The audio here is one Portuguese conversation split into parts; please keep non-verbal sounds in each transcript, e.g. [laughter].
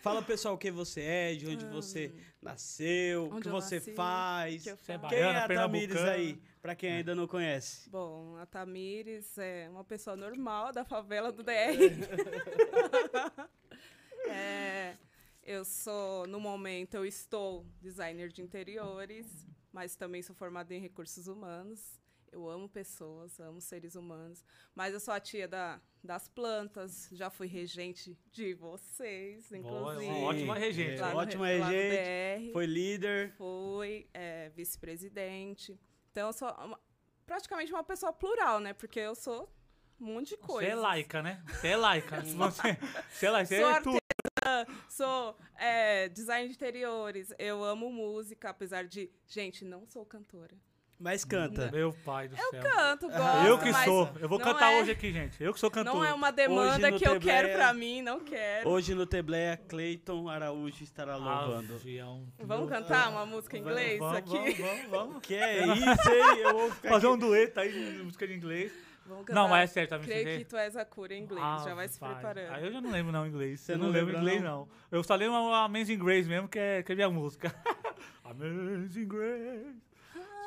Fala, pessoal, quem você é, de onde você nasceu, o que você nasci, faz. que Você é. Quem é a Tamires aí, pra quem ainda não conhece? Bom, a Tamires é uma pessoa normal da favela do DR. [laughs] É, eu sou, no momento, eu estou designer de interiores, mas também sou formada em recursos humanos. Eu amo pessoas, amo seres humanos. Mas eu sou a tia da, das plantas, já fui regente de vocês, Boa, inclusive. uma ótima regente. lá no ótima no regente, DR. Foi líder. Fui é, vice-presidente. Então, eu sou uma- praticamente uma pessoa plural, né? Porque eu sou um monte de Você coisa. é laica, né? Você é laica. [laughs] Você, você é laica. Você Sou é tudo. Sou é, design de interiores. Eu amo música, apesar de. Gente, não sou cantora. Mas canta. Meu pai do céu. Canto, [laughs] gosto. Ah, Eu que sou. Eu vou cantar é- hoje aqui, gente. Eu que sou cantor. Não é uma demanda que eu Tebleia- quero pra mim, não quero. Hoje no Tebleia, Cleiton Araújo estará louvando. Avião. Vamos cantar uma música em inglês vamos, aqui? Vamos, vamos, [laughs] vamos. Que é isso, hein? Eu vou ficar Fazer aqui. um dueto aí de música de inglês. Vamos cantar. Não, mas é sério, tá me Creio que tu és a cura em inglês. já vai se pai. preparando. Aí eu já não lembro não inglês. Você eu não não, lembro lembra, inglês não? não. Eu só lembro a Amazing Grace mesmo, que é, que é minha música. [laughs] Amazing Grace.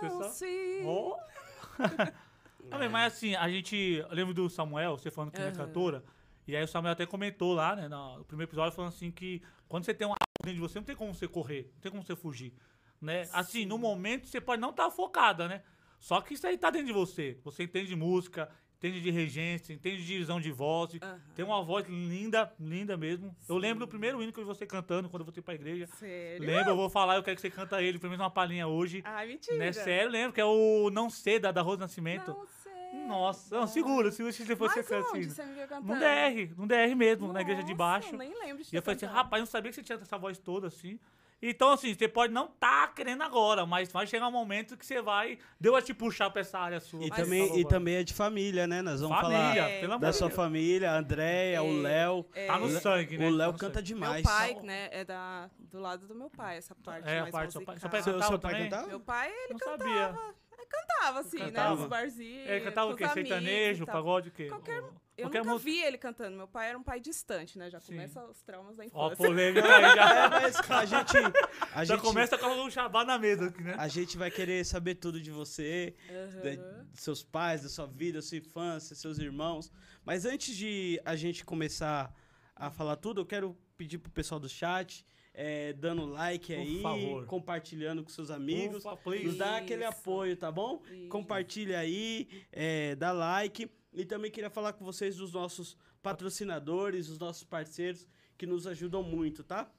Você Oh, bem, mas assim, a gente. Eu lembro do Samuel, você falando que não é cantora. E aí o Samuel até comentou lá, né, no primeiro episódio, falando assim que quando você tem uma dentro de você, não tem como você correr, não tem como você fugir. Né? Assim, no momento você pode não estar focada, né? Só que isso aí tá dentro de você. Você entende de música, entende de regência, entende de divisão de voz. Tem uma voz linda, linda mesmo. Eu lembro do primeiro hino que eu vi você cantando quando eu voltei pra igreja. Sério? Lembro, eu vou falar, eu quero que você canta ele, pelo menos uma palhinha hoje. Ai, mentira. Né? Sério, lembro, que é o Não Ceda, da Rose Nascimento. Não sei. Nossa, não, segura, segura se você fosse Mas canta onde assim. você me viu cantando? No DR, no DR mesmo, na igreja de Nossa, baixo. eu nem lembro de E eu falei assim, rapaz, eu não sabia que você tinha essa voz toda assim. Então, assim, você pode não tá querendo agora, mas vai chegar um momento que você vai. Deu a te puxar pra essa área sua. E também, e também é de família, né? Nós vamos Família, falar É, pelo amor da de sua Deus. família, a Andréia, o É, Léo. é, Tá no sangue, né? O Léo Tá canta sangue. demais. Meu pai, né, é da, do lado do meu pai, essa parte É, a mais parte do seu pai. Seu pai Seu, cantava seu pai cantava? Meu pai, ele Não cantava, sabia. cantava assim, né, Cantava. nos barzinhos, É, cantava o quê? os Sertanejo, pagode, o quê? Qualquer- O- Eu qualquer nunca música. vi ele cantando, meu pai era um pai distante, né, já Sim. começa os traumas da Ó, infância. polêmica [laughs] aí, É, já, mas a gente, [laughs] a já gente, começa a colocar um chabá na mesa aqui, né? a gente vai querer saber tudo de você, da- de seus pais, da sua vida, da sua infância, seus irmãos. Mas antes de a gente começar a falar tudo, eu quero pedir pro pessoal do chat, é, dando like Por aí, favor. compartilhando com seus amigos. Ufa. Nos dá aquele apoio, tá bom? Isso. Compartilha aí, é, dá like. E também queria falar com vocês dos nossos patrocinadores, os nossos parceiros que nos ajudam muito, tá?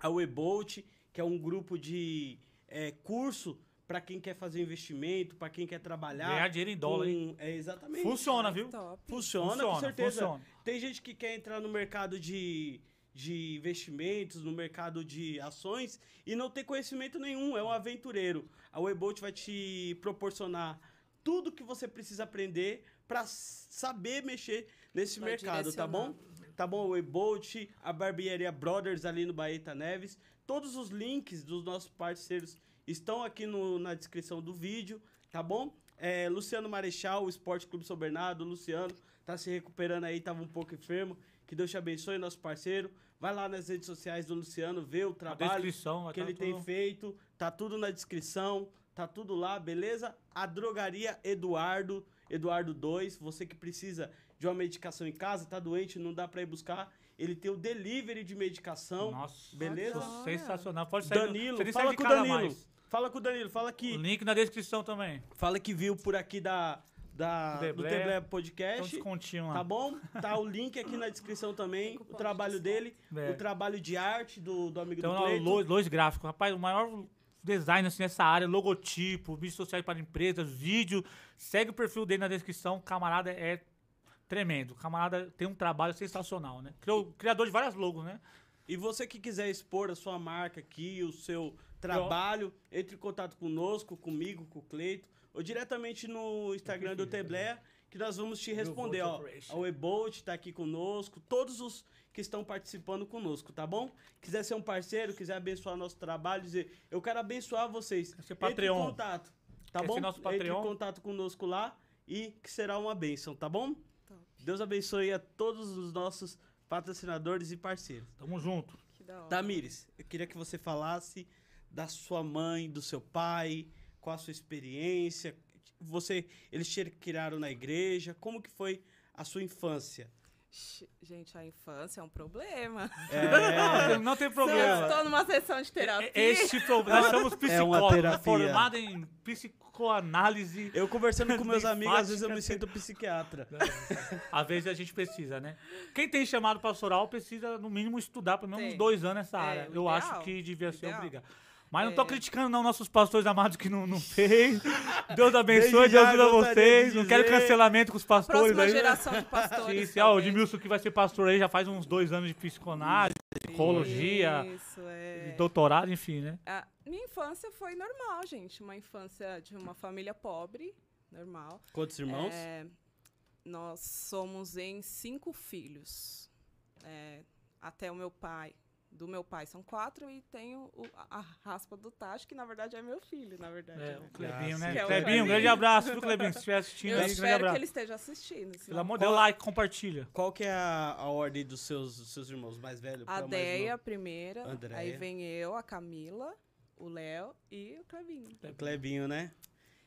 A Webolt, que é um grupo de é, curso para quem quer fazer investimento, para quem quer trabalhar. Ganhar dinheiro em dólar, hein? com- É, exatamente. Funciona, viu? top. Funciona, com certeza. funciona. Tem gente que quer entrar no mercado de, de investimentos, no mercado de ações e não tem conhecimento nenhum, é um aventureiro. A Webolt vai te proporcionar tudo que você precisa aprender para saber mexer nesse Vai mercado, tá bom? Tá bom, a Webolt, a Barbearia Brothers ali no Baeta Neves. Todos os links dos nossos parceiros estão aqui no- na descrição do vídeo, tá bom? É, Luciano Marechal, o Esporte Clube São Bernardo, Luciano tá se recuperando aí, tava um pouco enfermo. Que Deus te abençoe, nosso parceiro. Vai lá nas redes sociais do Luciano, vê o trabalho que tá ele tem tudo- feito. Tá tudo na descrição, tá tudo lá, beleza? A drogaria Eduardo, Eduardo 2, você que precisa de uma medicação em casa, tá doente, não dá pra ir buscar. Ele tem o delivery de medicação. Nossa, beleza? sensacional. Pode sair, Danilo, fala com o Danilo. mais. Fala com o Danilo, fala que, O link na descrição também. fala que viu por aqui da, da, Do. Teblé Então Podcast. lá. Tá bom? Tá o link aqui na descrição também. O trabalho dele, É. o trabalho de arte do, do amigo Então, do Cleiton. Lois, Lois Gráfico. Rapaz, o maior design assim, nessa área, logotipo, vídeos sociais para empresas, vídeo. Segue o perfil dele na descrição. Camarada é tremendo. Camarada tem um trabalho sensacional, né? Criou, criador de várias logos, né? E você que quiser expor a sua marca aqui, o seu trabalho, entre em contato conosco, comigo, com o Cleito, ou diretamente no Instagram do Tebleia, que nós vamos te responder, ó. A Webolt tá aqui conosco, todos os que estão participando conosco, tá bom? Quiser ser um parceiro, quiser abençoar nosso trabalho, dizer, eu quero abençoar vocês. Quer ser Entre em Patreon. contato, tá Quer bom? nosso Entre em Patreon. contato conosco lá e que será uma bênção, tá bom? Top. Deus abençoe a todos os nossos patrocinadores e parceiros. Tamo junto. Que Que da hora. Tamires, eu queria que você falasse da sua mãe, do seu pai, qual a sua experiência. Você, eles te criaram na igreja, como que foi a sua infância? Gente, a infância é um problema. É, Não tem [laughs] Eu problema. estou numa sessão de terapia. É- Esse problema. Nós somos [laughs] É psicólogos, formados em psicoanálise. eu conversando com meus amigos, às vezes eu me sinto psiquiatra. Às vezes a gente precisa, né? Quem tem chamado pastoral precisa, no mínimo, estudar pelo menos uns dois anos nessa É, área. o Eu ideal, acho que devia ser ideal. obrigado. Mas não tô É. criticando, não, nossos pastores amados que não, não fez. [laughs] Deus abençoe, Desde Deus ajuda vocês. Não quero cancelamento com os pastores Próxima aí. né? geração de pastores. Sim, sim. Ó, o. Edmilson que vai ser pastor aí já faz uns dois anos de psicanálise, psicologia, Isso, é. doutorado, enfim, né? A minha infância foi normal, gente. Uma infância de uma família pobre, normal. Quantos irmãos? É, nós somos em cinco filhos. É, até o meu pai. Do meu pai são quatro e tenho o- a, raspa do Tacho, que na verdade é meu filho, na verdade. É, né? o Clebinho, né? Que é Clebinho, um Clebinho. grande abraço, viu, Clebinho? Se estiver assistindo Eu aí, grande espero que ele esteja assistindo. Pelo senão- amor de Deus, like, compartilha. Qual que é a, a ordem dos seus, dos seus irmãos? Mais velho? pra A Deia primeira, Andréia. aí vem eu, a Camila, o Léo e o Clebinho. O Clebinho, né?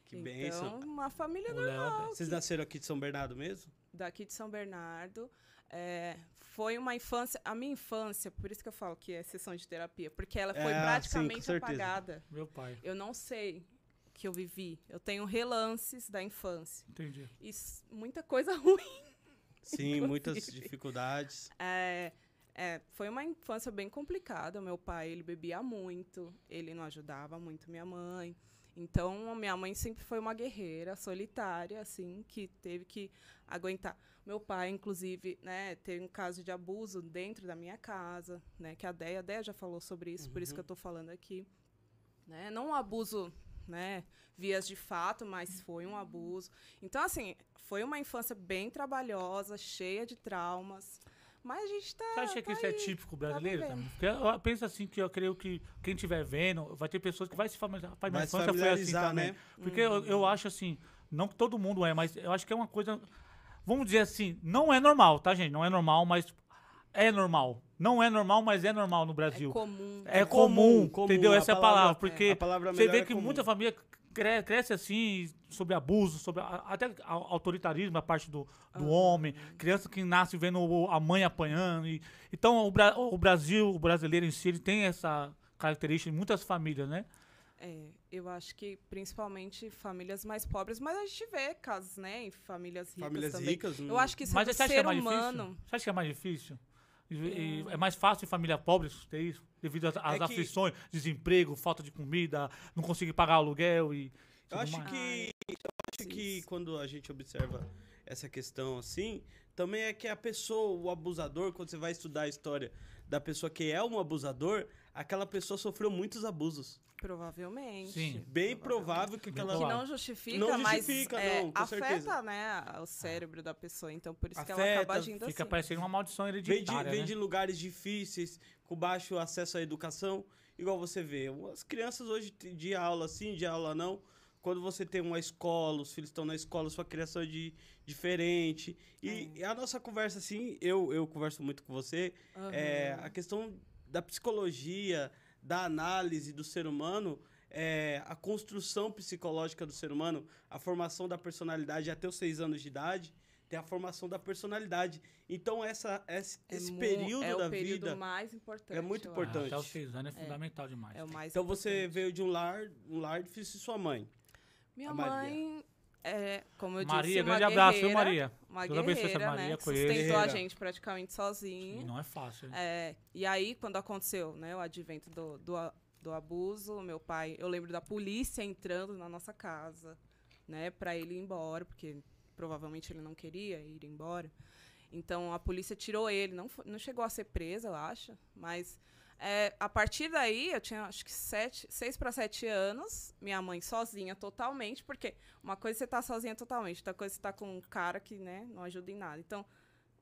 Que então, benção. uma família O Léo, normal. Vocês nasceram aqui de São Bernardo mesmo? daqui de São Bernardo. É, foi uma infância, a minha infância, por isso que eu falo que é sessão de terapia, porque ela foi É, sim, praticamente certeza. apagada. Meu pai, Eu não sei que eu vivi. Eu tenho relances da infância. entendi. E muita coisa [laughs] ruim. Sim, muitas dificuldades. É, é, foi uma infância bem complicada. Meu pai, ele bebia muito, ele não ajudava muito minha mãe. Então, a minha mãe sempre foi uma guerreira solitária, assim, que teve que aguentar. Meu pai, inclusive, né, teve um caso de abuso dentro da minha casa, né, que a Deia, a Deia já falou sobre isso, por isso que eu estou falando aqui. Né? Não um abuso, né, vias de fato, mas foi um abuso. Então, assim, foi uma infância bem trabalhosa, cheia de traumas. Mas a gente tá. Você acha que tá isso é típico brasileiro? vivendo. também? Porque eu penso assim que eu creio que quem estiver vendo vai ter pessoas que vai se familiarizar. Rapaz, minha infância foi assim também. né? Porque eu, eu acho assim, não que todo mundo é, mas eu acho que é uma coisa. Vamos dizer assim, não é normal, tá, gente? Não é normal, mas é normal. Não é normal, mas é normal no É Brasil. comum. É, É comum, comum, comum, entendeu? a Essa é a palavra- palavra. Porque a palavra você vê é que comum. muita família cre- cresce assim, sobre abuso, sobre a- até autoritarismo, a parte do, do homem, criança que nasce vendo a mãe apanhando. E, então, o, Bra- o Brasil, o brasileiro em si, ele tem essa característica em muitas famílias, né? É, eu acho que principalmente famílias mais pobres, mas a gente vê casos, né, em famílias ricas Famílias também. ricas. Eu acho que isso Mas é do você acha que é ser mais humano. difícil? Você acha que é mais difícil? E- e é mais fácil em família pobre ter isso? Devido às, às que- aflições, desemprego, falta de comida, não conseguir pagar aluguel e Eu tudo acho mais. que, eu acho que quando a gente observa essa questão assim, também é que a pessoa, o abusador, quando você vai estudar a história da pessoa que é um abusador, aquela pessoa sofreu muitos abusos. Provavelmente. Sim. Bem provável que aquela. Que não justifica, Não mas justifica, é, não, com afeta, certeza. né, o cérebro da pessoa. Então, por isso que ela Afeta, acaba agindo Fica assim. parecendo uma maldição Vem de, hereditária, vem né? de lugares difíceis, com baixo acesso à educação, igual você vê. As crianças hoje, de aula sim, de aula não. Quando você tem uma escola, os filhos estão na escola, sua criação é de, diferente. E, e a nossa conversa, assim, eu, eu converso muito com você, Aham. é, a questão da psicologia, da análise do ser humano, é, a construção psicológica do ser humano, a formação da personalidade até os seis anos de idade, tem a formação da personalidade. Então, essa, esse, É esse período é da o período vida. mais importante. é muito importante. Até os seis anos é fundamental demais. É o mais Então, você importante. veio de um lar, um lar difícil e sua mãe. Minha a Maria. mãe, é, como eu Maria, disse, grande abraço, viu, Maria? Uma essa guerreira, Maria, né? conheço. Sustentou a gente praticamente sozinha. não é fácil. né? É, e aí, quando aconteceu né, o advento do, do, do abuso, meu pai, eu lembro da polícia entrando na nossa casa, né, para ele ir embora, porque provavelmente ele não queria ir embora. Então a polícia tirou ele, não, não chegou a ser presa, eu acho, mas é, a partir daí eu tinha acho que sete, seis para sete anos, minha mãe sozinha totalmente, porque uma coisa é você tá sozinha totalmente, outra coisa é você tá com um cara que né, não ajuda em nada. Então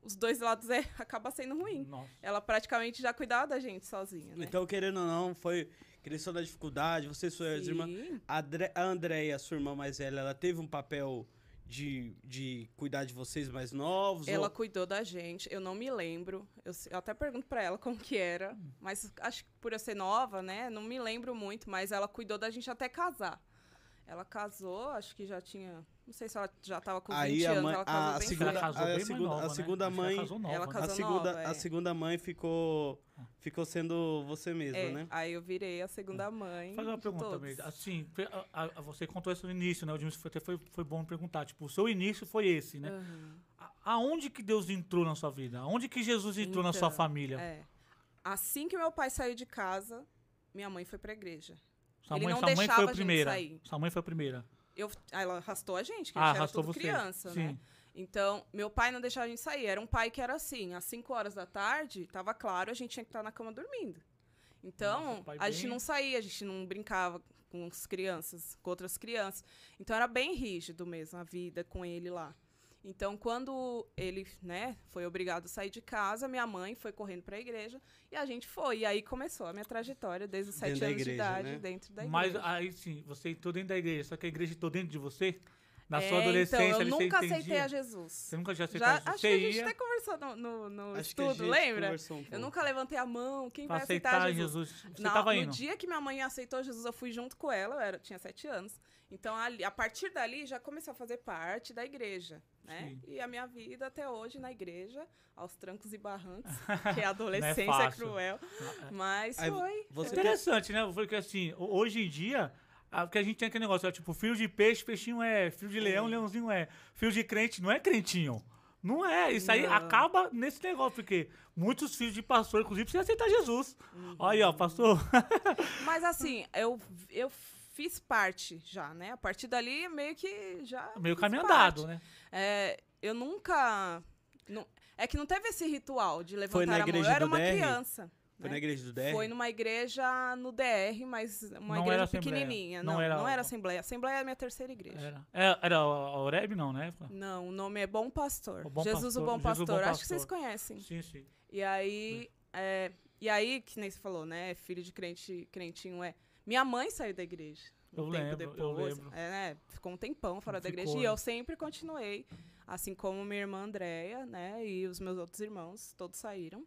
os dois lados é, [laughs] acaba sendo ruim Nossa. ela praticamente já cuidava da gente sozinha, né? Então, querendo ou não, foi cresceu na dificuldade, você e suas Sim. irmãs. A, Dre- a Andréia, sua irmã mais velha, ela teve um papel de, de cuidar de vocês mais novos? Ela ou- cuidou da gente, eu não me lembro. Eu, eu até pergunto pra ela [laughs] como que era, mas acho que por eu ser nova, né, não me lembro muito, mas ela cuidou da gente até casar. Ela casou, acho que já tinha, não sei se ela já tava com 20 Aí a anos, mãe, ela casou a bem segunda, Ela casou a bem segunda, nova, a né? segunda que mãe, Ela casou nova, Ela né? casou a segunda, nova, a é. segunda mãe ficou ficou sendo você mesmo, É, né? aí eu virei a segunda mãe. Fazer uma pergunta todos. também. Assim, a- a- você contou isso no início, né? O foi, até foi, foi bom perguntar. Tipo, o seu início foi esse, né? A- Aonde que Deus entrou na sua vida? Aonde que Jesus entrou na sua Então, família? É. Assim que meu pai saiu de casa, minha mãe foi pra igreja. Sua ele mãe, não sua mãe foi deixava a a gente primeira. sair. Sua mãe foi a primeira. Eu, aí ela arrastou a gente, que Ah, a gente era tudo você. criança, Sim. né? Então, meu pai não deixava a gente sair. Era um pai que era assim, às 5 horas da tarde, tava claro, a gente tinha que estar na cama dormindo. Então, Nossa, a gente bem- não saía, a gente não brincava com as crianças, com outras crianças. Então, era bem rígido mesmo a vida com ele lá. Então, quando ele, né, foi obrigado a sair de casa, minha mãe foi correndo para a igreja e a gente foi. E aí começou a minha trajetória desde os Dentro sete da anos de igreja, idade né? dentro da Mas igreja. aí sim, você entrou dentro da igreja, só que a igreja entrou dentro de você? Na É, sua adolescência, então, eu nunca aceitei entendia? a Jesus. Você nunca já aceitou Já, Jesus? acho que a gente até conversou no, no, no a estudo, lembra? um Eu nunca levantei a mão, quem pra vai aceitar aceitar Jesus? Jesus. Você Na- tava no indo. dia que minha mãe aceitou Jesus, eu fui junto com ela, eu era, tinha sete anos. Então, ali, a partir dali, já comecei a fazer parte da igreja, né? Sim. E a minha vida até hoje na igreja, aos trancos e barrancos, [laughs] que a adolescência é fácil. cruel. Mas Aí foi. você foi. Interessante, né? Porque assim, ho- hoje em dia, a- porque a gente tem aquele negócio, é, tipo, filho de peixe, peixinho é, filho de leão, leãozinho é, filho de crente não é crentinho. Não é, isso aí Não. acaba nesse negócio, porque muitos filhos de pastor, inclusive, precisam aceitar Jesus. Uhum. Olha aí, ó, pastor. [laughs] Mas assim, eu, eu fiz parte já, né? A partir dali, meio que já. Meio fiz caminho parte. andado, né? É, eu nunca. não- é que não teve esse ritual de levantar Foi na a mão. igreja Eu era do uma DR? criança. Foi né? na igreja do DR? Foi numa igreja no DR, mas uma Não igreja pequenininha. Não Não, era- não era assembleia. Assembleia é a minha terceira igreja. Era, era, era a Oreb, não, né? Não, o nome é Bom Pastor. O Bom Jesus Pastor, o Bom Jesus o Pastor. Bom Acho que vocês Pastor. conhecem. Sim, sim. E aí, é, e aí, que nem você falou, né? Filho de crente, crentinho é. Minha mãe saiu da igreja. Um Eu tempo lembro, eu depois. lembro. É, né, ficou um tempão fora da Ficou, igreja. E né? eu sempre continuei. Assim como minha irmã Andréia, né? E os meus outros irmãos, todos saíram.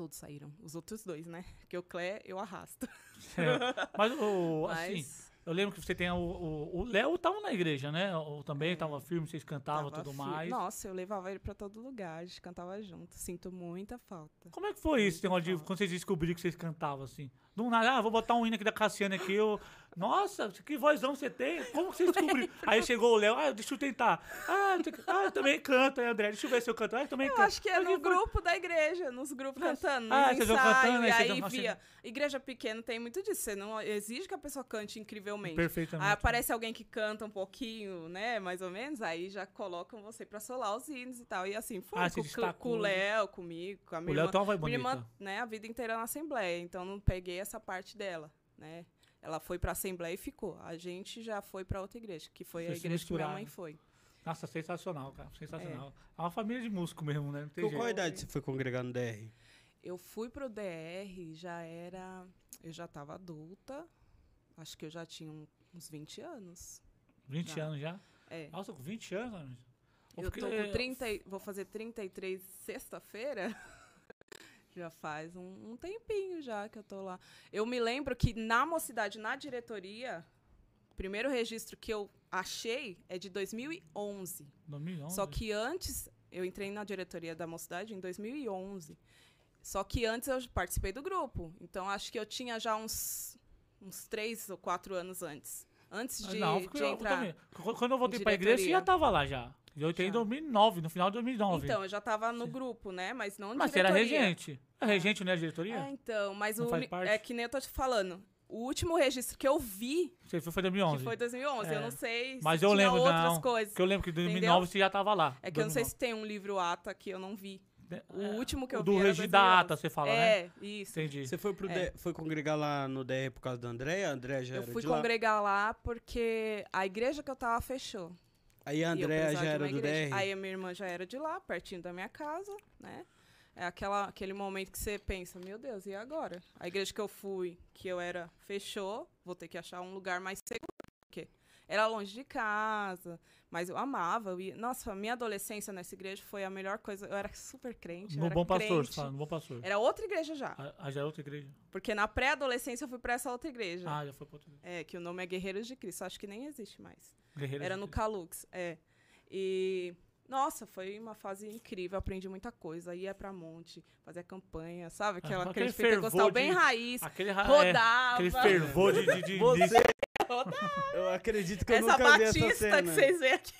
Todos saíram. Os outros dois, né? Porque o Clé eu arrasto. É. Mas, o, [laughs] assim, Mas eu lembro que você tem o... O Léo tava na igreja, né? O, também tava firme, vocês cantavam e tava tudo fi- mais. Nossa, eu levava ele pra todo lugar. A gente cantava junto. Sinto muita falta. Como é que foi isso, esse negócio de quando vocês descobriram que vocês cantavam assim? Do nada, ah, vou botar um hino aqui da Cassiane aqui, eu... Nossa, que vozão você tem? Como que você descobriu? [laughs] Aí chegou o Léo, ah, deixa eu tentar. Ah, eu ah, eu também canto, André, deixa eu ver se eu canto. Ah, eu também Eu canto. acho que é no grupo da igreja, nos grupos cantando, nos Ah, vocês vão cantando, aí e aí via. Igreja pequena tem muito disso, você não exige que a pessoa cante incrivelmente. Perfeitamente. Aí aparece alguém que canta um pouquinho, né, mais ou menos, aí já colocam você pra solar os hinos e tal. E assim, foi Ah, com, com, o né? Léo, comigo, com a O minha Léo irmã. tem uma voz Minha bonita. irmã, né, a vida inteira na Assembleia, então não peguei essa parte dela, né. Ela foi pra Assembleia e ficou. A gente já foi pra outra igreja, que foi a Vocês se igreja que minha mãe foi. Nossa, sensacional, cara. Sensacional. É, uma família de músico mesmo, né? Não tem Com qual jeito. idade você foi congregar no DR? Eu fui pro DR, já era. Eu já tava adulta. Acho que eu já tinha uns 20 anos. 20 Já. anos já? É. Nossa, com 20 anos. Eu fiquei- tô com 30. e- Vou fazer 33 sexta-feira. [laughs] Já faz um, um tempinho já que eu tô lá. Eu me lembro que na mocidade, na diretoria, o primeiro registro que eu achei é de 2011. 2011. Só que antes, eu entrei na diretoria da mocidade em 2011. Só que antes eu participei do grupo. Então acho que eu tinha já uns, uns três ou quatro anos antes. Antes Ah, de, não, de eu entrar. Qu- Quando eu voltei em pra igreja, você já tava lá já. Eu entrei em Já. 2009, no final de 2009. Então, eu já tava no grupo, né? Mas não Mas você era regente. É regente, não é diretoria? É, então, mas Não o faz parte? é que nem eu tô te falando. O último registro que eu vi, Você foi, foi 2011. que foi 2011, É. eu não sei Mas se eu tinha lembro, outras não, coisas. Porque eu lembro que em 2009 Entendeu? você já tava lá. É que eu não sei 2009. se tem um livro ata que eu não vi. O É, último que eu o vi do era registro da 2011. ata, você fala, né? É, isso. Entendi. Você foi, pro É. Foi congregar lá no DR por causa da Andréia? A Andréia já Eu era fui de lá? congregar lá porque a igreja que eu tava fechou. Aí a precisava já era do. DR? Aí a minha irmã já era de lá, pertinho da minha casa, né? É aquela, aquele momento que você pensa, meu Deus, e agora? A igreja que eu fui, que eu era, fechou, vou ter que achar um lugar mais seguro. Porque Era longe de casa, mas eu amava. Eu ia... Nossa, a minha adolescência nessa igreja foi a melhor coisa. Eu era super crente. No era Bom Pastor, crente. você fala, no Bom Pastor. Era outra igreja já. Ah, ah, já é outra igreja. Porque na pré-adolescência eu fui pra essa outra igreja. Ah, já foi pra outra igreja. É, que o nome é Guerreiros de Cristo. Acho que nem existe mais. Guerreiros Era de no Cristo. Calux, é. E nossa, foi uma fase incrível, aprendi muita coisa, ia pra monte, fazia campanha, sabe? Aquela, Ah, aquele aquele pentecostal fervor bem de- raiz, Aquele, ra- é, rodava. aquele fervor de... de, de, Você- Eu acredito que eu Essa nunca vi essa batista cena. que vocês veem aqui.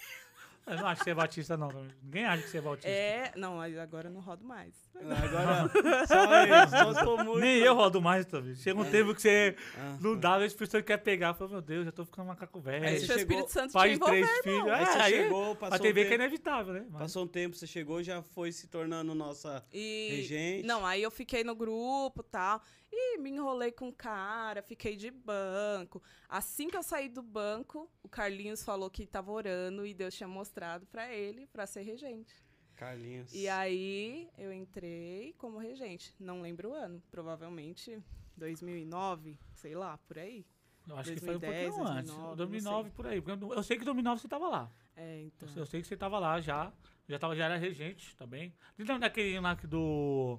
Eu não acho que você é batista, não. Ninguém acha que você é batista. É, não, mas agora eu não rodo mais. Agora, só eu, só tô muito... Nem eu rodo mais também. Chega um tempo que você Ah, não dá, as pessoas querem pegar. Fala, meu Deus, já tô ficando macaco velho. Aí você o chegou- Espírito Santo Pai te de três filhos. Aí você É, aí, chegou, a passou um, TV que é tempo, inevitável, né? Mas- passou um tempo, você chegou, já foi se tornando nossa E, regente. não, aí eu fiquei no grupo e tal. E me enrolei com o cara, fiquei de banco. Assim que eu saí do banco, o Carlinhos falou que tava orando e Deus tinha mostrado pra ele pra ser regente. Carlinhos. E aí eu entrei como regente. Não lembro o ano, provavelmente 2009, sei lá, por aí. Eu acho que foi um 2010, pouquinho antes. 2009, 2009, não por aí. Eu sei que em 2009 você tava lá. É, então. Eu sei que você tava lá já. Já, tava, já era regente também. Lembra daquele lá que do.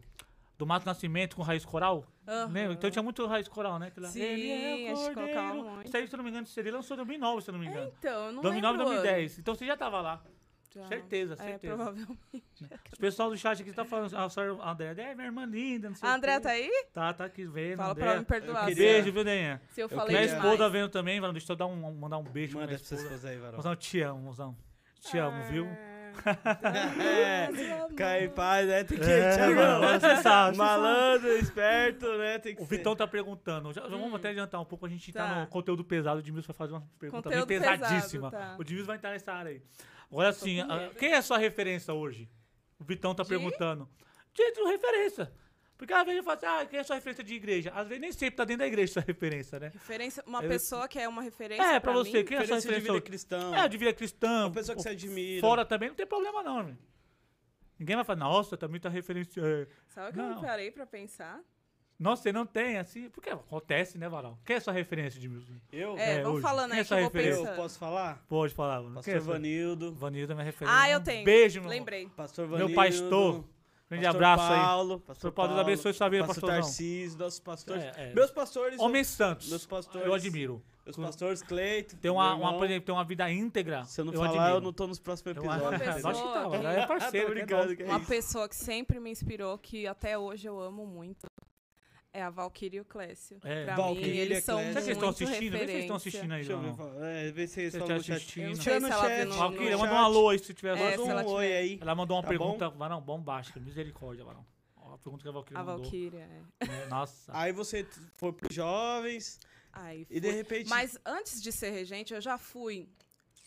Do Mato Nascimento com Raiz Coral? Lembra? Então tinha muito Raiz Coral, né? Aquela, Sim, Ele é o a cordeiro. muito. Isso aí, se eu não me engano, seria lançou em 2009, se eu não me engano. Então, eu não 2009 lembro o ano. 2010. Então você já tava lá. Já. Certeza, É, certeza. provavelmente. Os pessoal do chat aqui tá falando, a senhora André, é minha irmã linda, não sei A o André tá aí? Tá, tá aqui vendo. Fala André. pra ela me perdoar. Queria- Beijo, viu, Denha? Se eu Eu falei Minha demais. esposa vendo também, Varão. Deixa eu dar um, mandar um beijo pra Manda minha pra sua esposa. esposa aí, Varão. Mozão, te amo, Mozão. Te amo, viu? É, cai em paz, né? Tem que É, você Malandro, esperto, né? Tem que O ser. Vitão tá perguntando. Já, já vamos até adiantar um pouco, a gente tá, Hum. Tá. no conteúdo pesado. O Dimilson vai fazer uma pergunta Conteúdo bem pesado, pesadíssima. tá. O Dimilson vai entrar nessa área aí. Agora assim, quem é a sua referência hoje? O Vitão tá De? perguntando. De referência. Porque às vezes eu falo assim, ah, quem é a sua referência de igreja? Às vezes nem sempre tá dentro da igreja sua referência, né? Referência, uma Eu- pessoa que é uma referência É, pra pra você, mim? quem é a sua Referência de vida cristã. É, de vida cristã. Uma pessoa que você admira. Fora também não tem problema não, meu. Ninguém vai falar, nossa, também tá referência. é. Sabe o que eu Não. me parei pra pensar? Nossa, você não tem, assim. Porque acontece, né, Varal? Quem é a sua referência de música? Eu? É, É, vamos hoje. falando Quem é aí que eu vou referência? Eu posso falar? Pode falar, é Pastor essa? Vanildo. Vanildo é minha referência. Ah, eu Um tenho. Beijo, meu. Lembrei. Pastor Meu Vanildo. pastor. Grande pastor abraço aí. Paulo, Pastor Pastor Paulo, Deus abençoe sua vida, pastor pastorzão. Tarcísio, nossos pastores. É, é. Meus pastores. Homens santos. Meus pastores. Eu admiro. Meus pastores, Cleito. Tem uma, uma, por exemplo, tem uma vida íntegra. Se eu não eu falar, admiro. eu não tô nos próximos Eu episódios. Uma [laughs] acho que tá. [laughs] É parceiro. Tô que é Uma pessoa que sempre me inspirou, que até hoje eu amo muito, é a Valkyrie e o Clécio. É. Pra Valkyrie mim, e eles são Clécio. Será que vocês estão assistindo? Vê se vocês estão assistindo aí, Deixa eu ver. não. fala- É, vê se eles Você falam no chat. assistindo? Eu sei no se ela no- Valkyria, manda um alô aí se tiver. É, manda um- oi aí. Ela mandou uma Tá pergunta, Varão, bombástica. Misericórdia, Varão. A pergunta que a Valkyria A mandou. Valkyria, é. né? Nossa. Aí você foi pros jovens Aí e de repente... Mas antes de ser regente, eu já fui.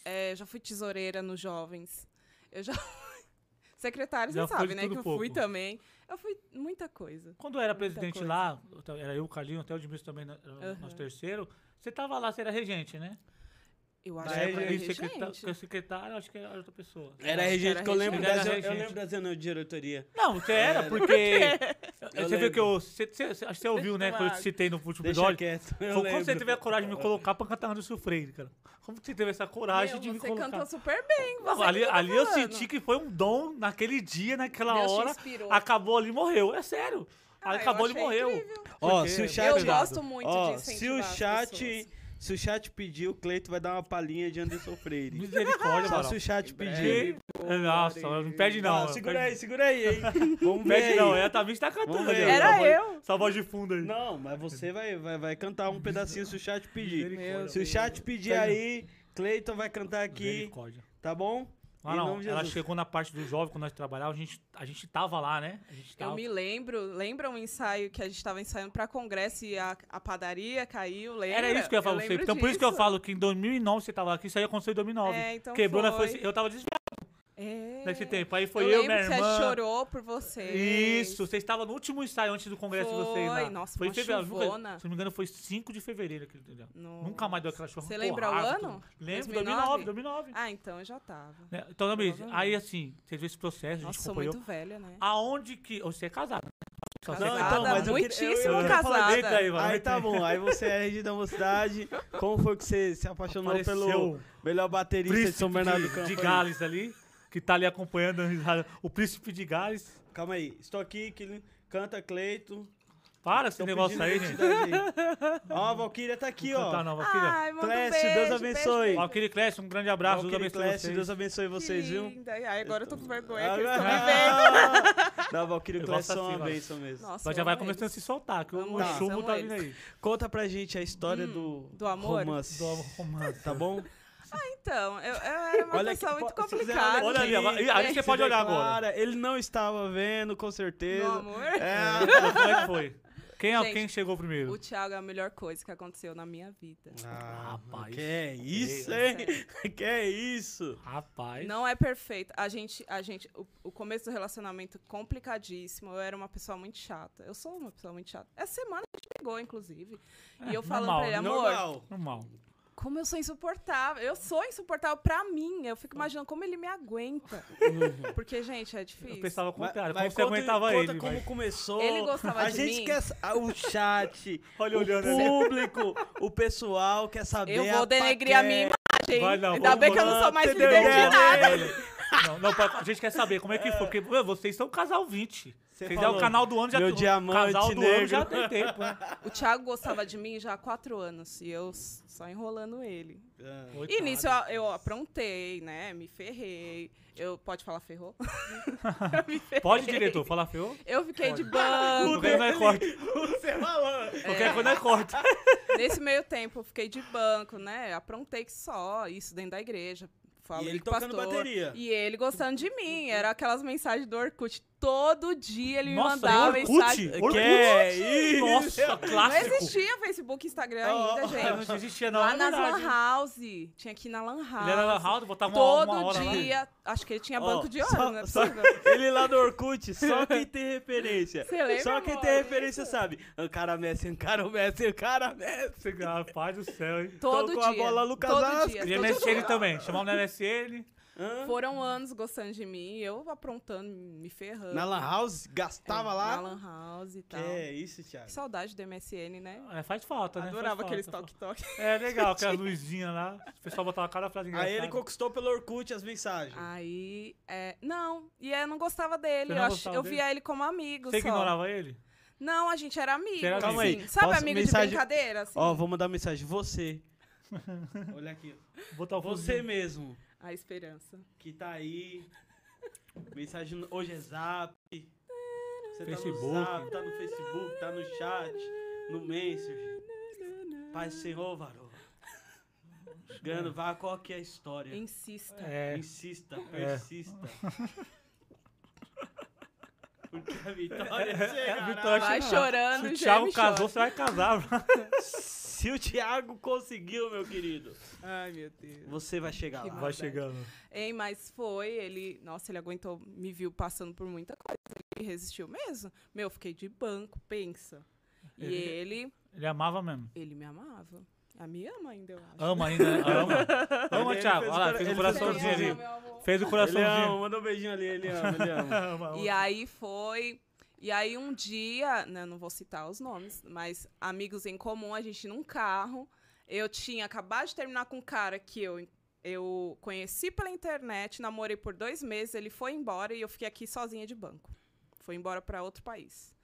é, já fui tesoureira nos jovens. Eu já. [laughs] Secretária, Já você foi sabe, né? Que eu fui também. Eu fui muita coisa. Quando eu era Muita presidente coisa. lá, era eu, o Carlinho, até o Edmilson também, Aham. nosso terceiro. Você tava lá, você era regente, né? Eu acho Da que era regente, secretário, regente. secretário, acho que era outra pessoa. Era que regente, que eu lembro, Ele eu, lembro das reuniões de diretoria. Não, você era, Era. porque. [laughs] Eu você viu que eu. Você, você, acho que você ouviu, né? Quando eu te citei no último Deixa episódio. quieto, eu Como você teve a coragem de me colocar pra cantar Anderson Freire, cara? Como você teve essa coragem Meu, de me você colocar? cantou super bem. Não, Você ali tá ali eu senti que foi um dom naquele dia, naquela Deus hora. Acabou ali e morreu. É sério. Ah, acabou ali e morreu. Ó, Porque se o é chat- Eu gosto muito Ó, de se o chat, pessoas. Se o chat pedir, o Cleito vai dar uma palhinha de Anderson Freire. Misericórdia, Só se o chat Em pedir. Que- Nossa, não pede não. Ah, segura pede- aí, segura aí, hein? Vamos ver Pede aí. não, é a Thaís tá cantando. Ali, Era essa voz- eu. Essa voz de fundo aí. Não, mas você vai, vai, vai cantar um pedacinho se o chat pedir. Se o chat pedir aí, Cleiton vai cantar aqui, Misericórdia. tá bom? Ah, não, ela chegou na parte do jovem, quando nós trabalhávamos, a gente, a gente tava lá, né? A gente Eu tava... me lembro, lembra um ensaio que a gente estava ensaiando pra congresso e a, a padaria caiu, lembra? Era isso que eu ia falar pra você. Então por isso que eu disso. falo que em 2009 você tava aqui, isso aí aconteceu em 2009. É, então Quebrou, foi. Foi- eu tava desviado É. nesse tempo. Aí foi eu eu, minha irmã. você chorou por você. Isso, você estava no último ensaio antes do congresso de vocês lá. Foi, nossa, foi uma fevereiro. nunca- se não me engano, foi 5 de fevereiro aquele dia. Nossa. Nunca mais deu aquela chuva. Você lembra o ano? tudo. Lembro, 2009, 2009? 2009. Ah, então eu já tava. Né? Então, Provavelmente. aí assim, você viu esse processo, a gente Nossa, sou acompanhou. muito velha, né? Aonde que. Você é casado, né? Só Não, sei então, Casada, mas eu muitíssimo eu- eu- eu casada. falei dentro aí, mano. Aí tá bom, aí você é RG da mocidade. Como foi que você se apaixonou Apareceu pelo melhor baterista de São Bernardo do de, Campo? de? Gales ali, que tá ali acompanhando o príncipe de Gales. Calma aí, estou aqui, que canta Cleito. Para esse negócio aí, gente. Ó, a Valkyria tá aqui, ó. Tá, não, Valkyria. Ai, manda um Clécio, beijo, Deus abençoe. beijo. Valkyrie Clash, um grande abraço. Deus Valkyrie abençoe Clécio, vocês. Deus abençoe vocês, viu? linda. Ai, agora eu tô com vergonha, Ah, que eles estão me vendo. Não, Eu Clécio gosto são uma assim, vai. bênção mesmo. Nossa, Mas já vai começando a se soltar, que o eles, chumbo tá vindo aí. Conta pra gente a história do, do amor? romance. Do romance. Tá bom? Então, eu, eu era uma Olha pessoa aqui, muito complicada. Olha ali, agora- aí você Se pode olhar agora. Ele não estava vendo, com certeza. Meu amor. É. [laughs] Como é que foi? Quem, Gente, quem chegou primeiro? O Thiago é a melhor coisa que aconteceu na minha vida. Ah, Rapaz. Que é isso, É hein? [laughs] Que é isso? Rapaz. Não é perfeito. A gente, a gente, o, o começo do relacionamento complicadíssimo. Eu era uma pessoa muito chata. Eu sou uma pessoa muito chata. Essa semana a gente pegou, inclusive. e eu falando normal, pra ele, amor, Normal. Normal. Como eu sou insuportável. Eu sou insuportável pra mim. Eu fico imaginando como ele me aguenta. Porque, gente, é Eu difícil. pensava o contrário. Mas- Como mas você aguentava conta ele? como vai. começou. Ele gostava a de gente mim? quer sa- ah, o chat, [laughs] Olha o olhando ali. público, o pessoal quer saber Eu vou a denegrir a minha paquera. imagem. Vai não, Ainda bem que eu não sou mais líder de É, nada. Não, não, a gente quer saber como é que foi. Porque meu, vocês são casal 20. Você Vocês é falou, o canal do ano já meu tem- diamante casal do negro. ano já tem tempo. né? O Thiago gostava de mim já há quatro anos. E eu só enrolando ele. Ah. E nisso eu, eu aprontei, né? Me ferrei. Eu, pode falar ferrou? Eu [laughs] me ferrei. Pode, diretor, falar feio? Eu fiquei de Qualquer banco. coisa é corte. [laughs] Você falou. Qualquer coisa é corte. [laughs] Nesse meio tempo, eu fiquei de banco, né? Aprontei que só, isso dentro da igreja. Falei E ele tocando pastor. bateria. E ele gostando de mim. Era aquelas mensagens do Orkut. Todo dia ele me Nossa, mandava Orkut? mensagem. Orkut? Que é isso? Nossa, Não clássico. existia Facebook, Instagram Oh, ainda, oh, gente. Não existia não, Lá é nas verdade. Lan House. Tinha que ir na Lan House. Ele era na house, botava uma, Todo uma hora lá. dia. Acho que ele tinha banco de só- horas, não é só- possível. [laughs] Ele lá do Orkut, só quem [laughs] tem referência. Você lembra, só quem amor, tem referência sabe. Encara Messi, encara o Messi, encara Messi. Rapaz do céu, hein? Todo Tocou a dia. bola Lucas todo Asco. dia. E todo MSN também. Chamava no MSN. Foram anos gostando de mim, eu aprontando, me ferrando. Na Lan House, gastava É, lá. Na Lan House e Que tal. é isso, Thiago. Que saudade do MSN, né? É, faz falta, né? Adorava Faz aqueles falta. toque-toque. É legal, [laughs] aquelas luzinhas lá. O pessoal botava cada frase engraçada. Aí ele conquistou pelo Orkut as mensagens. Aí, é, não, e eu não gostava dele. Eu, não ach- gostava eu dele? via ele como amigo Você só. ignorava ele? Não, a gente era amigo. Era Calma assim. aí, Sabe posso- amigo mensagem- de brincadeira? Assim? Ó, vou mandar mensagem. Você. [laughs] Olha aqui. Botar o Você mesmo, A esperança. que tá aí. Mensagem no- hoje é zap. Você Facebook. tá no zap, tá no Facebook, tá no chat, no Messenger. Pai Senhor. Ganhando, vá, qual que é a história? Insista. É. Insista, persista. Porque a vitória É, [laughs] a vitória Vai chorando, Se o Thiago casou, chora. você vai casar. [laughs] Se o Thiago conseguiu, meu querido, Ai, meu Deus. você vai chegar Que lá. Vai chegando. Hein, mas foi, ele. Nossa, ele aguentou, me viu passando por muita coisa. Ele resistiu mesmo. Meu, fiquei de banco, pensa. E Ele- ele, Ele amava mesmo. ele me amava. A me ama ainda, eu acho. Ama ainda, né? ama. [laughs] Ama, Ele Thiago. Olha lá, o fez o coraçãozinho ali. ama. Fez o Ele ama, coraçãozinho. manda um beijinho ali, ele ama, ele ama. [laughs] Ama, ama. E aí foi. E aí um dia, né, não vou citar os nomes, mas amigos em comum, a gente num carro. Eu tinha acabado de terminar com um cara que eu, eu conheci pela internet, namorei por dois meses, ele foi embora e eu fiquei aqui sozinha de banco. Foi embora para outro país.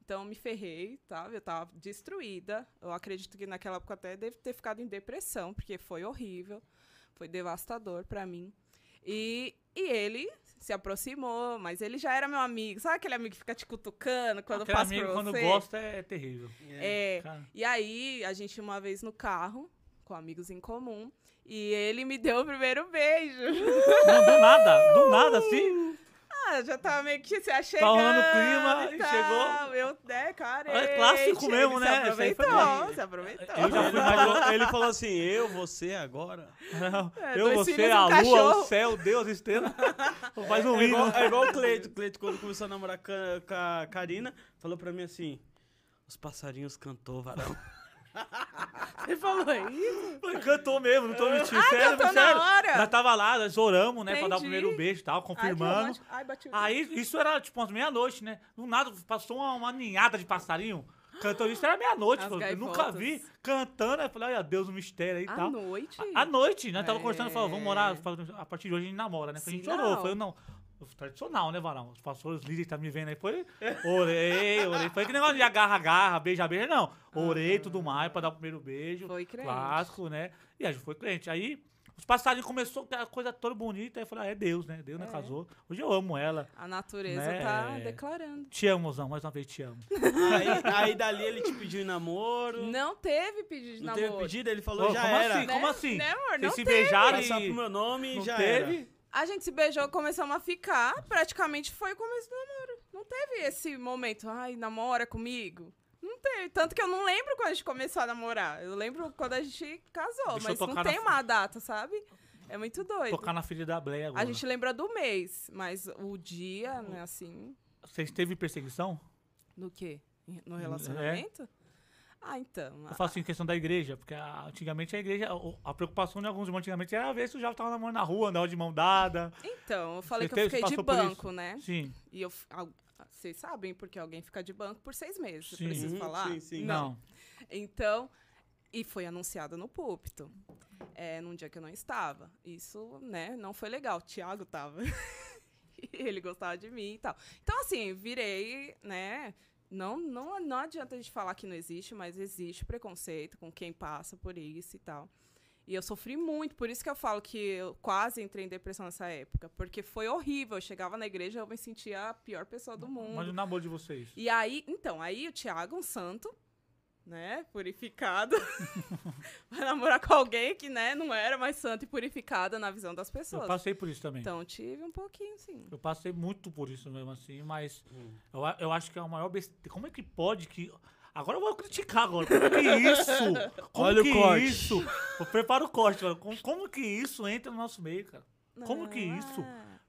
Então me ferrei, tá? Eu tava destruída. Eu acredito que naquela época até devo ter ficado em depressão, porque foi horrível, foi devastador para mim. E, e ele se aproximou, mas ele já era meu amigo. Sabe aquele amigo que fica te cutucando quando Aquele passa amigo, por quando você? gosta, é terrível. É. Cara, E aí, a gente uma vez no carro, com amigos em comum, e ele me deu o primeiro beijo. Não, do nada, do nada, assim. [laughs] Ah, já tava meio que se achegando. rolando clima, e e tal. chegou. Eu, né, cara. É clássico ele mesmo, se né? Foi aproveitou, se aproveitou. Eu já Ele fui mais falou, ele falou assim, eu, você, agora. É, Eu, você, a um lua, cachorro. o céu, Deus, estrela. [laughs] Faz um é, hino. igual, é igual o Cleito. O Cleito, quando começou a namorar com a, com a Karina, falou pra mim assim, os passarinhos cantou, varão. [laughs] Você falou isso? Falei, Cantou mesmo, não tô mentindo. Ah, sério, cantou na sério. hora? Nós tava lá, nós oramos, né? Pra dar o Entendi. primeiro beijo e tal, Ai, confirmando. Ai, o Aí, isso era tipo umas meia-noite, né? Do nada, passou uma, uma ninhada de passarinho. Cantando isso era meia-noite. Eu nunca vi cantando. Eu falei, olha Deus, o mistério aí e À tal. noite? À noite, né? Tava É. conversando, falou, vamos morar, a partir de hoje a gente namora, né? A gente orou. Eu falei, não. Tradicional, né, Varão? Os pastores, os líderes tá me vendo aí. Foi, orei, orei. Foi que negócio de agarra, agarra, beija, beija, não. Orei e tudo mais pra dar o primeiro beijo. Foi crente. Clássico, né? E a gente foi crente. Aí os passarinhos começou aquela coisa toda bonita. Aí eu falei, ah, é Deus, né? Deus, né? É. Casou. Hoje eu amo ela. A natureza Né? tá declarando. Te amo, Zão. Mais uma vez te amo. Aí, aí dali ele te pediu em namoro. Não teve pedido de Não namoro. teve pedido, ele falou, Ô, já como era. assim? Né? Como assim? Né, amor? Vocês Não se teve. beijaram Passar pro e... meu nome e Não já teve? era. A gente se beijou, começamos a ficar. Praticamente foi o começo do namoro. Não teve esse momento, ai, namora comigo. Não teve. Tanto que eu não lembro quando a gente começou a namorar. Eu lembro quando a gente casou, Deixa mas não tem na- uma data, sabe? É muito doido. Tocar na filha da Bleia agora. A gente lembra do mês, mas o dia, né, assim, Vocês teve perseguição? do quê? É. No relacionamento? Ah, então. Eu falo assim, questão da igreja, porque a- antigamente a igreja, a preocupação de alguns irmãos antigamente era ver se o já tava namorando na rua, andava de mão dada. Então, eu falei Você que eu fiquei de banco, né? Sim. E eu. Vocês sabem porque alguém fica de banco por seis meses. Sim. Eu preciso Uhum, falar? sim, sim. Não. Então, e foi anunciado no púlpito. É, num dia que eu não estava. Isso, né, não foi legal. O Thiago tava. [laughs] Ele gostava de mim e tal. Então, assim, virei, né? Não, não, não adianta a gente falar que não existe, mas existe preconceito com quem passa por isso e tal. E eu sofri muito, por isso que eu falo que eu quase entrei em depressão nessa época. Porque foi horrível. Eu chegava na igreja e eu me sentia a pior pessoa do mundo. Mas o namoro de vocês. E aí, então, aí o Thiago, um santo, né, purificado, [laughs] vai namorar com alguém que, né, não era mais santo e purificada na visão das Eu pessoas. passei por isso também. Então, tive um pouquinho, sim. Eu passei muito por isso mesmo assim, mas Hum. eu, a- eu acho que é o maior besteira. Como é que pode que. Agora eu vou criticar agora. Como que isso? [laughs] Como Olha o que corte. isso? Eu preparo o corte, cara. Como, como que isso entra no nosso meio, cara? Como que isso?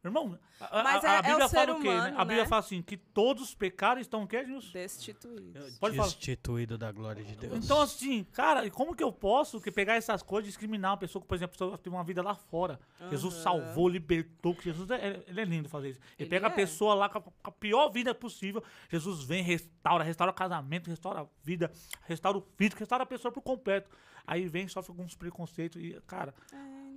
É. Irmão, a, a- Mas a é- é o Bíblia ser fala o quê, né? humano, A Bíblia né? fala assim, que todos pecaram e estão o quê, Nilson? Destituídos. Pode falar. Destituído da glória de Deus. Então, assim, cara, e como que eu posso que pegar essas coisas e discriminar uma pessoa que, por exemplo, a teve uma vida lá fora? Jesus Aham. salvou, libertou, que Jesus, é, ele é lindo fazer isso. Ele, Ele pega a é. pessoa lá com a, com a pior vida possível, Jesus vem, restaura, restaura o casamento, restaura a vida, restaura o físico, restaura a pessoa por completo. Aí vem, sofre alguns preconceitos e, cara,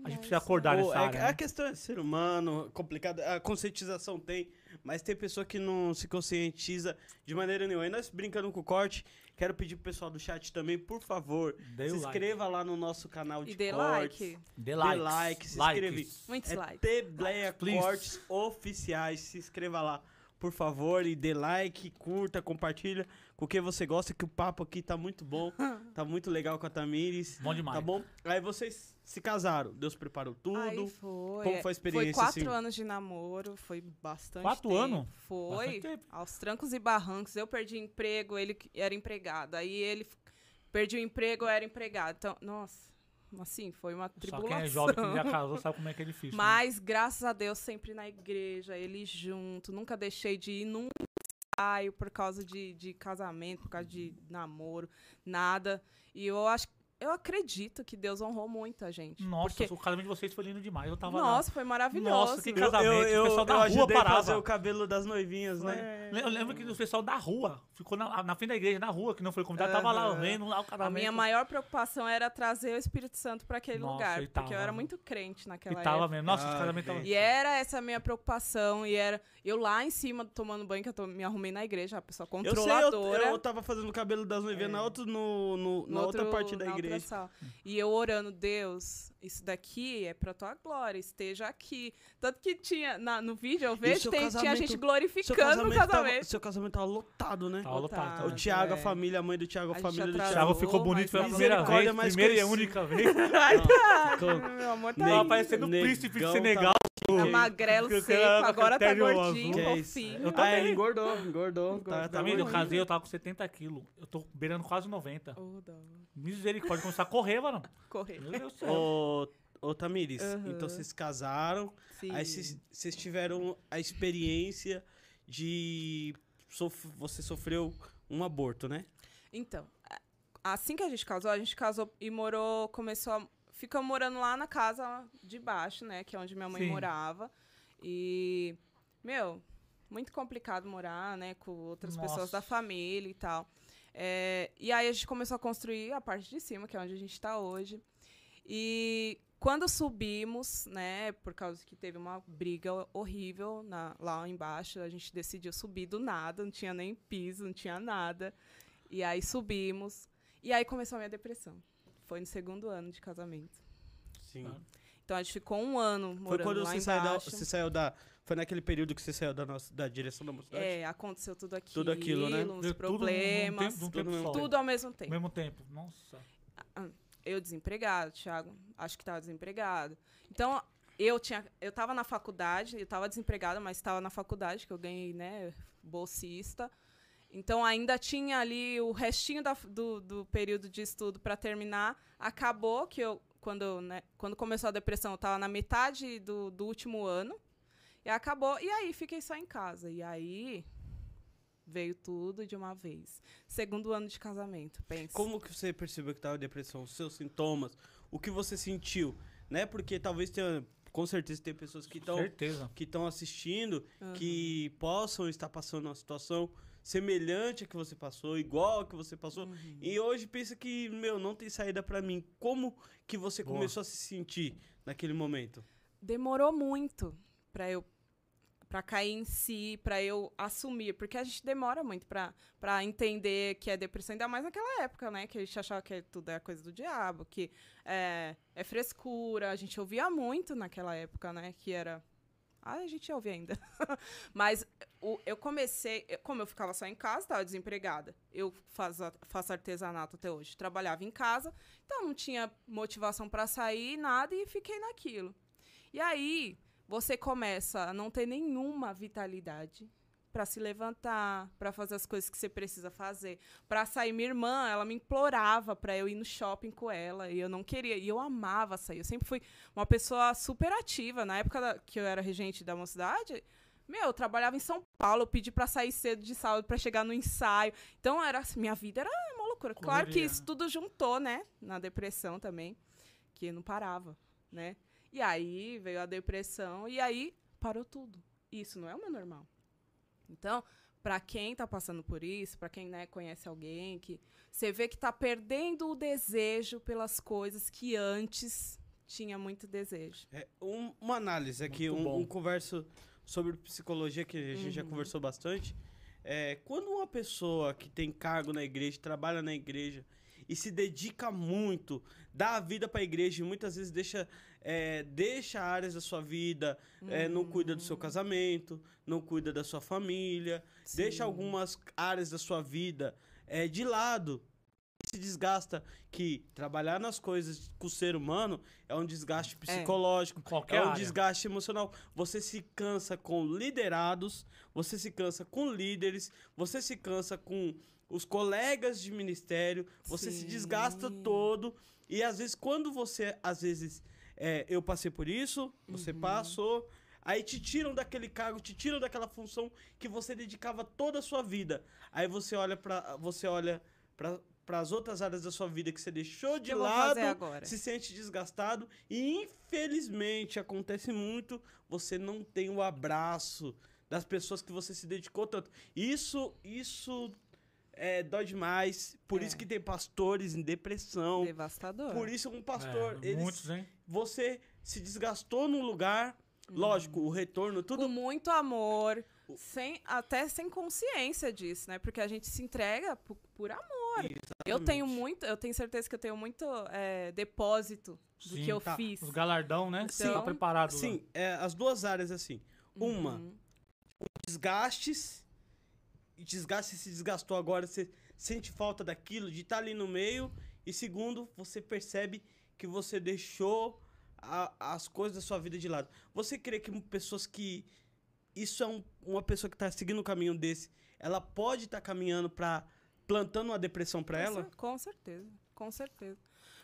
a gente precisa acordar Pô, nessa é- área. a né? questão é ser humano, complicado. A conscientização tem, mas tem pessoa que não se conscientiza de maneira nenhuma. E nós brincando com o corte, quero pedir pro pessoal do chat também, por favor, Dê se like. inscreva lá no nosso canal de E dê cortes. like. Dê Dê like, se likes. inscreve. Muitos É likes. Tebleia. Cortes Oficiais. Se inscreva lá, por favor, e dê like, curta, compartilha com o que você gosta, que o papo aqui tá muito bom. [laughs] tá muito legal com a Tamires. Bom demais. Tá bom? Aí vocês se casaram. Deus preparou tudo. Aí foi. Como foi a experiência, Foi quatro assim? anos de namoro, foi bastante Quatro tempo. anos? Foi. Bastante tempo. Aos trancos e barrancos. Eu perdi emprego, ele que- era empregado. Aí ele perdi o emprego, eu era empregado. Então, nossa, assim, foi uma Só tribulação. quem é jovem que já casou sabe como é que é difícil. né? Mas, graças a Deus, sempre na igreja, ele junto. Nunca deixei de ir num ensaio por causa de, de casamento, por causa de namoro, nada. E eu acho eu acredito que Deus honrou muito a gente. Nossa, porque, o casamento de vocês foi lindo demais. Eu tava lá. nossa, foi maravilhoso. Nossa, que Eu, casamento, eu, o pessoal eu, da eu rua ajudei a parava. fazer o cabelo das noivinhas, né? Eu lembro que o pessoal da rua ficou na, na frente da igreja, na rua, que não foi convidado, tava lá vendo lá o A casamento. minha maior preocupação era trazer o Espírito Santo para aquele Nossa, lugar, e porque eu tava. era muito crente E naquela tava época. mesmo. Nossa, esse Ah, casamento tava. E era essa a minha preocupação, e era eu lá em cima tomando banho, que eu tô- me arrumei na igreja, a pessoa Eu sei, eu, controladora. eu tava fazendo o cabelo das noivinhas na, outra, no, no- no na outra outro- parte da na outra igreja. E eu orando, Deus, isso daqui é pra tua glória, esteja aqui. Tanto que tinha, na- no vídeo eu vejo, tem, tinha gente glorificando no casamento, casamento. tava, seu casamento tava lotado, né? Tava lotado. Lotado. O. Thiago, a é. família, a mãe do Thiago, a, A família do O. Thiago. Thiago ficou bonito pela tava- primeira vez, mais primeira e única [laughs] vez. Ai, tá. Meu amor, tá Nem- Tava aí. parecendo o príncipe de tá- Senegal. Tá magrelo, seco, agora tá terno gordinho, Que é fofinho. Eu Ah, também. ele engordou, engordou. Tá, tá Tá vendo? Eu casei, eu tava com 70 quilos. Eu tô beirando quase 90. Ô, dó. Misericórdia, começar a correr, mano. Correr. Meu Deus do céu. Ô, ô Tamires, Aham. então vocês casaram, Sim. aí vocês vocês tiveram a experiência de... sof- você sofreu um aborto, né? Então, a- assim que a gente casou, a gente casou e morou, começou a. Ficamos morando lá na casa de baixo, né? Que é onde minha mãe Sim. morava. E, meu, muito complicado morar, né? Com outras pessoas da Nossa. família e tal. É, e aí a gente começou a construir a parte de cima, que é onde a gente está hoje. E quando subimos, né, por causa que teve uma briga horrível na- lá embaixo, a gente decidiu subir do nada, não tinha nem piso, não tinha nada. E aí subimos. E aí começou a minha depressão. Foi no segundo ano de casamento. Sim. Então a gente ficou um ano Foi morando quando lá você saiu, da, você saiu da. Foi naquele período que você saiu da, nossa, da direção da mocidade? É, aconteceu tudo aquilo, Tudo aquilo, né? tudo num problemas, tempo- Tudo tempo mesmo só. tudo ao mesmo Ao tempo. mesmo tempo. Nossa. eu desempregado, Thiago, acho que estava desempregado. Então, eu tinha, eu estava na faculdade, eu estava desempregada, mas estava na faculdade que eu ganhei, né, bolsista. Então, ainda tinha ali o restinho da- do, do período de estudo para terminar. Acabou que eu, quando, né, quando começou a depressão, eu estava na metade do, do último ano. E acabou. E aí, fiquei só em casa. E aí, veio tudo de uma vez. Segundo ano de casamento, pensa. Como que você percebeu que estava depressão? Os seus sintomas? O que você sentiu? Né? Porque talvez tenha. Com certeza tem pessoas que estão que estão assistindo Aham. que possam estar passando uma situação semelhante a que você passou, igual a que você passou. Uhum. E hoje pensa que, meu, não tem saída pra mim. Como que você Boa. começou a se sentir naquele momento? demorou muito para eu para cair em si, para eu assumir, porque a gente demora muito para entender que é depressão, ainda mais naquela época, né, que a gente achava que tudo é coisa do diabo, que é, é frescura, a gente ouvia muito naquela época, né, que era ah, a gente ouve ainda. [laughs] Mas o- eu comecei, como eu ficava só em casa, estava desempregada. Eu faço, faço artesanato até hoje. Trabalhava em casa, então não tinha motivação para sair, nada, e fiquei naquilo. E aí, você começa a não ter nenhuma vitalidade para se levantar, para fazer as coisas que você precisa fazer, para sair. Minha irmã, ela me implorava para eu ir no shopping com ela, e eu não queria. E eu amava sair. Eu sempre fui uma pessoa super ativa. Na época da- que eu era regente da mocidade, meu, eu trabalhava em São Paulo, eu pedi para sair cedo de sábado para chegar no ensaio. Então, era minha vida era uma loucura. Claro que Correria, isso tudo juntou, né? Na depressão também, que não parava, né? E aí veio a depressão e aí parou tudo. Isso não é o meu normal. Então, para quem tá passando por isso, para quem né, conhece alguém que você vê que tá perdendo o desejo pelas coisas que antes tinha muito desejo. É, um- uma análise aqui, um, um converso sobre psicologia que a gente já Uhum. conversou bastante. É, quando uma pessoa que tem cargo na igreja, trabalha na igreja e se dedica muito, dá a vida para a igreja e muitas vezes deixa, é, deixa áreas da sua vida, é, não cuida do seu casamento, não cuida da sua família, deixa Sim. algumas áreas da sua vida é, de lado. Se desgasta que trabalhar nas coisas com o ser humano é um desgaste psicológico, Em qualquer é um área. desgaste emocional. Você se cansa com liderados, você se cansa com líderes, você se cansa com os colegas de ministério, você se Sim. desgasta todo. E às vezes, quando você, às vezes, é, eu passei por isso, você Uhum. passou, aí te tiram daquele cargo, te tiram daquela função que você dedicava toda a sua vida. Aí você olha para você olha para as outras áreas da sua vida que você deixou de lado, se sente desgastado e infelizmente acontece muito, você não tem o abraço das pessoas que você se dedicou tanto. Isso isso é, dói demais. Por É. isso que tem pastores em depressão. Devastador. Por isso um pastor, É, eles- muitos, hein? você se desgastou num lugar, lógico, o retorno, tudo com muito amor, sem, até sem consciência disso, né? Porque a gente se entrega por, por amor. Eu tenho Exatamente. muito, eu tenho certeza que eu tenho muito é, depósito do Sim, que eu tá. fiz. Os galardão, né? Sim. Tá preparado. Sim, é, as duas áreas assim. Uma, Uhum. desgastes, e desgaste se desgastou agora, você sente falta daquilo, de estar ali no meio. E segundo, você percebe que você deixou a- as coisas da sua vida de lado. Você crê que pessoas que. Isso é um- uma pessoa que está seguindo um caminho desse, ela pode estar caminhando para plantando uma depressão para ela? Com certeza, com certeza.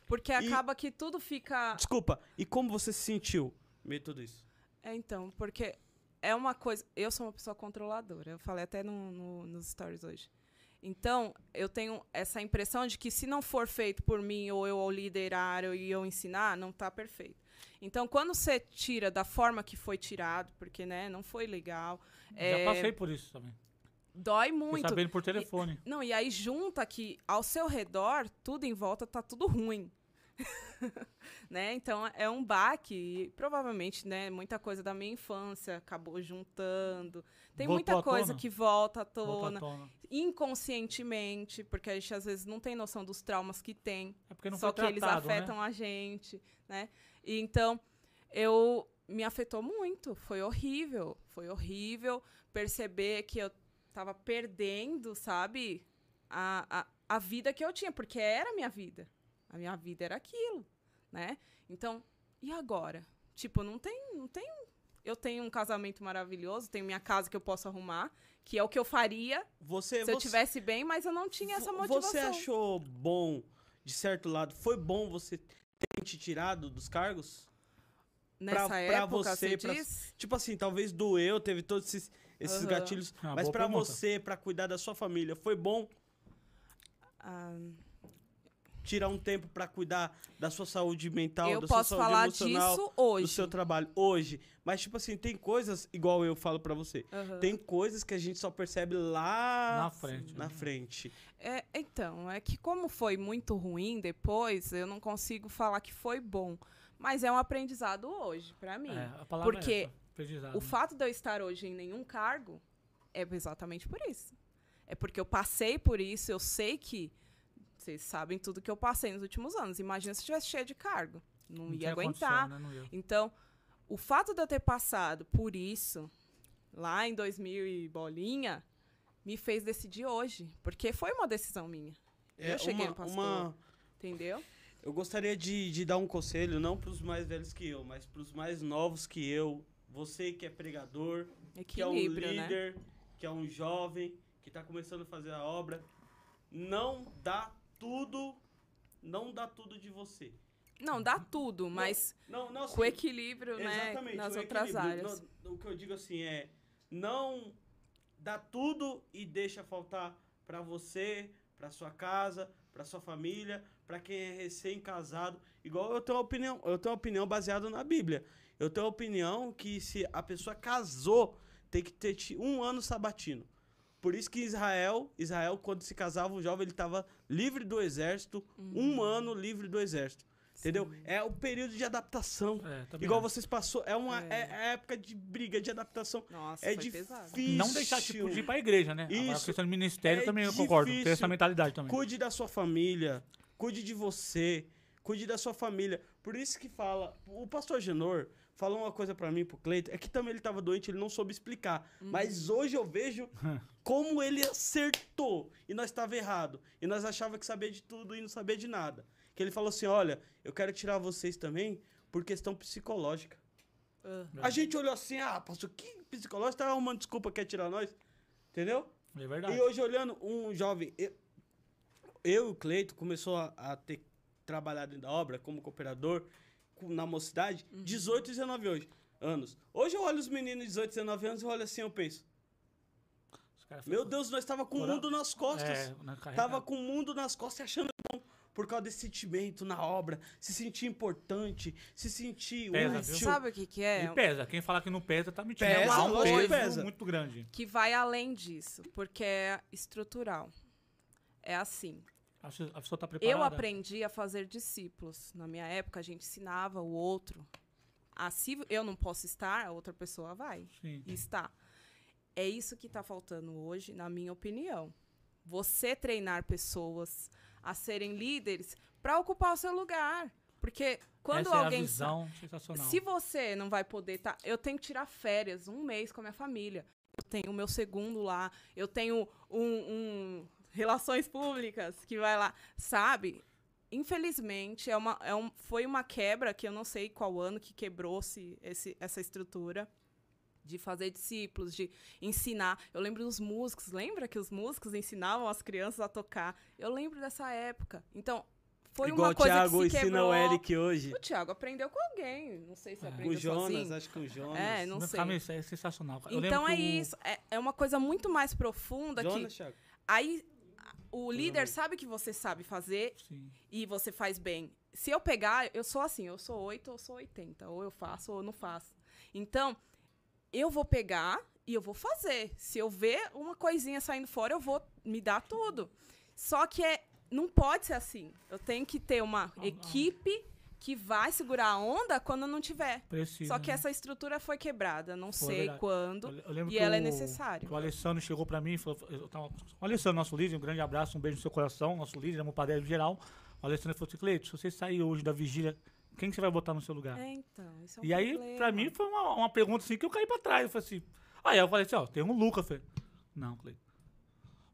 Porque E- acaba que tudo fica. Desculpa, e como você se sentiu meio tudo isso? É, então, porque é uma coisa. Eu sou uma pessoa controladora. Eu falei até no, no- nos stories hoje. Então, eu tenho essa impressão de que se não for feito por mim, ou eu liderar ou eu ensinar, não está perfeito. Então, quando você tira da forma que foi tirado, porque né, não foi legal. Já é, passei por isso também. Dói Fiquei muito. sabendo por telefone. Não, e aí junta que ao seu redor, tudo em volta tá tudo ruim. [laughs] né? Então é um baque e provavelmente, né, muita coisa da minha infância acabou juntando. Tem Voltou muita coisa tona? que volta à Voltou à tona, tona. inconscientemente, porque a gente às vezes não tem noção dos traumas que tem, É só que eles tratado, afetam né? a gente, né? E então eu me afetou muito, foi horrível, foi horrível perceber que eu tava perdendo, sabe, a, a, a vida que eu tinha, porque era a minha vida. A minha vida era aquilo, né? Então, e agora? Tipo, não tem, não tem. Eu tenho um casamento maravilhoso, tenho minha casa que eu posso arrumar, que é o que eu faria Você, se eu você- tivesse bem, mas eu não tinha essa motivação. Você achou bom, de certo lado, foi bom você ter te tirado dos cargos? Nessa pra- pra época, você, você pra-? Tipo assim, talvez doeu, teve todos esses, esses Aham. gatilhos, Ah, mas pra pergunta. você, pra cuidar da sua família, foi bom Ah, tirar um tempo pra cuidar da sua saúde mental, eu da posso sua saúde falar emocional, disso do hoje. seu trabalho hoje. Mas tipo assim, tem coisas igual eu falo pra você. Aham. Tem coisas que a gente só percebe lá Na frente. na né? frente. É, então, é que como foi muito ruim depois, eu não consigo falar que foi bom. Mas é um aprendizado hoje, pra mim. É, a palavra Porque é essa, O né? fato de eu estar hoje em nenhum cargo é exatamente por isso. É porque eu passei por isso, eu sei que vocês sabem tudo que eu passei nos últimos anos. Imagina se eu estivesse cheia de cargo. Não, Não ia aguentar. né? Não ia. Então, o fato de eu ter passado por isso lá em 2000 e bolinha me fez decidir hoje, porque foi uma decisão minha. Eu cheguei uma, no pastor. uma- Entendeu? Eu gostaria de, de dar um conselho, não para os mais velhos que eu, mas para os mais novos que eu. Você que é pregador, que é um Equilíbrio, né? líder, que é um jovem, que está começando a fazer a obra. Não dá tudo, não dá tudo de você. Não, dá tudo, mas Não, não, com assim, equilíbrio, né, nas outras equilíbrio. áreas. Não, o que eu digo assim é, não dá tudo e deixa faltar pra você, pra sua casa, pra sua família, pra quem é recém-casado. Igual eu tenho uma opinião, eu tenho uma opinião baseada na Bíblia. Eu tenho a opinião que se a pessoa casou, tem que ter um ano sabatino. Por isso que Israel, Israel quando se casava um jovem, ele estava livre do exército, um ano livre do exército. Entendeu? É o período de adaptação. É, também Igual acho. vocês passou, é uma É. é. é época de briga, de adaptação. Nossa, é foi difícil. pesado. Não deixar tipo, de ir pra igreja, né? Agora, a Isso. questão de ministério É também eu concordo. Tem difícil. essa mentalidade também. Cuide da sua família, cuide de você, cuide da sua família. Por isso que fala, o pastor Genor falou uma coisa pra mim, pro Cleiton, é que também ele tava doente, ele não soube explicar. Mas hoje eu vejo [laughs] como ele acertou e nós estava errado. E nós achava que sabia de tudo e não sabia de nada. Que ele falou assim, olha, eu quero tirar vocês também por questão psicológica. Ah, A gente olhou assim, ah, pastor, que psicológico tá arrumando desculpa, quer tirar nós? Entendeu? É verdade. E hoje olhando um jovem, eu, eu e o Cleito começou a, a ter trabalhado dentro da obra como cooperador na mocidade, Uhum. 18 e 19 hoje, anos. Hoje eu olho os meninos de 18 e 19 anos e olho assim, eu penso, meu Deus, nós tava com o mundo nas costas. É. Tava com o mundo nas costas e achando bom. Por causa desse sentimento na obra, se sentir importante, se sentir Pesa, útil. Sabe o que, que é? E pesa. Quem fala que não pesa tá mentindo. Pesa, é um peso pesa. muito grande. Que vai além disso, porque é estrutural. É assim. A pessoa a pessoa tá preparada. Eu aprendi a fazer discípulos. Na minha época, a gente ensinava o outro. Ah, se eu não posso estar, a outra pessoa vai Sim. e está. É isso que está faltando hoje, na minha opinião. Você treinar pessoas a serem líderes para ocupar o seu lugar. Porque quando Essa alguém é a visão sensacional. se você não vai poder tá, eu tenho que tirar férias um mês com a minha família. Eu tenho o meu segundo lá, eu tenho um, um relações públicas que vai lá, sabe? Infelizmente é uma, é um, foi uma quebra que eu não sei qual ano que quebrou-se esse, essa estrutura de fazer discípulos, de ensinar. Eu lembro dos músicos, lembra que os músicos ensinavam as crianças a tocar? Eu lembro dessa época. Então foi Igual uma coisa o Thiago que se ensina quebrou. o Eric hoje. O Thiago aprendeu com alguém. Não sei se É. Com aprendeu o Jonas, sozinho. acho que com o Jonas. É, não Meu sei. isso é sensacional. Eu Então é isso. É, é uma coisa muito mais profunda Jonas, que. Thiago. Aí o líder sabe que você sabe fazer Sim. e você faz bem. Se eu pegar, eu sou assim, eu sou 8 ou sou 80, ou eu faço ou eu não faço. Então, eu vou pegar e eu vou fazer. Se eu ver uma coisinha saindo fora, eu vou me dar tudo. Só que é, não pode ser assim. Eu tenho que ter uma equipe que vai segurar a onda quando não tiver. Precisa. Só que né? essa estrutura foi quebrada, não Foi sei verdade. quando. Eu- eu e ela é o- necessária. que O Alessandro chegou pra mim e falou: eu tava, o Alessandro, nosso líder, um grande abraço, um beijo no seu coração, nosso líder, o padre geral. O Alessandro falou assim: Cleito, se você sair hoje da vigília, quem que você vai botar no seu lugar? É, então, isso é um e aí, problema. pra mim, foi uma, uma pergunta assim que eu caí pra trás. Eu falei assim. Aí eu falei assim: ó, tem um Lucas. Falei: não, Cleito.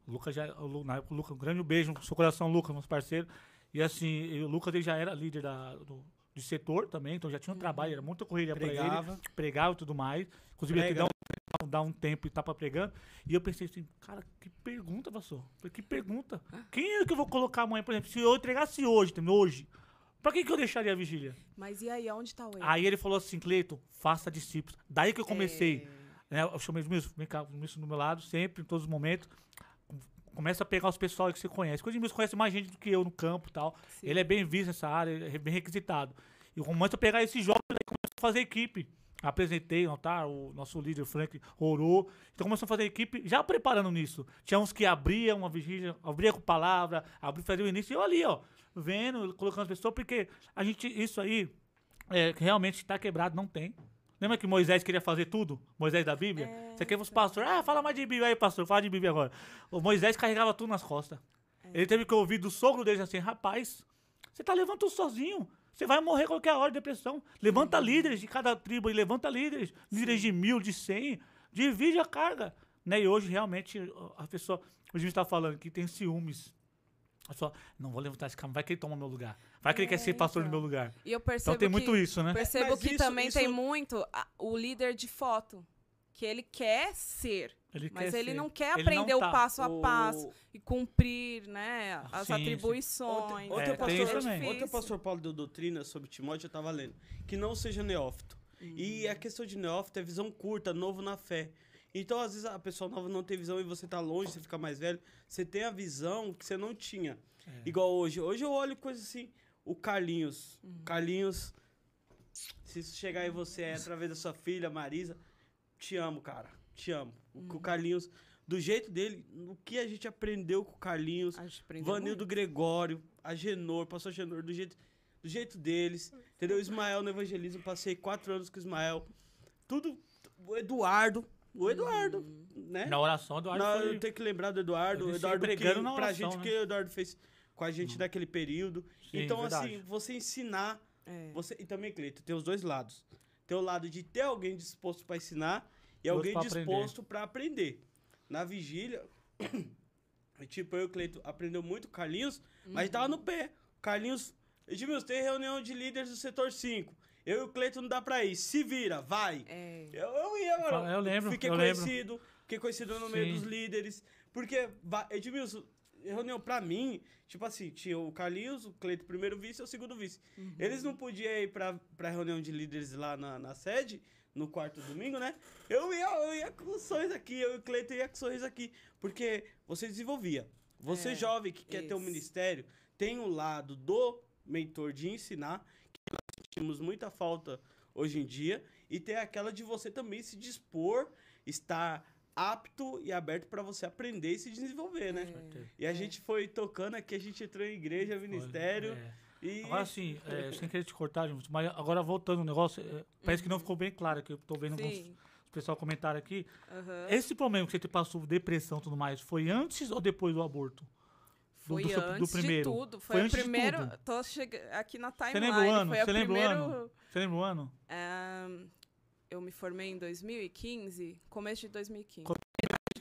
O Lucas já. O, na época, o Lucas, um grande beijo no seu coração, Lucas, nosso parceiro. E assim, e o Lucas ele já era líder da, do, do setor também, então já tinha um trabalho, era muita correria pra ele Pregava. pregava e tudo mais. Inclusive, Prega. aqui dá um, dá um tempo e tá pra pregando. E eu pensei assim, cara, que pergunta, pastor. Falei, Que pergunta. Quem é que eu vou colocar amanhã, por exemplo, se eu entregasse hoje, hoje, pra que, que eu deixaria a vigília? Mas e aí, onde tá o erro? Aí ele falou assim, Cleiton, faça discípulos. Daí que eu comecei. É, Né, eu chamei o Milson, vem cá, o Milson do meu lado, sempre, em todos os momentos. Começa a pegar os pessoal que você conhece. O Milson conhece mais gente do que eu no campo e tal. sim. Ele é bem visto nessa área, é bem requisitado. E eu começo a pegar esses jovens e começo a fazer equipe. Apresentei, não, tá? O nosso líder, Frank, orou. Então começou a fazer equipe já preparando nisso. Tinha uns que abriam uma vigília, abria com palavra, abria, fazia o início. E eu ali, ó, vendo, colocando as pessoas, porque a gente, isso aí, é, realmente está quebrado, não tem. Lembra que Moisés queria fazer tudo? Moisés da Bíblia? É, Você quer os pastores? Ah, fala mais de Bíblia aí, pastor. Fala de Bíblia agora. O Moisés carregava tudo nas costas. Ele teve que ouvir do sogro dele assim, rapaz, você tá levando tudo sozinho. Você vai morrer qualquer hora de depressão. Levanta líderes de cada tribo e levanta líderes. Líderes de mil, de cem. Divide a carga. Né? E hoje, realmente, a pessoa... Hoje a gente tá falando que tem ciúmes. A pessoa, não vou levantar esse cara, vai que ele toma meu lugar. Vai que ele quer É, ser pastor no então. meu lugar. E eu percebo Então tem que, muito isso, né? Percebo Mas que isso- também isso- tem muito a- o líder de foto. Que ele quer ser, Ele mas quer ele ser. não quer Ele aprender não o tá. passo a O- passo e cumprir, né, as Sim, sim. atribuições. Outro, É, outro tem isso pastor, também. outro pastor Paulo deu doutrina sobre Timóteo, eu tava lendo. Que não seja neófito. E a questão de neófito é visão curta, novo na fé. Então, às vezes, a pessoa nova não tem visão e você tá longe, você fica mais velho. Você tem a visão que você não tinha. Igual hoje. Hoje eu olho coisa assim. O Carlinhos. Carlinhos. Se isso chegar em você é através da sua filha, Marisa. Te amo, cara. Te amo. O, o Carlinhos, do jeito dele, o que a gente aprendeu com o Carlinhos. A gente aprendeu Vanildo Gregório, a Genor, pastor Genor, do jeito, do jeito deles. Entendeu? O Ismael no evangelismo, passei quatro anos com o Ismael. Tudo. O Eduardo. O Eduardo, né? Na oração, Eduardo Não, foi... eu tenho que lembrar do Eduardo. O Eduardo que, pregando na pra oração, gente né? que o Eduardo fez com a gente naquele período. Sim, então, verdade. assim, você ensinar. É. Você, e também, Cleito, tem os dois lados. Tem o lado de ter alguém disposto para ensinar e outro alguém pra disposto para aprender. Na vigília, [coughs] tipo, eu e o Cleito aprendeu muito Carlinhos, mas tava no pé. Carlinhos, Edmilson, tem reunião de líderes do setor 5. Eu e o Cleito não dá pra ir. Se vira, vai. É. Eu, eu ia, mano. Eu lembro, Fiquei eu lembro. conhecido. Fiquei conhecido no meio Sim. dos líderes. Porque, Edmilson, reunião pra mim, tipo assim, tinha o Carlinhos, o Cleito primeiro vice e o segundo vice. Eles não podiam ir pra, pra reunião de líderes lá na, na sede, no quarto domingo, né? Eu ia, eu ia com sorriso aqui, eu e o Cleito ia com sorriso aqui. Porque você desenvolvia. Você É, jovem que quer ter um isso. ministério, tem o lado do mentor de ensinar, sentimos muita falta hoje em dia, e tem aquela de você também se dispor, estar apto e aberto para você aprender e se desenvolver, né? E a gente foi tocando aqui, a gente entrou em igreja, ministério, É. e... Agora sim, é, sem querer te cortar, Junto, mas agora voltando no negócio, é, parece que não ficou bem claro, que eu tô vendo alguns pessoal comentaram aqui. aham. Esse problema que você te passou, depressão e tudo mais, foi antes ou depois do aborto? Foi do do antes primeiro. de tudo. Foi Foi, o antes de primeiro. tudo. Tô chega, aqui na Você timeline. lembra o ano? O Você lembra o primeiro. ano? Você lembra o ano? Eu me formei em 2015, começo de 2015. Co-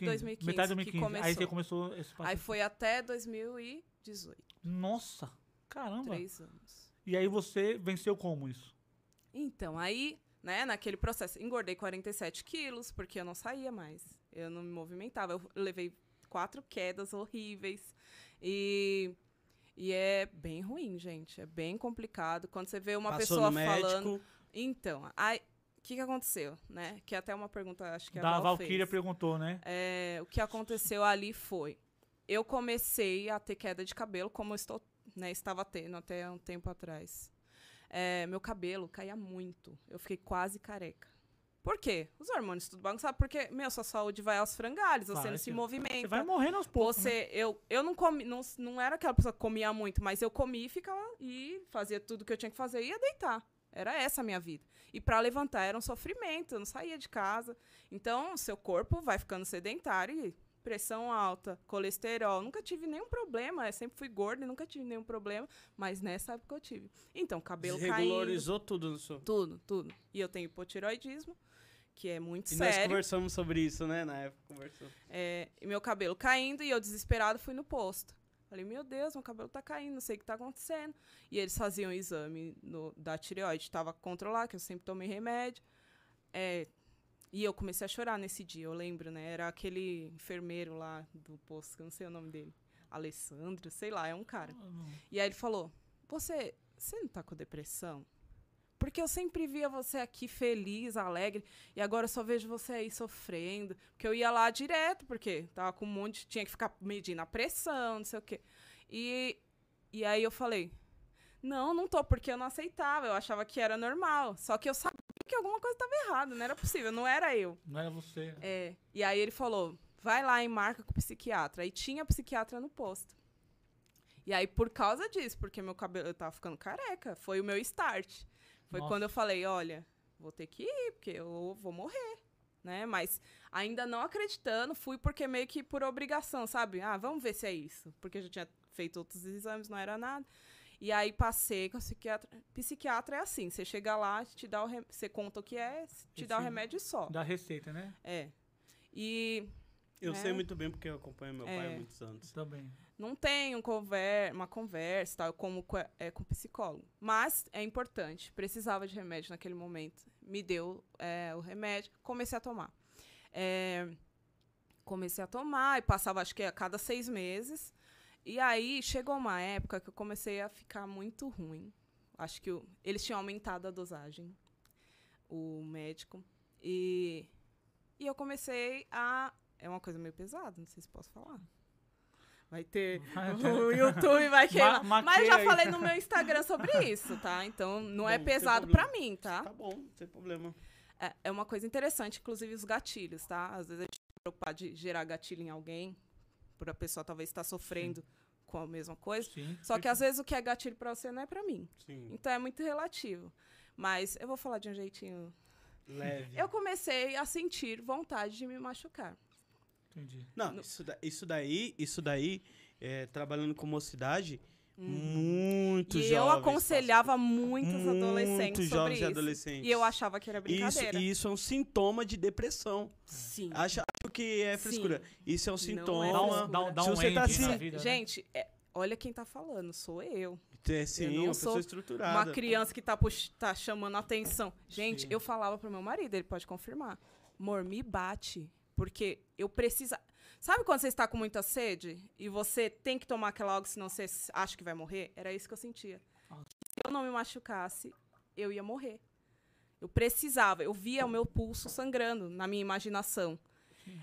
2015, Metade de que 2015. Aí você começou. começou esse passo. Aí foi até 2018, Nossa, caramba. três anos. E aí você venceu como isso? Então, aí, né, naquele processo, engordei 47 quilos, porque eu não saía mais. Eu não me movimentava. Eu levei quatro quedas horríveis. E, e é bem ruim, gente. É bem complicado. Quando você vê uma Passou pessoa no falando. Então, aí. O que, que aconteceu, né? Que é até uma pergunta, acho que a da Valkyria fez. perguntou, né? É, o que aconteceu ali foi eu comecei a ter queda de cabelo, como eu estou, né, estava tendo até um tempo atrás. É, meu cabelo caía muito. Eu fiquei quase careca. Por quê? Os hormônios tudo bagunçado. Porque, meu, sua saúde vai aos frangalhos, você não se movimenta. Você vai morrendo aos poucos. né? Você, eu, eu não comi, não, não era aquela pessoa que comia muito, mas eu comia e ficava e fazia tudo que eu tinha que fazer e ia deitar. Era essa a minha vida. E para levantar era um sofrimento, eu não saía de casa. Então, seu corpo vai ficando sedentário e pressão alta, colesterol. Nunca tive nenhum problema, eu sempre fui gorda e nunca tive nenhum problema, mas nessa época eu tive. Então, cabelo caindo, Regularizou tudo no seu. tudo, tudo. E eu tenho hipotiroidismo, que é muito E nós sério. conversamos sobre isso, né? Na época conversou. É, e meu cabelo caindo e eu desesperado fui no posto. Falei, meu Deus, meu cabelo tá caindo, não sei o que tá acontecendo. E eles faziam o exame no- da tireoide, tava controlado, que eu sempre tomei remédio. É, e eu comecei a chorar nesse dia, eu lembro, né? Era aquele enfermeiro lá do posto, que eu não sei o nome dele. Alessandro, sei lá, é um cara. E aí ele falou: Você, você não tá com depressão? Porque eu sempre via você aqui feliz, alegre, e agora eu só vejo você aí sofrendo. Porque eu ia lá direto, porque tava com um monte, tinha que ficar medindo a pressão, não sei o quê. E, e aí eu falei: Não, não tô, porque eu não aceitava, eu achava que era normal. Só que eu sabia que alguma coisa estava errada, não era possível, não era eu. Não era você. É. E aí ele falou: vai lá e marca com o psiquiatra. E tinha psiquiatra no posto. E aí, por causa disso, porque meu cabelo eu tava ficando careca, foi o meu start. Foi Nossa. quando eu falei, olha, vou ter que ir, porque eu vou morrer. Né? Mas ainda não acreditando, fui porque meio que por obrigação, sabe? Ah, vamos ver se é isso. Porque eu já tinha feito outros exames, não era nada. E aí passei com o psiquiatra. Psiquiatra é assim, você chega lá, te dá o rem... você conta o que é, te dá o remédio só. Da receita, né? É. E Eu É. sei muito bem porque eu acompanho meu pai há É. muitos anos. Também. Não tem um conver uma conversa, tal, como co- é com psicólogo. Mas é importante. Precisava de remédio naquele momento. Me deu é, o remédio, comecei a tomar. É, comecei a tomar e passava, acho que a cada seis meses. E aí chegou uma época que eu comecei a ficar muito ruim. Acho que o- eles tinham aumentado a dosagem, o médico. E, e eu comecei a. É uma coisa meio pesada, não sei se posso falar. Vai ter. [laughs] O YouTube vai queimar. Ma- Mas eu já falei no meu [laughs] Instagram sobre isso, tá? Então não é Bom, sem pesado pra mim, tá? Tá bom, não tem problema. É, é uma coisa interessante, inclusive os gatilhos, tá? Às vezes a gente se preocupar de gerar gatilho em alguém, por a pessoa talvez estar sofrendo com a mesma coisa. Sim. Só que às vezes o que é gatilho pra você não é pra mim. Sim. Então é muito relativo. Mas eu vou falar de um jeitinho. Leve. Eu comecei a sentir vontade de me machucar. Entendi. Não, isso, da- isso daí, isso daí, é, trabalhando com mocidade, Hum. muito e jovens. eu aconselhava passam- muitos adolescentes Muitos sobre jovens e isso. adolescentes. E eu achava que era Isso, brincadeira. e isso é um sintoma de depressão. Sim. Acha acho que é Sim. frescura. Isso é um é sintoma. Dá frescura. dá, um- dá Se um você tá assim- vida, né? Gente, é- olha quem tá falando, sou eu. É, sim, não uma sou estruturada. Uma criança que tá, pux- tá chamando a atenção. Gente, Sim. eu falava pro meu marido, ele pode confirmar. Amor, me bate. Porque eu preciso. Sabe quando você está com muita sede e você tem que tomar aquela água, senão você acha que vai morrer? Era isso que eu sentia. Se eu não me machucasse, eu ia morrer. Eu precisava, eu via o meu pulso sangrando na minha imaginação.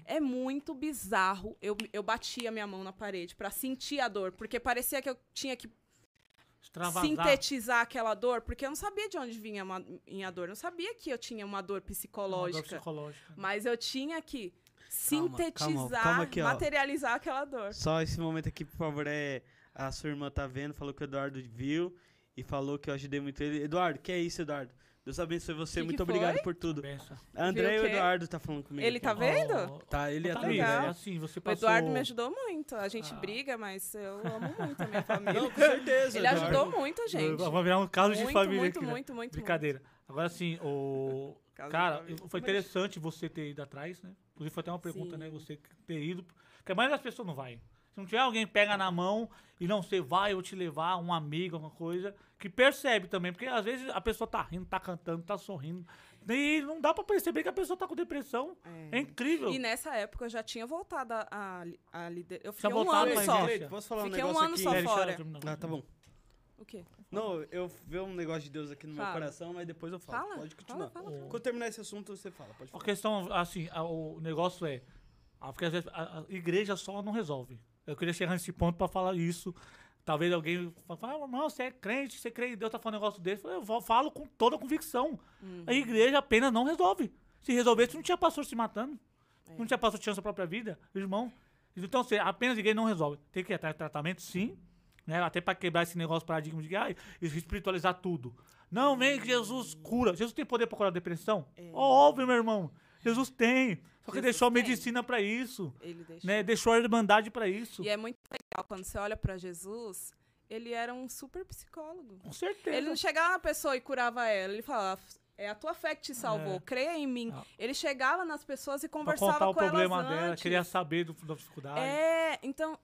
É muito bizarro. Eu, eu batia minha mão na parede pra sentir a dor, porque parecia que eu tinha que Extravasar. sintetizar aquela dor, porque eu não sabia de onde vinha uma- minha dor, eu não sabia que eu tinha uma dor Uma dor psicológica, psicológica. mas eu tinha que Calma, sintetizar, calma aqui, ó. materializar aquela dor. Só esse momento aqui, por favor, é. A sua irmã tá vendo, falou que o Eduardo viu e falou que eu ajudei muito ele. Eduardo, que é isso, Eduardo? Deus abençoe você, Que muito que obrigado foi? por tudo. Benção. A André e o o? Eduardo tá falando comigo. Ele aqui. tá vendo? Tá, ele a tá legal. É assim, você O passou... Eduardo me ajudou muito. A gente Ah. briga, mas eu amo muito a minha [laughs] família. Não, com certeza. Ele Eduardo. ajudou muito, gente. Vai virar um caso de Muito, família muito, aqui, né? muito, muito, Brincadeira. Agora sim, o... [laughs] De Cara, foi interessante você ter ido atrás, né? Inclusive foi até uma pergunta, Sim. né? Você ter ido. Porque a maioria das pessoas não vai. Se não tiver alguém que pega na mão e não sei, vai eu te levar, um amigo, alguma coisa, que percebe também. Porque às vezes a pessoa tá rindo, tá cantando, tá sorrindo. E não dá pra perceber que a pessoa tá com depressão. É, incrível. E nessa época eu já tinha voltado a, a, a liderança. Eu fiquei um ano só. igreja. Posso falar Fiquei um um ano aqui? só É, eu fora. Ah, tá bom. O quê? Não, eu vi um negócio de Deus aqui no meu Fala. coração, mas depois eu falo. Fala, Pode continuar. fala, fala, fala. Quando terminar esse assunto, você fala. Pode A falar. questão, assim, a- o negócio é. Porque às vezes a, a igreja só não resolve. Eu queria chegar nesse ponto pra falar isso. Talvez alguém fale, ah, não, você é crente, você crê em Deus, tá falando um negócio desse. Eu falo- com toda convicção. A igreja apenas não resolve. Se resolvesse, não tinha pastor se matando. Não tinha pastor tirando sua própria vida, irmão. Então, se apenas a igreja não resolve. Tem que ter tratamento, sim. Né? Até pra quebrar esse negócio paradigma de ah, espiritualizar tudo. Não, vem que Jesus cura. Jesus tem poder pra curar a depressão? Óbvio, meu irmão. Jesus tem. Só que Jesus deixou a medicina pra isso. Ele deixou. Né? Deixou a irmandade pra isso. E é muito legal quando você olha pra Jesus, ele era um super psicólogo. Com certeza. Ele não chegava na pessoa e curava ela, ele falava, é a tua fé que te salvou, É. creia em mim. Ah. Ele chegava nas pessoas e Pra conversava contar o problema elas dela, antes. queria saber do, da dificuldade. É, então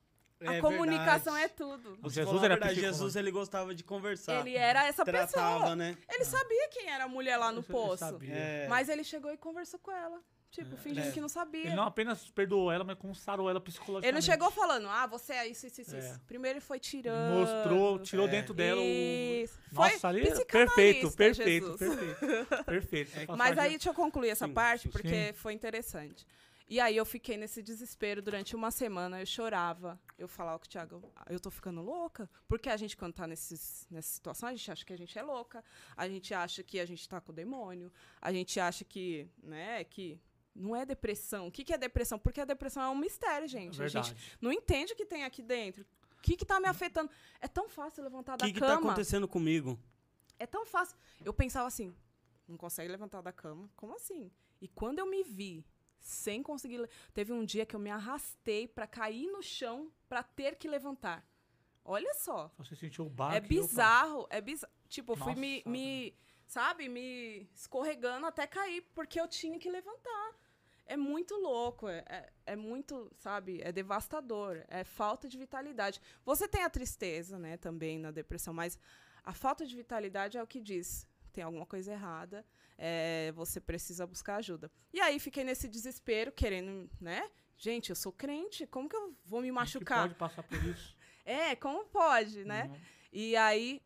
a É comunicação verdade. é tudo. O Jesus a era verdade. Jesus ele gostava de conversar. Ele era essa Tratava, pessoa. né? Ele sabia quem era a mulher lá no Ele poço. sabia. É. Mas ele chegou e conversou com ela. Tipo, fingindo É. que não sabia. Ele não apenas perdoou ela, mas como sarou ela psicologicamente. Ele não chegou falando, ah, você é isso, isso, isso. É. isso. Primeiro ele foi tirando. Mostrou, tirou É. dentro dela o. Isso. Nossa, foi ali. Perfeito, perfeito, Jesus. perfeito. Perfeito. Essa [laughs] Mas aí deixa eu concluir essa Sim, parte, sim, porque sim. foi interessante. E aí eu fiquei nesse desespero durante uma semana, eu chorava. Eu falava com o Thiago, "Ah, eu tô ficando louca. Porque a gente, quando tá nesses, nessa situação, a gente acha que a gente é louca. A gente acha que a gente tá com o demônio. A gente acha que, né, que não é depressão. O que, que é depressão? Porque a depressão é um mistério, gente. A Verdade. gente não entende o que tem aqui dentro. O que que tá me afetando? É tão fácil levantar O da que que tá cama. acontecendo comigo? É tão fácil. Eu pensava assim, não consegue levantar da cama? Como assim? E quando eu me vi sem conseguir, teve um dia que eu me arrastei pra cair no chão pra ter que levantar. Olha só. Você sentiu o baque. é opa. bizarro, é bizarro. Tipo, eu fui Nossa, me, me, sabe, me escorregando até cair porque eu tinha que levantar. É muito louco, é, é, é muito, sabe, é devastador, é falta de vitalidade. Você tem a tristeza, né, também na depressão, mas a falta de vitalidade é o que diz. Tem alguma coisa errada, é, você precisa buscar ajuda. E aí fiquei nesse desespero, querendo, né? Gente, eu sou crente, como que eu vou me machucar? pode passar por isso. [laughs] É, como pode, né? Uhum. E aí,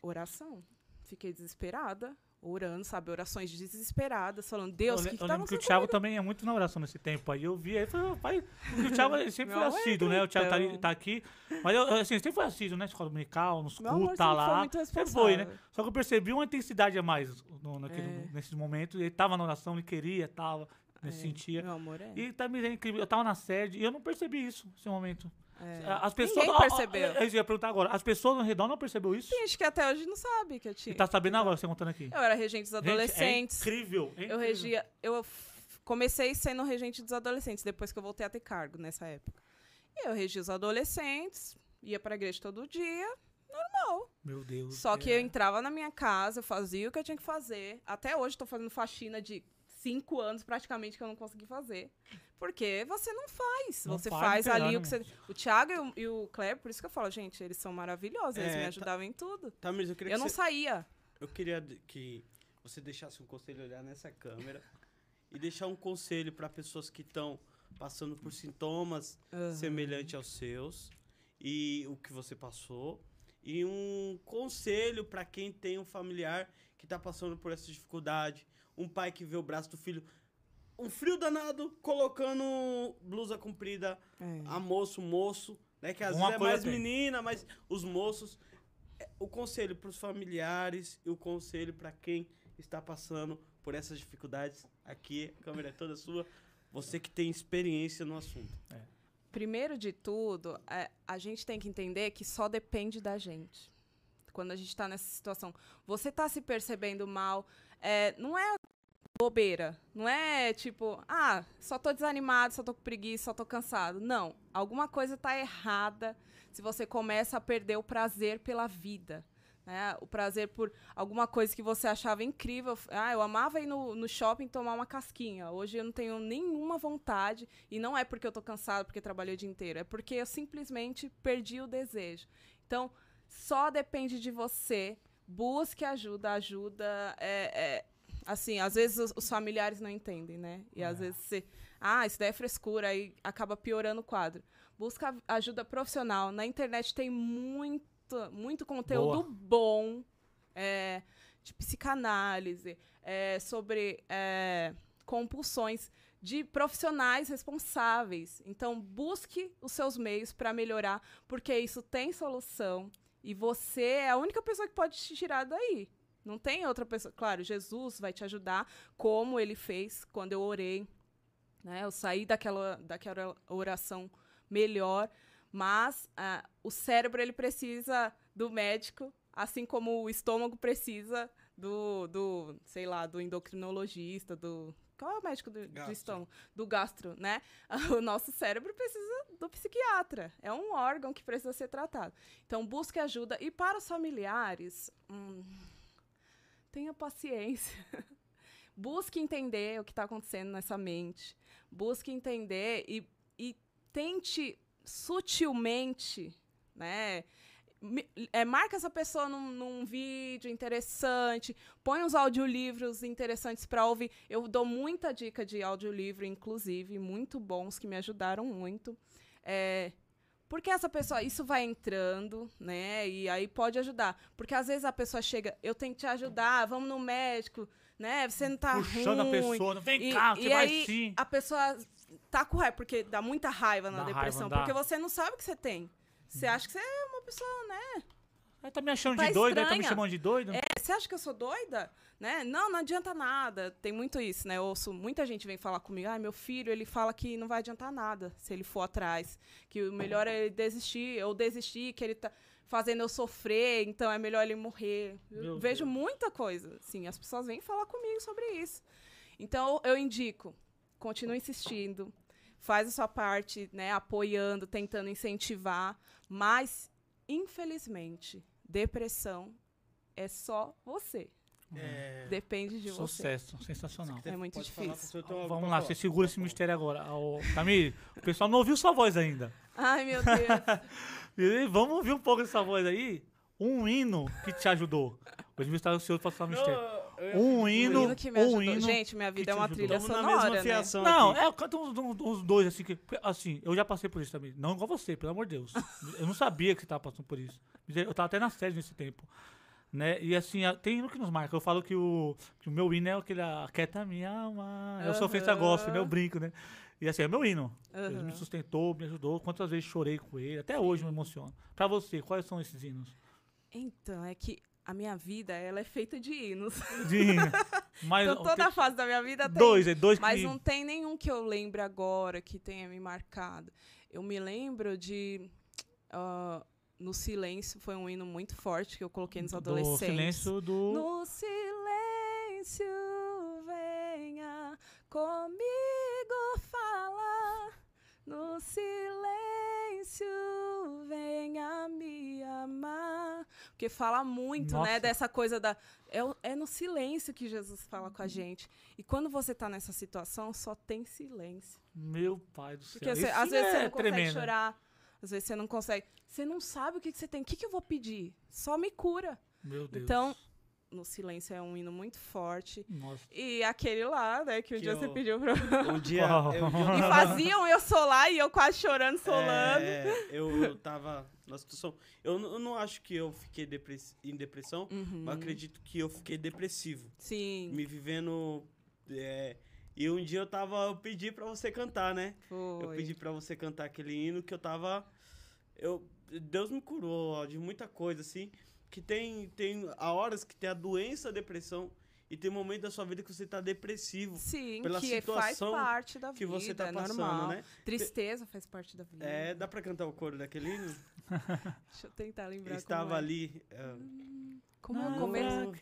oração. Fiquei desesperada, orando, sabe? Orações desesperadas, falando, Deus, o que, que eu tá lembro que o acontecendo Thiago também é muito na oração nesse tempo aí. Eu vi aí, falei, pai, o Thiago sempre [laughs] foi amor, assíduo, né? O Thiago tá, ali- então. tá aqui. Mas eu, assim, sempre foi assíduo, né? Escola dominical, nos cultos, tá foi lá. Sempre foi, né? Só que eu percebi uma intensidade a mais no, naquele, É. nesses momentos. Ele tava na oração, ele queria, tava, ele É, sentia. Meu amor, é. E tá me dizendo que eu tava na sede e eu não percebi isso nesse momento. É. As pessoas. Ninguém ó, ó, percebeu. É que eu ia perguntar agora. As pessoas ao redor não percebeu isso? Tem gente que até hoje não sabe que eu tinha. E tá sabendo agora, você contando aqui. Eu era regente dos Gente, adolescentes. é incrível. é eu incrível. regia. Eu comecei sendo regente dos adolescentes, depois que eu voltei a ter cargo nessa época. E eu regia os adolescentes, ia pra igreja todo dia, normal. Meu Deus. Só que é. eu entrava na minha casa, eu fazia o que eu tinha que fazer. Até hoje tô fazendo faxina de cinco anos praticamente que eu não consegui fazer. Porque você não faz. Não você faz, faz ali o que você. O Thiago e o, e o por isso que eu falo, gente, eles são maravilhosos, eles É, me tá- ajudavam em tudo. Tamires, eu queria Eu que não você... saía. Eu queria que você deixasse um conselho olhar nessa câmera e deixar um conselho para pessoas que estão passando por sintomas Aham. semelhantes aos seus e o que você passou e um conselho para quem tem um familiar que está passando por essa dificuldade, um pai que vê o braço do filho um frio danado colocando blusa comprida É. a moço, moço, né? Que às Alguma vezes é mais tem. menina, mas os moços. é, O conselho para os familiares e o conselho para quem está passando por essas dificuldades. Aqui, a câmera é toda sua. Você que tem experiência no assunto. Primeiro de tudo, é, a gente tem que entender que só depende da gente. Quando a gente está nessa situação. Você está se percebendo mal, é, não é bobeira. Não é tipo, ah, só tô desanimado, só tô com preguiça, só tô cansado. Não. Alguma coisa tá errada se você começa a perder o prazer pela vida. Né? O prazer por alguma coisa que você achava incrível. Ah, eu amava ir no, no shopping tomar uma casquinha. Hoje eu não tenho nenhuma vontade. E não é porque eu tô cansado, porque trabalhei o dia inteiro. É porque eu simplesmente perdi o desejo. Então, só depende de você. Busque ajuda. Ajuda é, é, assim, às vezes os, os familiares não entendem, né? E às É. vezes você, ah, isso daí é frescura, aí acaba piorando o quadro. Busca ajuda profissional. Na internet tem muito, muito conteúdo bom é, de psicanálise, é, sobre é, compulsões. de profissionais responsáveis. Então, busque os seus meios para melhorar, porque isso tem solução e você é a única pessoa que pode te tirar daí. Não tem outra pessoa. Claro, Jesus vai te ajudar, como ele fez quando eu orei. Né? Eu saí daquela, daquela oração melhor, mas ah, o cérebro ele precisa do médico, assim como o estômago precisa do, do sei lá, do endocrinologista, do qual é o médico do, do estômago? Do gastro, né? [laughs] O nosso cérebro precisa do psiquiatra. É um órgão que precisa ser tratado. Então, busque ajuda. E para os familiares, hum, tenha paciência. [laughs] busque entender o que está acontecendo nessa mente. Busque entender e, e tente sutilmente, né? é, marca essa pessoa num, num, vídeo interessante, põe uns audiolivros interessantes para ouvir. Eu dou muita dica de audiolivro, inclusive, muito bons, que me ajudaram muito. É, porque essa pessoa, isso vai entrando, né? E aí pode ajudar. Porque às vezes a pessoa chega, eu tenho que te ajudar, vamos no médico, né? Você não tá Puxando ruim. a pessoa, vem e, cá, você vai aí, sim. A pessoa tá com raiva, porque dá muita raiva na dá depressão, raiva, porque você não sabe o que você tem. Você acha que você é uma pessoa, né? Aí tá me achando tá de doida, tá me chamando de doida. É, você acha que eu sou doida? Né? Não, não adianta nada. Tem muito isso, né? Eu ouço muita gente vem falar comigo, ah, meu filho, ele fala que não vai adiantar nada se ele for atrás. Que o melhor é ele desistir, ou desistir, que ele tá fazendo eu sofrer, então é melhor ele morrer. Eu vejo muita coisa. Sim, as pessoas vêm falar comigo sobre isso. Então eu indico, continue insistindo, faz a sua parte, né, apoiando, tentando incentivar, mas infelizmente, depressão é só você. É... Depende de Sucesso, você. sensacional. É muito difícil. Falar, Vamos lá, você segura esse mistério agora. Tamir, o pessoal não ouviu sua voz ainda. Ai, meu Deus. [laughs] Vamos ouvir um pouco dessa voz aí? Um hino que te ajudou. Hoje me está ansioso para falar o mistério. Um hino, um hino que me ajudou. Um hino Gente, minha vida é uma trilha sonora, na mesma fiação né? Não, é, eu canto uns, uns, uns, dois, assim, que, assim, eu já passei por isso também. Não igual você, pelo amor de Deus. [laughs] eu não sabia que você estava passando por isso. Eu tava até na série nesse tempo. Né? E assim, tem hino que nos marca. Eu falo que o, que o meu hino é aquele Aquieta Minha Alma. Eu sou feita gosto, né? Eu brinco, né? E assim, é meu hino. Uhum. Ele me sustentou, me ajudou. Quantas vezes chorei com ele. Até hoje me emociona. Pra você, quais são esses hinos? Então, é que a minha vida, ela é feita de hinos. De hinos. [laughs] Mas, então, toda a fase da minha vida tem. Dois, é dois Mas que... não tem nenhum que eu lembre agora que tenha me marcado. Eu me lembro de... Uh, no Silêncio foi um hino muito forte que eu coloquei nos adolescentes. No silêncio do... No silêncio venha comigo falar. No silêncio venha me amar. Porque fala muito, né, Nossa. né, dessa coisa da. É, é no silêncio que Jesus fala com a gente. E quando você tá nessa situação, só tem silêncio. Meu pai do céu. Porque você, às vezes é você não consegue tremendo. chorar. Às vezes você não consegue. Você não sabe o que, que você tem. O que, que eu vou pedir? Só me cura. Meu Deus. Então, no Silêncio é um hino muito forte. Nossa. E aquele lá, né, que um que dia eu... você pediu pra. Um dia. Eu, [laughs] eu... E faziam eu solar e eu quase chorando, solando. É, eu, eu tava na situação. Eu, eu não acho que eu fiquei depress... em depressão, uhum. mas acredito que eu fiquei depressivo. Sim. Me vivendo. É... E um dia eu tava. Eu pedi pra você cantar, né? Foi. Eu pedi pra você cantar aquele hino que eu tava. Eu, Deus me curou ó, de muita coisa, assim que tem, tem a horas que tem a doença, a depressão, e tem momentos da sua vida que você está depressivo. Sim, pela que situação faz parte da vida, que você está é passando, normal. né? Tristeza faz parte da vida. É, dá para cantar o coro daquele hino? [laughs] Deixa eu tentar lembrar Estava é. ali... Uh, como é o começo?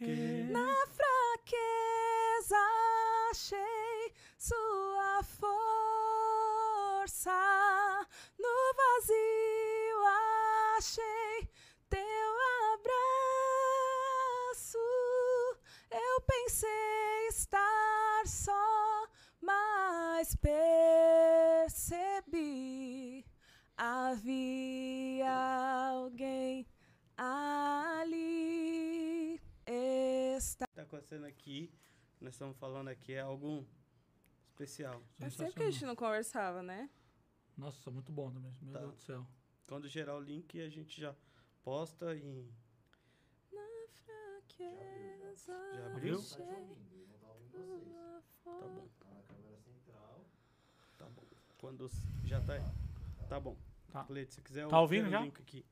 Na fraqueza achei sua força, no vazio achei Eu pensei estar só, mas percebi havia alguém ali. Está. Tá acontecendo aqui, nós estamos falando aqui, é algo especial. É sempre que a gente não conversava, né? Nossa, muito bom também, meu tá. Deus do céu. Quando gerar o link, a gente já posta e. Fraqueza. Já abriu? Tá bom. Tá na câmera central. Quando s- já tá aí. Tá bom. Tá. Cleide, se quiser, Tá ouvindo já? o link aqui.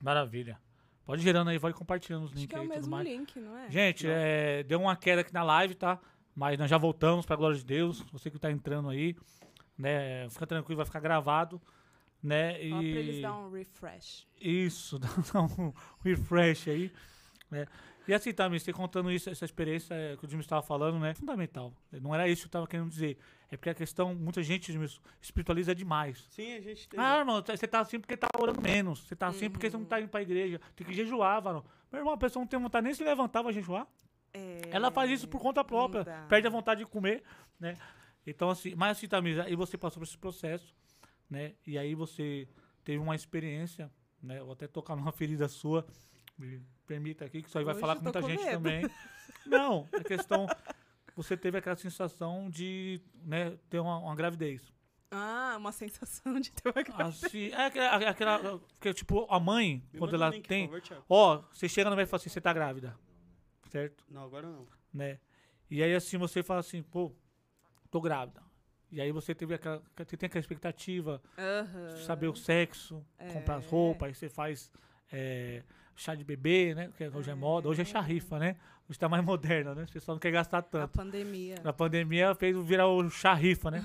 Maravilha. Pode ir gerando aí, vai compartilhando os Acho links que é o aí e tudo mesmo mais. link, não é? Gente, Não. é, deu uma queda aqui na live, tá? Mas nós já voltamos, pra glória de Deus. Você que tá entrando aí, né? Fica tranquilo, vai ficar gravado, né? Ó, pra eles E dar um refresh. isso, [laughs] dá um refresh aí, né? E assim, também, você contando isso, essa experiência é, que o Jimmy estava falando, né? Fundamental. Não era isso que eu estava querendo dizer. É porque a questão, muita gente Jimmy, espiritualiza demais. Sim, a gente tem. Ah, irmão, você tá assim porque tá orando menos. Você tá assim porque você não tá indo pra igreja. Tem que jejuar, mano. Meu irmão, a pessoa não tem vontade nem se levantar pra jejuar. É, Ela faz isso por conta própria. Perde a vontade de comer, né? Então, assim, mas assim, Tamisa, e você passou por esse processo, né? E aí você teve uma experiência, né? Vou até tocar numa ferida sua. Me permita aqui, que isso aí vai Hoje falar com muita com gente medo. também. [laughs] Não, é questão. Você teve aquela sensação de né, ter uma, uma gravidez. Ah, uma sensação de ter uma gravidez. Assim, é aquela, aquela. Que, tipo, a mãe, Me quando ela link, tem. favor. Ó, você chega no médico e fala assim: você tá grávida. Certo? Não, agora não. né? E aí assim você fala assim, pô, tô grávida. E aí você teve aquela, você tem aquela expectativa, de saber o sexo, comprar as É. roupas, aí você faz é, chá de bebê, né? Que hoje é moda, hoje é chá rifa, né? Hoje tá mais moderno, né? O pessoal não quer gastar A tanto. pandemia. Na pandemia fez virar o chá rifa, né?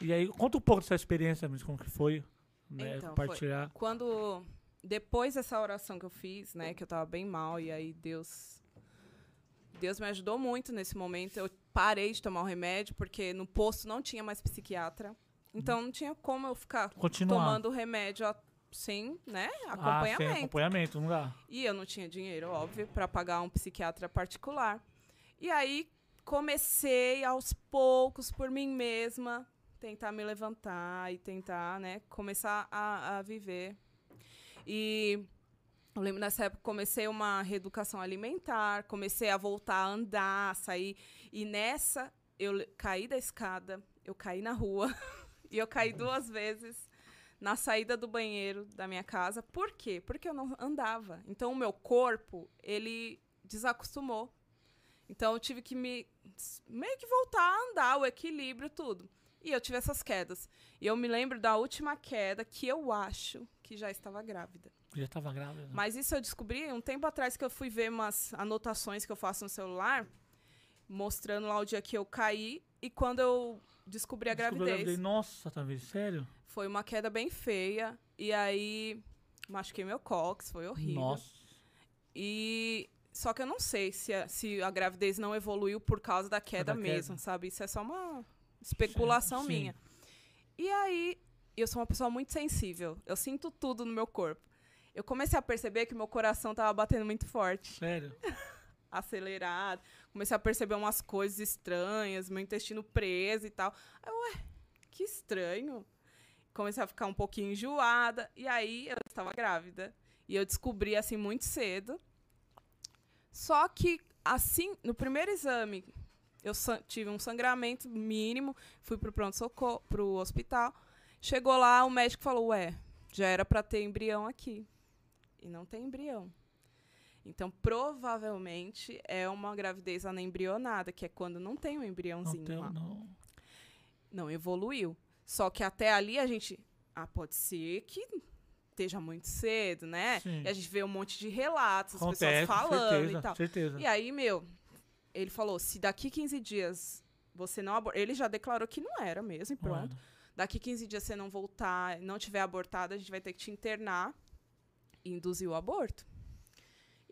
E aí, conta um pouco dessa experiência, mesmo, como que foi, né? Então, foi- compartilhar. Quando. Depois dessa oração que eu fiz, né? Que eu tava bem mal, e aí Deus. Deus me ajudou muito nesse momento. Eu parei de tomar o remédio, porque no posto não tinha mais psiquiatra. Então não tinha como eu ficar Continuar. tomando o remédio sem, né? Ah, sem Acompanhamento. acompanhamento, não dá. E eu não tinha dinheiro, óbvio, para pagar um psiquiatra particular. E aí comecei aos poucos por mim mesma tentar me levantar e tentar, né, começar a, a viver. E eu lembro nessa época comecei uma reeducação alimentar, comecei a voltar a andar, a sair. E nessa eu caí da escada, eu caí na rua [laughs] e eu caí duas vezes na saída do banheiro da minha casa. Por quê? Porque eu não andava. Então o meu corpo, ele desacostumou. Então eu tive que me meio que voltar a andar, o equilíbrio, tudo. E eu tive essas quedas. E eu me lembro da última queda que eu acho que já estava grávida. Já tava grávida. né? Mas isso eu descobri um tempo atrás que eu fui ver umas anotações que eu faço no celular, mostrando lá o dia que eu caí e quando eu descobri a Descobriu gravidez. Nossa, tá vendo? Sério? Foi uma queda bem feia. E aí machuquei meu cóccix, foi horrível. Nossa. E só que eu não sei se a, se a gravidez não evoluiu por causa da queda da mesmo, queda. sabe? Isso é só uma especulação Sim. minha. E aí, eu sou uma pessoa muito sensível. Eu sinto tudo no meu corpo. Eu comecei a perceber que meu coração tava batendo muito forte, Sério? [laughs] acelerado. Comecei a perceber umas coisas estranhas, meu intestino preso e tal. Aí, ué, que estranho. Comecei a ficar um pouquinho enjoada. E aí, eu estava grávida. E eu descobri, assim, muito cedo. Só que, assim, no primeiro exame, eu tive um sangramento mínimo, fui pro pronto-socorro, pro hospital. Chegou lá, o médico falou, ué, já era para ter embrião aqui. E não tem embrião. Então, provavelmente, é uma gravidez anembrionada, que é quando não tem um Não, embriãozinho tem, lá. não. Não evoluiu. Só que até ali a gente... Ah, pode ser que esteja muito cedo, né? Sim. E a gente vê um monte de relatos, as Acontece, pessoas falando certeza, e tal. certeza. E aí, meu, ele falou: se daqui 15 dias você não abortar. Ele já declarou que não era mesmo, e pronto. Mano, Daqui 15 dias você não voltar, não tiver abortado, a gente vai ter que te internar e induzir o aborto.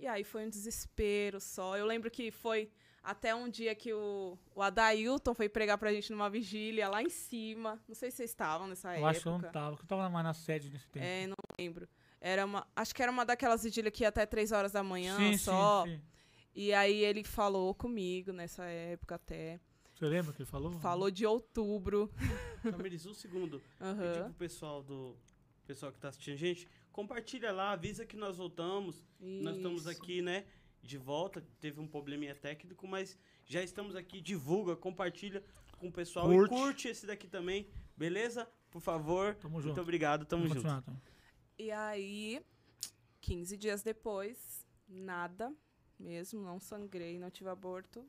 E aí foi um desespero só. Eu lembro que foi até um dia que o, o Adailton foi pregar pra gente numa vigília lá em cima. Não sei se vocês estavam nessa eu época. acho que eu não tava, que eu tava mais na sede nesse tempo. É, não lembro. Era uma, acho que era uma daquelas vigílias que ia até 3 horas da manhã sim, só. sim, sim. E aí ele falou comigo nessa época até. Você lembra que ele falou? Falou de outubro. Tamiris, um segundo. [laughs] Aham. Pedir pro pessoal do pessoal que tá assistindo a gente, compartilha lá, avisa que nós voltamos. Nós estamos Isso. aqui, né, de volta. Teve um probleminha técnico, mas já estamos aqui. Divulga, compartilha com o pessoal Curte. e curte esse daqui também, beleza? Por favor. Tamo Muito junto. obrigado, tamo Vamos junto. continuar, então. E aí, 15 dias depois, nada mesmo, não sangrei, não tive aborto.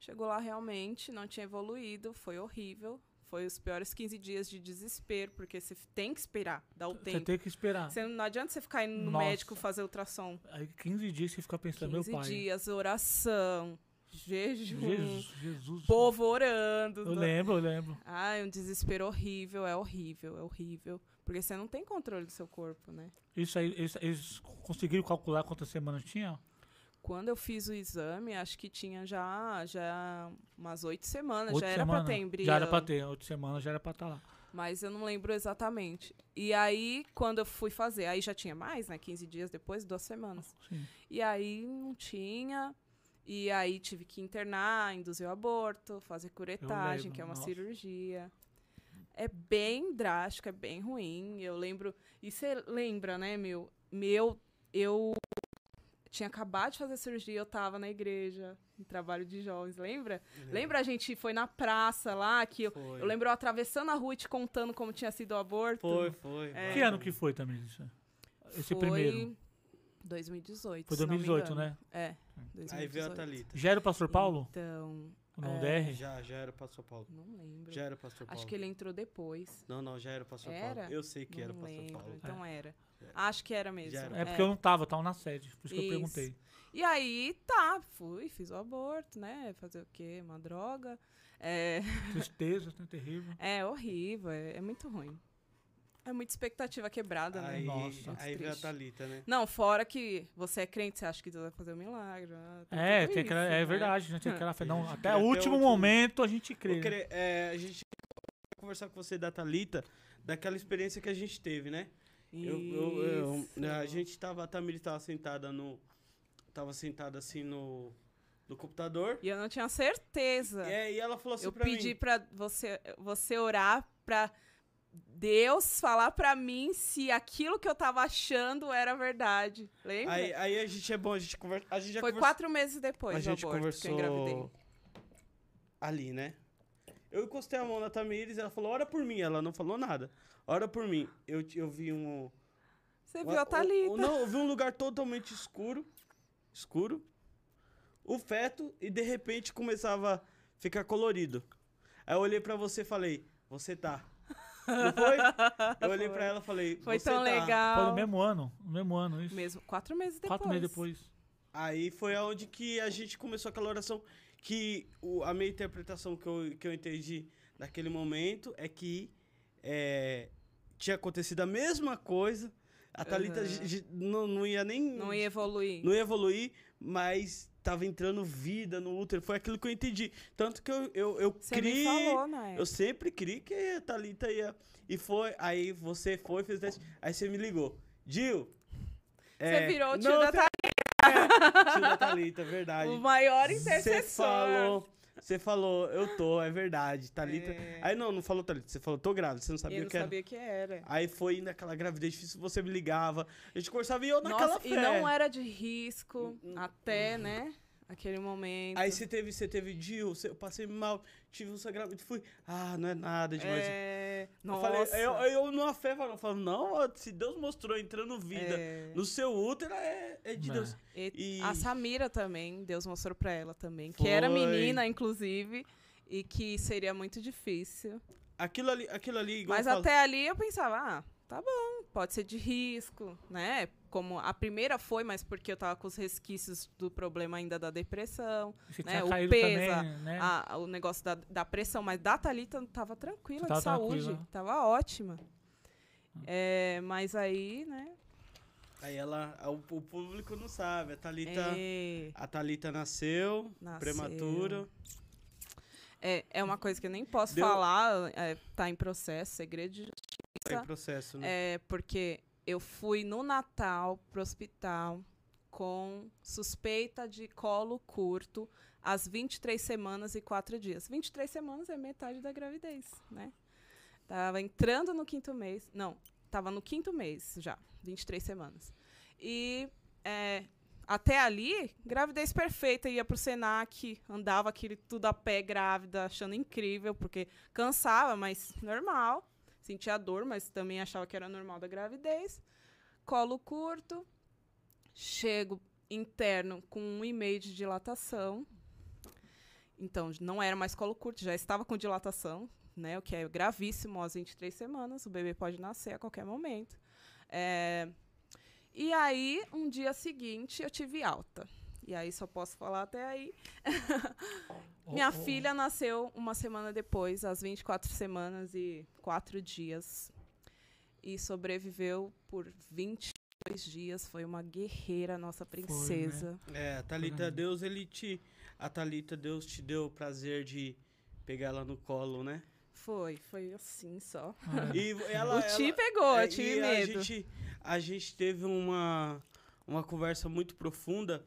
Chegou lá realmente, não tinha evoluído, foi horrível. Foi os piores 15 dias de desespero, porque você tem que esperar, dá o Você tempo. tem que esperar. Você- não adianta você ficar indo no Nossa. médico fazer ultrassom. Aí 15 dias você fica pensando, 15 meu pai. dias, oração, jejum, Jesus, Jesus. povo orando. Eu lembro, eu lembro. Ai, um desespero horrível, é horrível, é horrível. Porque você não tem controle do seu corpo, né? Isso aí, eles, eles conseguiram calcular quantas semanas tinha? Quando eu fiz o exame, acho que tinha já, já umas oito semanas. Oito já era semanas? pra ter embrião. Já era pra ter, oito semanas já era pra estar lá. Mas eu não lembro exatamente. E aí, quando eu fui fazer, aí já tinha mais, né? 15 dias depois, duas semanas. Sim. E aí não tinha. E aí tive que internar, induzir o aborto, fazer curetagem, que é uma nossa. cirurgia. É bem drástico, é bem ruim. Eu lembro. E você lembra, né, meu? Meu, eu tinha acabado de fazer cirurgia, eu tava na igreja, em trabalho de jovens, lembra? Lembra a gente foi na praça lá, que eu, eu lembro eu atravessando a rua e te contando como tinha sido o aborto? Foi, foi. É. Que ano que foi também isso? Esse Foi primeiro? 2018. Foi se não me 2018, engano. né? É. 2018. Aí veio a Thalita. Já era o pastor Paulo? Então, O nome É. DR? Já, já era o pastor Paulo. não lembro. Já era o pastor Paulo. Acho que ele entrou depois. Não, não, já era o pastor Era? Paulo. Eu sei que não era o pastor lembro. Paulo. Então era. Acho que era mesmo. Era. É porque eu não tava, eu tava na sede. Por isso que eu Isso. perguntei. E aí, tá, fui, fiz o aborto, né? Fazer o quê? Uma droga. É, [laughs] Tristeza, né? Terrível. é horrível, é, é muito ruim. É muita expectativa quebrada, né? Aí, Nossa. aí veio a. Thalita, né? Não, fora que você é crente, você acha que Deus vai fazer um milagre. ah, tem É, tem aquela, isso, é né? verdade, né? Tem aquela fé. Não, [laughs] até até o último momento a gente crê. Né? querer, é, a gente vai conversar com você da Thalita, daquela experiência que a gente teve, né? Eu, eu- eu- Isso. a gente tava, a Tamiri tava sentada no. Tava sentada assim no, no computador. E eu não tinha certeza. É, e ela falou assim eu pra pedi mim. pra você, você orar pra Deus falar pra mim se aquilo que eu tava achando era verdade. Lembra? Aí, aí a gente é bom, a gente conversa. A gente Foi conversou- quatro meses depois a gente aborto que eu engravidei. conversou ali, né? Eu encostei a mão na Tamires, ela falou, ora por mim. Ela não falou nada. Ora por mim. Eu, eu vi um. Você uma- viu a Thalita. o- não, eu vi um lugar totalmente escuro. Escuro. O feto, e de repente começava a ficar colorido. Aí eu olhei pra você e falei, você tá. Não foi? [laughs] Eu olhei pra ela e falei, Foi você tão tá. legal. Foi no mesmo ano. No mesmo ano, isso. Mesmo, quatro meses depois. Quatro meses depois. Aí foi aonde que a gente começou aquela oração que o- a minha interpretação que eu, que eu entendi naquele momento é que é, tinha acontecido a mesma coisa. A Thalita gi- não, não ia nem. Não ia evoluir. não ia evoluir, mas tava entrando vida no útero. Foi aquilo que eu entendi. Tanto que eu, eu, eu Você criei. falou, né? Eu sempre criei que a Thalita ia. E foi. Aí você foi, fez teste. Aí você me ligou. Gil. Você virou o tio não, da da Thalita, é verdade. [laughs] O maior Você intercessor. falou. Você falou, eu tô, é verdade. Thalita. É. Aí não, não falou Thalita. Você falou, tô grávida. Você não sabia Eu o não que era. sabia que era. Aí foi naquela gravidez difícil, você me ligava. A gente conversava e eu naquela Nossa, fé. e não era de risco até, né? Aquele momento. Aí você teve, você teve você- eu passei mal, tive um sangrado, fui, ah, não é nada demais. É... Eu Nossa. falei, eu, eu numa fé eu falo, não, se Deus mostrou entrando vida É. no seu útero, é, é de É. Deus. E E- A Samira também, Deus mostrou pra ela também. Que era Foi. menina, inclusive, e que seria muito difícil. Aquilo ali, aquilo ali, igual Mas eu falo, até ali eu pensava, ah, tá bom, pode ser de risco, né? Como a primeira foi, mas porque eu tava com os resquícios do problema ainda da depressão, Você né? tinha O peso, também, né? a- o negócio da, da pressão, mas da Thalita tava tranquila Tava de saúde, tranquila. tava ótima. É, mas aí, né? aí ela, o, o público não sabe, a Thalita, é, a Thalita nasceu, Nasceu. prematura. É, é uma coisa que eu nem posso Deu- falar, é, tá em processo, segredo de Tá em processo, né? É, porque eu fui no Natal pro hospital com suspeita de colo curto às 23 semanas e 4 dias. 23 semanas é metade da gravidez, né? Tava entrando no quinto mês. Não, tava no quinto mês já, 23 semanas. E é, até ali, gravidez perfeita, ia pro Senac, andava aquele tudo a pé grávida, achando incrível, porque cansava, mas normal. Sentia dor, mas também achava que era normal da gravidez. Colo curto. Chego interno com um e meio de dilatação. Então, não era mais colo curto, já estava com dilatação. né? O que é gravíssimo às 23 semanas. O bebê pode nascer a qualquer momento. É, e aí, um dia seguinte, eu tive alta. E aí só posso falar até aí. [laughs] Minha Oh, oh. filha nasceu uma semana depois, às 24 semanas e 4 dias. E sobreviveu por 22 dias. Foi uma guerreira, nossa né? princesa. É, a Thalita Caramba. Deus, ele te. A Thalita Deus te deu o prazer de pegar ela no colo, né? Foi, foi assim só. E [laughs] ela. o Ti pegou, é, eu tive medo. A gente, a gente teve uma, uma conversa muito profunda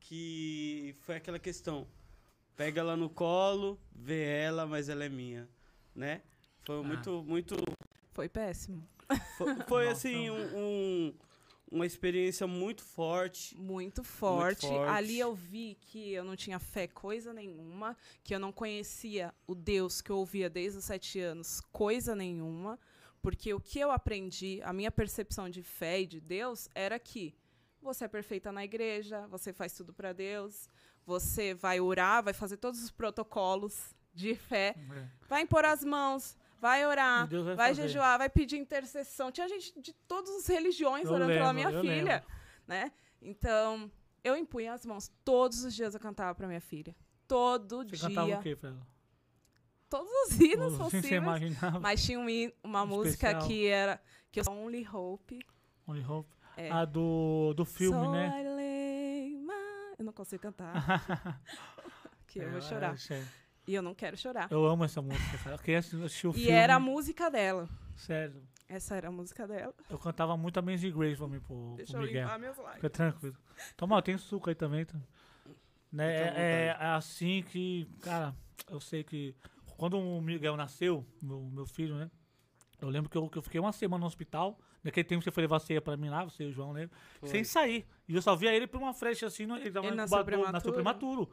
que foi aquela questão. Pega ela no colo, vê ela, mas ela é minha, né? Foi Ah. muito, muito Foi péssimo. Foi, [laughs] foi, assim, um, um- uma experiência muito forte. Muito forte. forte. Ali eu vi que eu não tinha fé coisa nenhuma, que eu não conhecia o Deus que eu ouvia desde os sete anos coisa nenhuma, porque o que eu aprendi, a minha percepção de fé e de Deus era que você é perfeita na igreja, você faz tudo para Deus, você vai orar, vai fazer todos os protocolos de fé, É. vai impor as mãos, vai orar, vai vai jejuar, vai pedir intercessão. Tinha gente de todas as religiões Eu orando pela lembro, minha eu filha, lembro. né? Então, eu impunha as mãos. Todos os dias eu cantava pra minha filha. Todo Você dia. cantava o quê pra ela? Todos os hinos você possíveis. Mas tinha um uma música Especial. que era que eu Only Hope. Only Hope. É. A do, do filme, so né? I lay my- Eu não consigo cantar. [laughs] que eu vou É, chorar. é. E eu não quero chorar. Eu amo essa música, cara. Eu queria assistir assistir o E filme. era a música dela. Sério. Essa era a música dela. Eu cantava muito Amazing Grace pra mim, pro, Deixa pro eu Miguel. limpar meus lábios. Fica tranquilo. Toma, tem suco aí também. Tá? Né? À É, é assim que, cara, eu sei que quando o Miguel nasceu, meu, meu filho, né? Eu lembro que eu, que eu fiquei uma semana no hospital. Naquele tempo você foi levar ceia pra mim lá, você e o João? Foi. Sem sair. E eu só via ele por uma frecha assim, no- ele tava Ele no nasceu incubador, nasceu prematuro.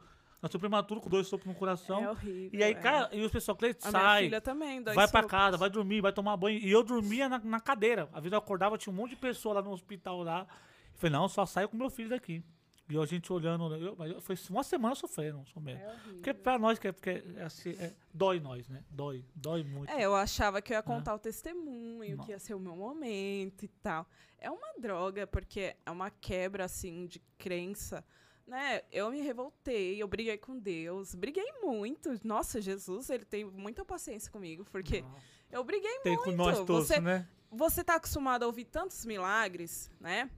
Nasceu prematuro com dois sopros no coração. É horrível. e aí, é. cara, e os pessoal, Cleiton, A minha sai, filha também, dois vai pra sopros. casa, vai dormir, vai tomar banho. E eu dormia na, na cadeira. Às vezes eu acordava, tinha um monte de pessoa lá no hospital lá. Eu falei, não, só saio com meu filho daqui. E a gente olhando, eu, mas eu- foi uma semana sofrendo, sou mesmo. É horrível. Porque pra nós, que é, porque é, assim, é- dói nós, né? Dói, dói muito. É, eu achava que eu ia contar o testemunho, Não. que ia ser o meu momento e tal. É uma droga, porque é uma quebra, assim, de crença. Né? Eu me revoltei, eu briguei com Deus, briguei muito. Nossa, Jesus, ele tem muita paciência comigo, porque Nossa. eu briguei Tem muito. com nós todos, você, né? você tá acostumado a ouvir tantos milagres, né?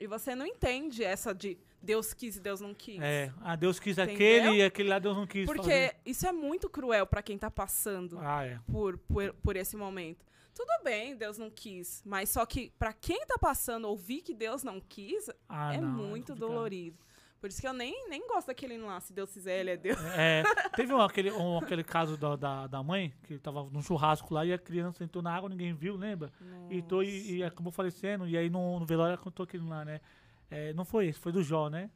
E você não entende essa de Deus quis e Deus não quis. É, ah, Deus quis Entendeu? aquele e aquele lá Deus não quis Porque fazer. isso é muito cruel pra quem tá passando Ah, é. por, por, por esse momento. Tudo bem, Deus não quis, mas só que pra quem tá passando ouvir que Deus não quis Ah, é não, muito complicado. dolorido. Por isso que eu nem, nem gosto daquele lá, se Deus quiser, ele é Deus. É, teve um, aquele, um, aquele caso da, da, da mãe, que tava num churrasco lá e a criança entrou na água, ninguém viu, lembra? E, tô, e, e acabou falecendo, e aí no, no velório ela contou aquilo lá, né? É, não foi esse, foi do Jó, né?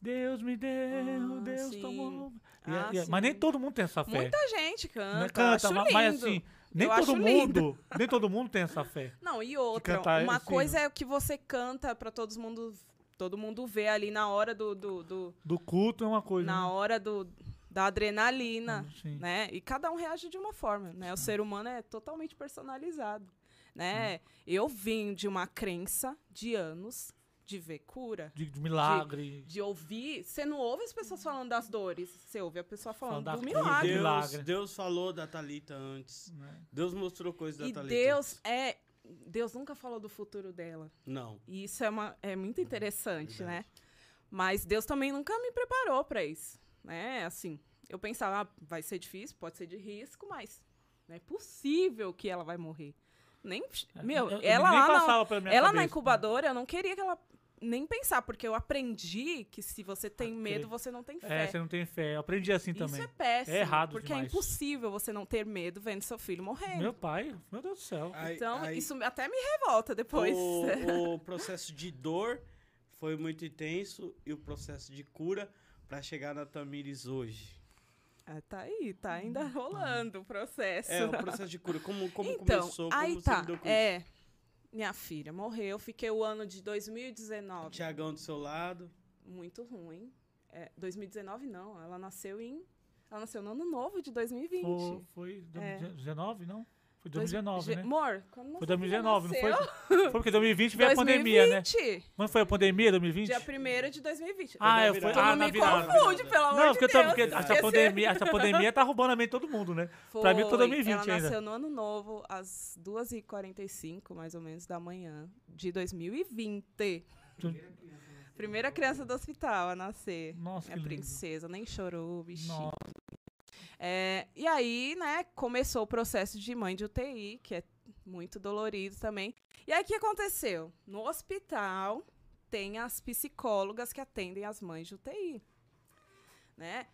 Deus me deu, Ah, Deus sim. tomou. E Ah, e mas nem todo mundo tem essa fé. Muita gente canta, Né? Canta, mas assim, nem Eu todo acho lindo. mundo, nem todo mundo tem essa fé. Não, e outra, uma esse coisa é o que você canta pra todo mundo, todo mundo ver ali na hora do, do, do- Do culto é uma coisa. na né? hora do, da adrenalina, Sim. né? E cada um reage de uma forma, né? O ser humano é totalmente personalizado, né? Eu vim de uma crença de anos de ver cura, De, de milagre. de ouvir. Você não ouve as pessoas falando das dores, você ouve a pessoa falando Falando do milagre. Deus. Deus falou da Thalita antes. né? Deus mostrou coisas da E Thalita. Deus é. Deus nunca falou do futuro dela. Não. E isso é, uma, é muito interessante, né? Mas Deus também nunca me preparou para isso, né? Assim, eu pensava, ah, vai ser difícil, pode ser de risco, mas não é possível que ela vai morrer. Nem, meu, Eu- eu- ela lá na, ela na cabeça. incubadora, eu não queria que ela nem pensar, porque eu aprendi que se você tem medo, você não tem É, fé. você não tem fé. Eu aprendi assim Isso também. é péssimo, É errado porque demais. é impossível você não ter medo vendo seu filho morrendo. Meu pai, meu Deus do céu. Aí- então, aí isso até me revolta depois. O, [laughs] o processo de dor foi muito intenso e o processo de cura pra chegar na Tamires hoje. Ah, tá aí, tá ainda rolando o processo. É, o processo de cura. Como, como então, começou, aí como tá. lidou com É, minha filha morreu, fiquei o ano de 2019 isso? Tiagão do seu lado. muito ruim. É, 2019 não, ela nasceu em Ela nasceu no ano novo de 2020. Foi, foi É. 2019, não? Foi Dois- 2019, Ge- né? Amor, quando Foi nossa 2019, não foi? [laughs] Foi porque 2020 veio a pandemia, né? 2020. Não foi a pandemia 2020? Dia 1 de 2020. Ah, na é, foi. virada. Tu Ah, não na me virada. confunde, pelo amor Não, de porque, eu tô, Deus. porque essa, pandemia, essa pandemia tá roubando a mente de todo mundo, né? Pra mim, Foi. 2020 Ela ainda. nasceu no ano novo, às 2h45, mais ou menos, da manhã, de 2020. Tu- Primeira criança do hospital a nascer. Nossa, que Minha lindo. princesa, nem chorou, bichinho. Nossa, É, e aí, né, começou o processo de mãe de UTI, que é muito dolorido também. E aí, o que aconteceu? No hospital, tem as psicólogas que atendem as mães de UTI, né?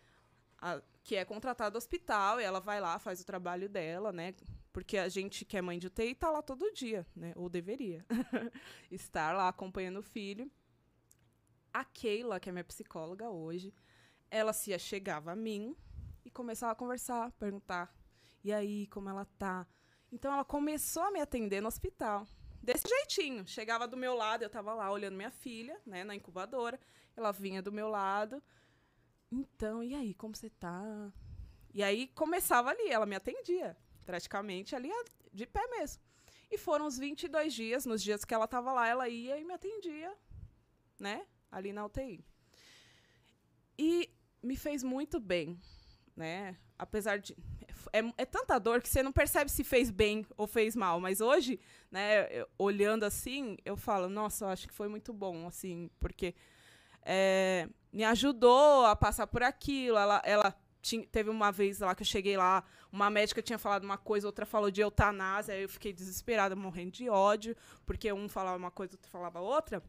A- que é contratada do hospital, e ela vai lá, faz o trabalho dela, né? Porque a gente que é mãe de UTI tá lá todo dia, né? Ou deveria [laughs] estar lá acompanhando o filho. A Keila, que é minha psicóloga hoje, ela se chegava a mim e começava a conversar, perguntar: e aí, como ela tá? Então ela começou a me atender no hospital. Desse jeitinho. Chegava do meu lado, eu tava lá olhando minha filha, né, na incubadora. Ela vinha do meu lado. Então, e aí, como você tá? E aí começava ali, ela me atendia, praticamente ali de pé mesmo. E foram os 22 dias, nos dias que ela tava lá, ela ia e me atendia, né, ali na UTI. E me fez muito bem, né? Apesar de. É, é tanta dor que você não percebe se fez bem ou fez mal. Mas hoje, né, eu- olhando assim, eu falo, nossa, eu acho que foi muito bom, assim, porque é, me ajudou a passar por aquilo. Ela, ela tinha- teve uma vez lá que eu cheguei lá, uma médica tinha falado uma coisa, outra falou de eutanásia, aí eu fiquei desesperada, morrendo de ódio, porque um falava uma coisa, outro falava outra.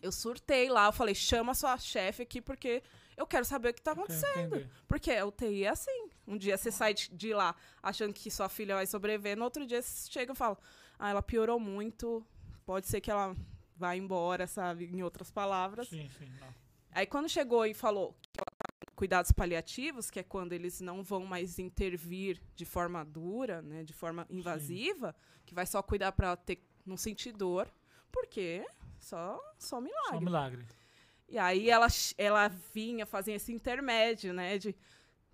Eu surtei lá, eu falei, chama sua chefe aqui, porque eu quero saber o que tá quero acontecendo. Porque a UTI é assim. Um dia você sai de, lá achando que sua filha vai sobreviver, no outro dia você chega e fala: Ah, ela piorou muito, pode ser que ela vá embora, sabe? Em outras palavras. Sim, sim. não. Aí quando chegou e falou que ela tá cuidados paliativos, que é quando eles não vão mais intervir de forma dura, né, de forma invasiva, que vai só cuidar para ter não sentir dor, porque só só milagre. Só milagre. E aí ela, ela vinha fazendo esse intermédio, né? De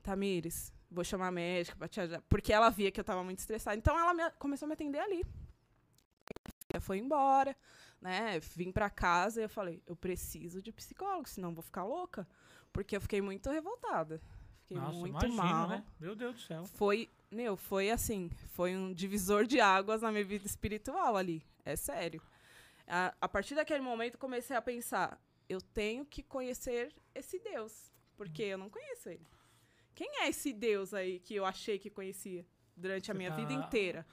Tamires, vou chamar a médica pra te ajudar. Porque ela via que eu tava muito estressada. Então ela me- começou a me atender ali. Ela foi embora, né? Vim pra casa e eu falei, eu preciso de psicólogo, senão eu vou ficar louca. Porque eu fiquei muito revoltada. Fiquei Nossa, muito imagino, mal. né? Meu Deus do céu. Foi, meu, foi assim, foi um divisor de águas na minha vida espiritual ali. É sério. A, a partir daquele momento, comecei a pensar: eu tenho que conhecer esse Deus, porque eu não conheço ele. Quem é esse Deus aí que eu achei que conhecia durante a Você minha tá- vida inteira?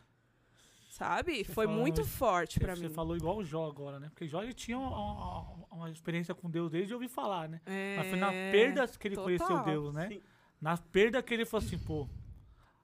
Sabe? Você Foi falou muito forte pra Você mim. falou igual o Jó agora, né? Porque Jó ele tinha uma, uma- uma experiência com Deus desde ouvir falar, né? Mas foi na É, perdas que ele total. conheceu Deus, né? Sim. Na perda que ele falou assim, pô,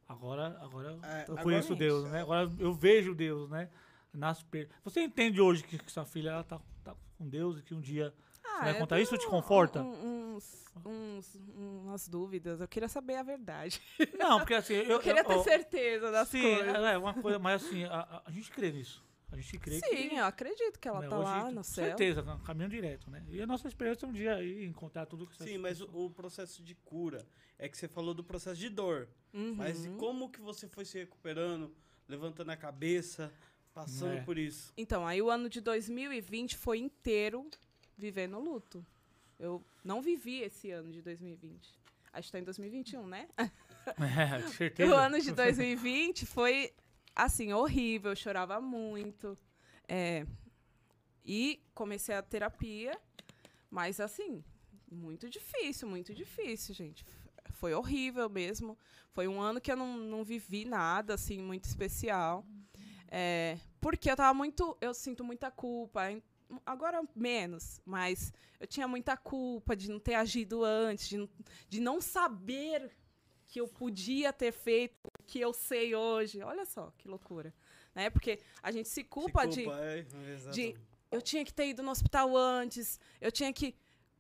agora, agora É, eu agora conheço é Deus, né? Agora eu vejo Deus, né? Nas perdas. Você entende hoje que, que sua filha ela tá, tá com Deus e que um dia Ah, vai eu contar isso, te conforta? um- uns, uns, umas dúvidas. Eu queria saber a verdade. Não, porque assim, [laughs] eu, Eu queria ter eu- certeza das sim, coisas. é uma coisa, mas assim, a, a- gente crê nisso. A gente crê que Sim, eu acredito que ela né, tá hoje, lá com no céu. certeza, no caminho direto, né? E a nossa esperança é um dia aí encontrar tudo que você Sim, mas o, o processo de cura é que você falou do processo de dor. Uhum. Mas e como que você foi se recuperando, levantando a cabeça, passando É. por isso? Então, aí o ano de 2020 foi inteiro vivendo luto. Eu não vivi esse ano de 2020. Acho que tá em 2021, né? [laughs] É, com [laughs] O certeza. ano de 2020 foi, assim, horrível. Eu chorava muito. É, e comecei a terapia, mas, assim, muito difícil, muito difícil, gente. Foi horrível mesmo. Foi um ano que eu não, não vivi nada, assim, muito especial. É, porque eu tava muito. Eu sinto muita culpa. Agora menos, mas eu tinha muita culpa de não ter agido antes, de, não- de não saber que eu podia ter feito o que eu sei hoje. Olha só que loucura. Né? Porque a gente se culpa, Se de. culpa, é, exatamente. Eu tinha que ter ido no hospital antes, eu tinha que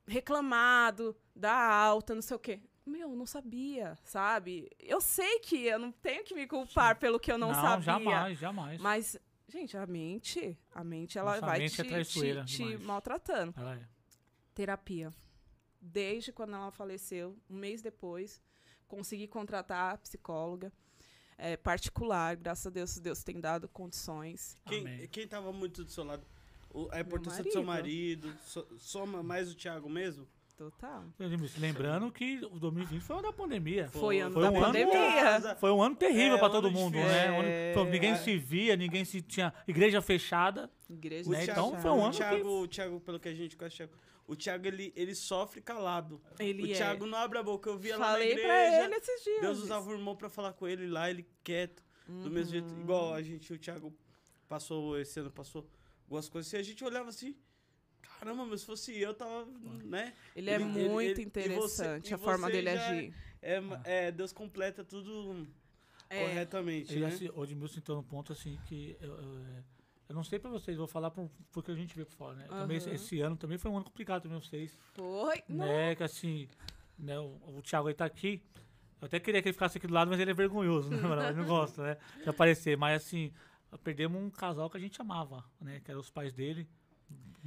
reclamado da alta, não sei o quê. Meu, eu não sabia, sabe? Eu sei que eu não tenho que me culpar pelo que eu não, sabia. jamais, jamais. Mas, gente, a mente, a mente, ela Nossa vai mente é te, traiçoeira te, te maltratando. Ela é. Terapia. Desde quando ela faleceu, um mês depois, consegui contratar a psicóloga é, particular. Graças a Deus, Deus tem dado condições. Quem, quem tava muito do seu lado? O- a importância do seu marido. so- soma mais o Thiago mesmo? Total. Lembrando que o 2020 foi o ano da pandemia. Foi ano Foi da um ano- pandemia. Foi um ano terrível É, pra um todo ano mundo, né? Ano- É. foi- ninguém se via, ninguém se tinha igreja fechada. Igreja Né, fechada. então foi um o ano que- Thiago, o Thiago, pelo que a gente conhece, o Thiago, o Thiago ele, ele sofre calado. Ele o é. Thiago não abre a boca. Eu via lá na Falei igreja. pra ele esses dias. Deus usava o irmão pra falar com ele lá, ele quieto. Do mesmo jeito, Uhum. igual a gente, o Thiago passou, esse ano passou algumas coisas assim, a gente olhava assim, caramba, mas se fosse eu, tava, né? Ele é Ele- ele- muito ele- você- interessante e a forma você dele agir. É, é, Deus completa tudo É. corretamente, Ele, né? assim, o Edmilson entrou num ponto assim que eu, eu, é, eu não sei pra vocês, vou falar por, porque a gente vê por fora, né? Também esse, esse ano também foi um ano complicado também pra vocês, Foi. Não. né? Que assim, né, o, o Thiago aí tá aqui. Eu até queria que ele ficasse aqui do lado, mas ele é vergonhoso, né? Ele não gosta, né? De aparecer. Mas assim, perdemos um casal que a gente amava, né? Que eram os pais dele.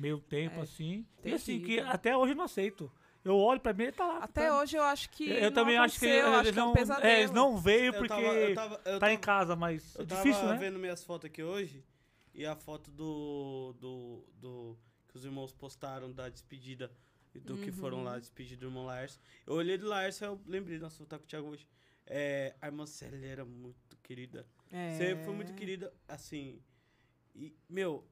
Meio tempo, É, assim. E assim, que até hoje eu não aceito. Eu olho pra mim e tá lá. Até tá- hoje eu acho que. Eu, eu também acho que acho ele que é um não, é, ele não veio Eu porque tava, eu tava, eu tá em tava- casa, mas Eu é tava difícil, né? vendo minhas fotos aqui hoje e a foto do, do, do que os irmãos postaram da despedida do que foram Uhum. lá despedir do irmão Laércio. Eu olhei do Laércio e eu lembrei, nossa, vou estar com o Thiago hoje. É, a irmã Célia era muito querida. É. Você foi muito querida, assim. E, meu,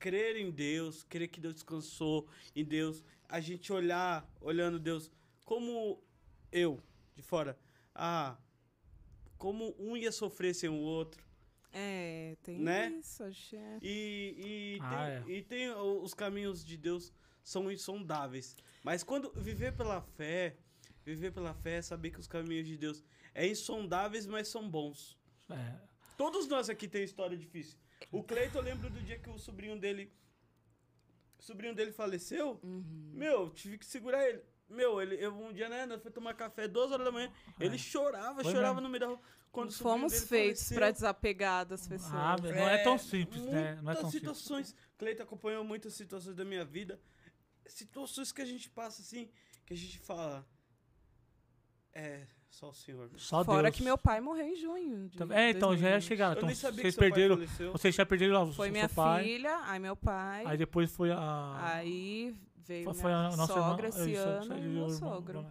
crer em Deus, crer que Deus descansou em Deus, a gente olhar, olhando Deus, como eu, de fora, ah, como um ia sofrer sem o outro. É, tem Né? isso. Acho, é. E, e, Ah, tem, e tem os caminhos de Deus são insondáveis. Mas quando viver pela fé, viver pela fé é saber que os caminhos de Deus é insondáveis, mas são bons. É, Todos nós aqui tem história difícil. O Cleiton, eu lembro do dia que o sobrinho dele. O sobrinho dele faleceu. Uhum. Meu, tive que segurar ele. Meu, ele, eu, um dia, né, nós foi tomar café, duas horas da manhã. Ele chorava, É. Foi chorava mesmo. no meio da rua. Quando Fomos feitos pra desapegar das pessoas. Ah, não é tão simples, né? Não é muitas tão simples. situações. Cleiton acompanhou muitas situações da minha vida. Situações que a gente passa assim, que a gente fala. É, só o senhor. Só Fora Deus. que meu pai morreu em junho. de É, então já ia 2020. chegar. Eu Então, nem sabia vocês que seu pai perderam. faleceu. Vocês já perderam o Foi seu minha pai. filha, aí meu pai. Aí depois foi a. Aí veio foi, minha foi a nossa sogra irmã. esse ano aí, e o meu irmão- sogro.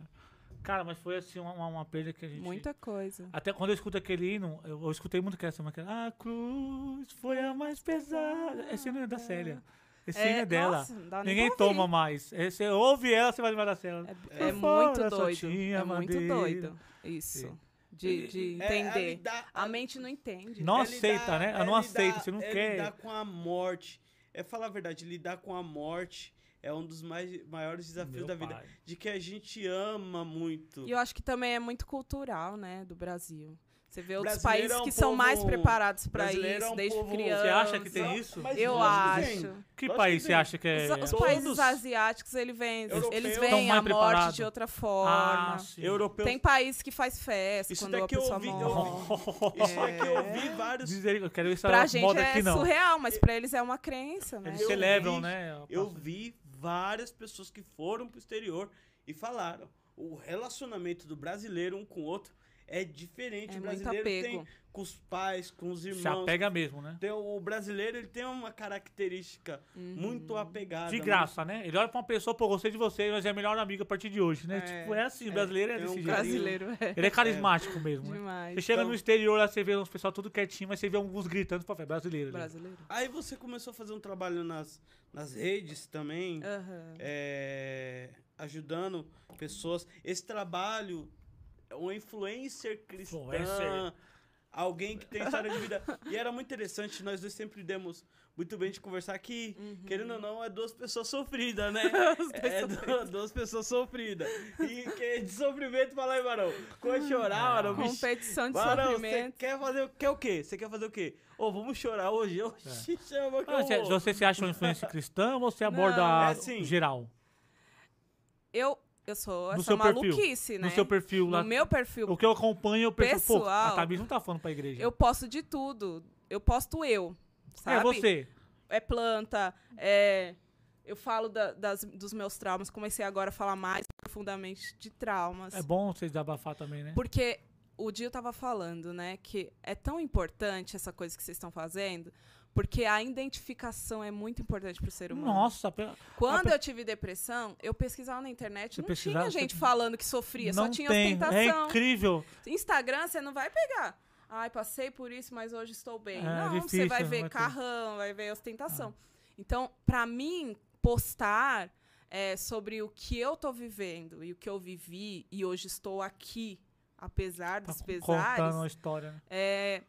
Cara, mas foi assim uma, uma, uma perda que a gente. Muita coisa. Até quando eu escuto aquele hino, eu, eu escutei muito aquela semana que era, A cruz foi a mais pesada. Esse hino é da Célia. Esse hino é dela. nossa, dá Ninguém toma mais. É, Você ouve ela, você vai lembrar da Célia. É, é Fora, muito doido. tinha É muito doido. Isso. De, de É, entender. lidar- A mente não entende. Não é aceita, lidar- né? Ela é não aceita, você não é quer. lidar com a morte. É falar a verdade, lidar com a morte é um dos mais, maiores desafios Meu da vida. pai. De que a gente ama muito. E eu acho que também é muito cultural, né, do Brasil. Você vê outros Brasileiro países é um que são mais povo- preparados pra brasileiro é isso, um desde povo- Você criança. Você acha que tem isso? Mas Eu que acho. Que que país você tem. acha que é. Os, os Todos- países asiáticos, ele vem, Europeus eles estão veem mais a morte preparados. de outra forma. Ah, sim. Europeu. Tem país que faz festa Isso quando a eu pessoa eu morre. [laughs] Isso é que eu vi vários. Diz ele, eu quero essa Pra gente é surreal, mas pra eles é uma crença, né? Eles Eu celebram, vi- né? Eu vi várias pessoas que foram pro exterior e falaram: o relacionamento do brasileiro um com o outro é diferente. É o brasileiro tem com os pais, com os Se irmãos. apega mesmo, né? Tem- o brasileiro ele tem uma característica Uhum. muito apegada. De graça, né? Ele olha pra uma pessoa, pô, gostei de você, mas é a melhor amiga a partir de hoje, né? É, tipo, é assim, o é, brasileiro é, tem desse um jeito. Brasileiro é Ele é carismático mesmo, né? demais. Você chega Então- no exterior lá, você vê uns pessoal tudo quietinho, mas você vê alguns gritando, pô, é brasileiro. ali. Brasileiro. Aí você começou a fazer um trabalho nas, nas redes também, é, ajudando pessoas. Esse trabalho é um influencer cristã, Influencer. alguém que tem história de vida. E era muito interessante, nós dois sempre demos muito bem de conversar aqui. Uhum. Querendo ou não, é duas pessoas sofridas, né? [laughs] é du- duas pessoas sofridas. E que de sofrimento, fala aí, Marão. Quando chorar, Marão, bicho. Competição de Barão, você sofrimento. quer fazer o quer o quê? Você quer fazer o quê? Ô, vamos chorar hoje? Oxi, chama que Ah, eu você, vou. você se acha uma influência cristã ou você aborda Não. É assim. geral? Eu, eu sou No essa seu perfil. maluquice, né? No seu perfil lá. No meu perfil, O que eu acompanho, eu penso, pô, Pessoal, a Thaís não tá falando pra igreja. eu posto de tudo. Eu posto eu, sabe? é você. É planta, é... Eu falo da- das, dos meus traumas, comecei agora a falar mais, profundamente de traumas. É bom vocês desabafar também, né? Porque o Dio tava falando, né, que é tão importante essa coisa que vocês estão fazendo, porque a identificação é muito importante pro ser humano. Nossa, pe- Quando a eu tive depressão, eu pesquisava na internet, Você não tinha gente você- falando que sofria, só não tinha tem. É ostentação. incrível. Instagram, você não vai pegar. Ai, passei por isso, mas hoje estou bem. É, não, você difícil, vai não ver vai carrão, vai ver ostentação. Então, pra mim, postar é, sobre o que eu tô vivendo e o que eu vivi e hoje estou aqui, apesar Tá dos contando pesares, uma história, né? é,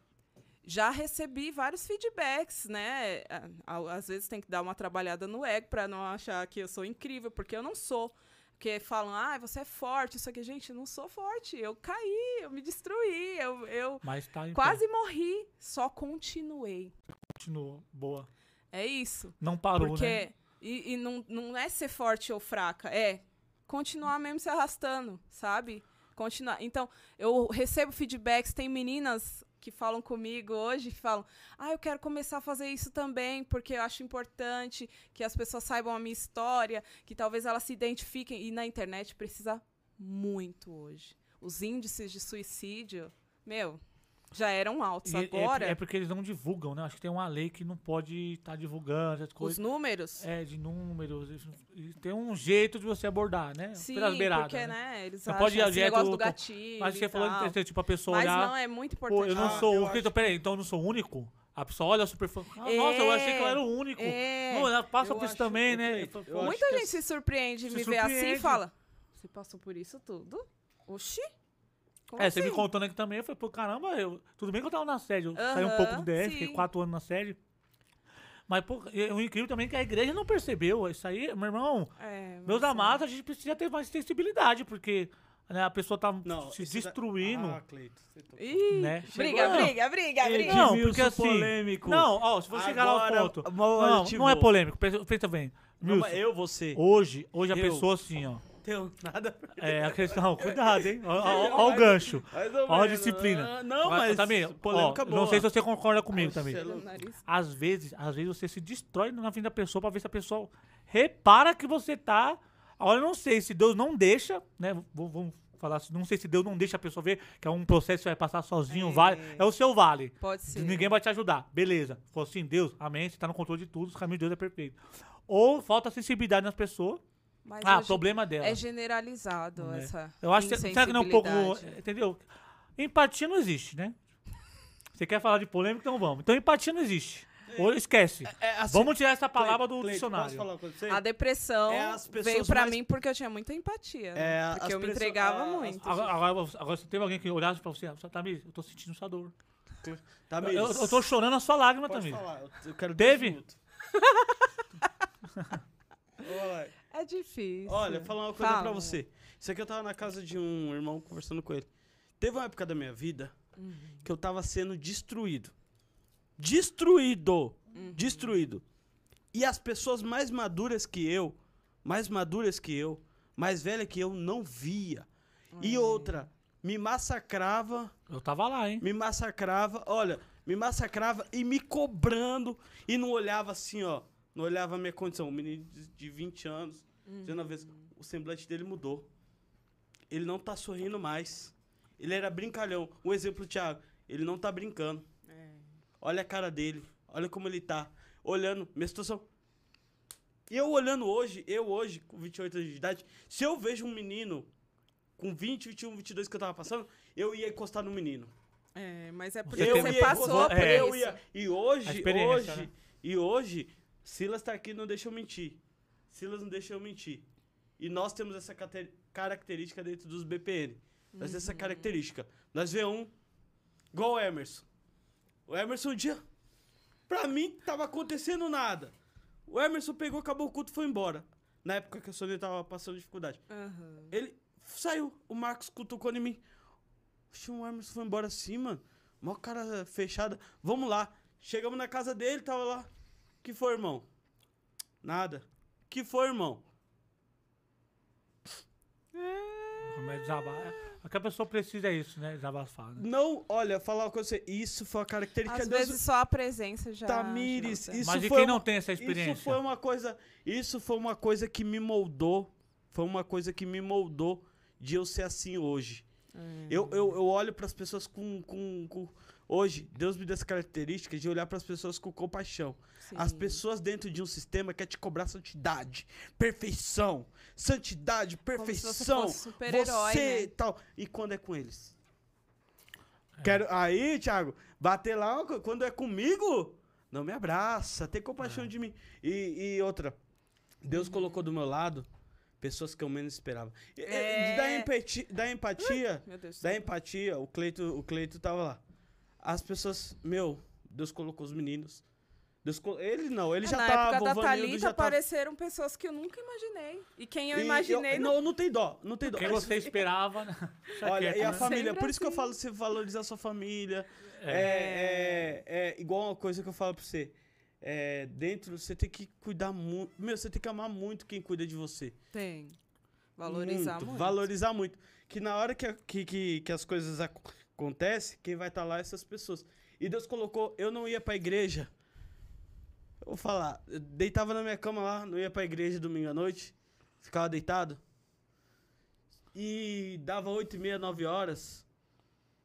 já recebi vários feedbacks, né? Às vezes tem que dar uma trabalhada no ego pra não achar que eu sou incrível, porque eu não sou. Porque falam, ah, você é forte, isso aqui. Gente, eu não sou forte. Eu caí, eu me destruí, eu, eu Mas tá quase morri, só continuei. pé. Continua. Boa. É isso. Não parou, Porque. né? E, e não, não é ser forte ou fraca, é continuar mesmo se arrastando, sabe? Continuar. Então, eu recebo feedbacks, tem meninas que falam comigo hoje, que falam: "Ah, eu quero começar a fazer isso também, porque eu acho importante que as pessoas saibam a minha história, que talvez elas se identifiquem e na internet precisa muito hoje. Os índices de suicídio, meu, já eram altos E- é- agora. É, porque eles não divulgam, né? Acho que tem uma lei que não pode estar divulgando essas os coisas. números É, de números. tem um jeito de você abordar, né? Sim, Pelas beiradas. porque, né? né, eles Não acham pode ir esse negócio do gatilho Mas você falou que tipo, a pessoa Mas olhar. não, é muito Pô, importante. eu não Ah, sou eu o único. Então, peraí, então eu não sou o único? A pessoa olha super fã. Ah, nossa, eu achei que eu era o único. É. Não, ela passa Eu por isso também, né? Eu acho Muita gente se surpreende de Se me ver assim e surpreende. fala, você passou por isso tudo? Oxi, como É, você me assim? contando aqui também, eu falei, pô, caramba, eu, tudo bem que eu tava na sede, eu saí um pouco do DF, sim. fiquei quatro anos na sede. Mas, pô, o incrível também é que a igreja não percebeu. Isso aí, meu irmão, É, meus amados, a gente precisa ter mais sensibilidade, porque né, a pessoa tá Não, se destruindo, Ah, Cleito, você tocou. Ih, né? briga, Não. briga, briga, briga. Não, porque assim- polêmico. Não, ó, se você chegar lá ao ponto. Não, não é polêmico, pensa, bem. Não, Wilson, mas eu, você. hoje, hoje a Eu. pessoa assim, ó. Tenho nada. É a questão, cuidado, hein? Olha o gancho. Ó a disciplina. Não, mas. também, ó, não sei se você concorda comigo também. Às vezes, às vezes você se destrói na vida da pessoa pra ver se a pessoa repara que você tá. Agora eu não sei se Deus não deixa, né? Vamos falar assim, não sei se Deus não deixa a pessoa ver que é um processo que você vai passar sozinho, É. vale. É o seu vale. Pode ser. Ninguém vai te ajudar. Beleza. Falou assim, Deus, amém, você tá no controle de tudo, os caminhos de Deus é perfeito. Ou falta sensibilidade nas pessoas. Mas Ah, hoje problema dela. é generalizado É. essa Eu acho que será que não é um pouco. Entendeu? Empatia não existe, né? Você quer falar de polêmica, então vamos. Então empatia não existe. Ou esquece. É, assim, Vamos tirar essa palavra do dicionário. Posso falar com você? A depressão É veio pra mais- mim porque eu tinha muita empatia. né? É, porque eu me entregava muito. pessoas- Agora, agora, agora se teve alguém que olhasse pra você, "Ah, Tamires, eu tô sentindo essa dor. Tamires, Eu, eu tô chorando a sua lágrima, Pode Tamires. falar, eu- eu quero Teve? [laughs] 10 minutos. Olha, É difícil. Olha, falar uma coisa Fala. pra você. Isso aqui eu tava na casa de um irmão conversando com ele. Teve uma época da minha vida Uhum. que eu tava sendo destruído. Destruído! Uhum. Destruído. E as pessoas mais maduras que eu, mais maduras que eu, mais velha que eu, não via. E outra, me massacrava Eu tava lá, hein? me massacrava, olha, me massacrava e me cobrando e não olhava assim, ó, não olhava a minha condição. Um menino de- de 20 anos, dizendo uma vez, o semblante dele mudou. Ele não tá sorrindo mais. Ele era brincalhão. Um exemplo, Thiago, ele não tá brincando. É. Olha a cara dele, olha como ele tá. Olhando, minha situação. E eu olhando hoje, eu hoje, com 28 anos de idade, se eu vejo um menino com 20, 21, 22 que eu tava passando, eu ia encostar no menino. É, mas é porque Você você, tem- passou por é. eu isso. ia. E A hoje, hoje, né? e hoje, Silas tá aqui, não deixa eu mentir. Silas não deixa eu mentir. E nós temos essa característica dentro dos BPN. Nós temos essa característica. Nós vê um igual o Emerson. O Emerson um dia, pra mim, tava acontecendo nada. O Emerson pegou, acabou o culto e foi embora. Na época que a Sônia tava passando dificuldade. Aham. Ele saiu, o Marcos cutucou em mim. Oxe, o Emerson foi embora assim, mano. Mó cara fechada. Vamos lá. Chegamos na casa dele, tava lá. Que foi, irmão? Nada. Que foi, irmão? Como é desabafar. O que a pessoa precisa é isso, né? Desabafar. Né? Não, olha, falar uma coisa pra você. Isso foi a característica Às Deus- vezes só a presença já. Tamires, ajuda. isso Mas e foi quem uma- não tem essa experiência? Isso foi uma coisa, isso foi uma coisa que me moldou foi uma coisa que me moldou de eu ser assim hoje. É. Eu, eu, eu olho pras pessoas com, com, com- Hoje, Deus me deu essa característica de olhar pras pessoas com compaixão. As Sim. pessoas dentro de um sistema quer te cobrar santidade, perfeição, santidade, Como se você perfeição, fosse você né? e tal. E quando é com eles? Quero aí, Thiago, bater lá quando é comigo, não me abraça, tem compaixão de mim. E, e outra, Deus Uhum. colocou do meu lado pessoas que eu menos esperava. É. Da, empati- da empatia, do da empatia, o Cleito, o Cleito tava lá. As pessoas, meu, Deus colocou os meninos. Deus colo- ele não, ele É, já Na tava, época da o Vanildo Thalita já tava. apareceram pessoas que eu nunca imaginei. E quem eu E imaginei não... não, não tem dó, não tem dó. Quem você [laughs] esperava, né? Olha, e a né? família, Sempre por isso que eu assim. falo você valorizar a sua família. É, é, é igual uma coisa que eu falo pra você. É, dentro, você tem que cuidar muito. Meu, você tem que amar muito quem cuida de você. Tem. Valorizar muito. Valorizar muito. Que na hora que, que, que, que as coisas ac- acontecem, quem vai estar lá é essas pessoas. E Deus colocou, eu não ia pra igreja. Eu vou falar, eu deitava na minha cama lá, não ia pra igreja domingo à noite, ficava deitado. E dava oito e meia, nove horas.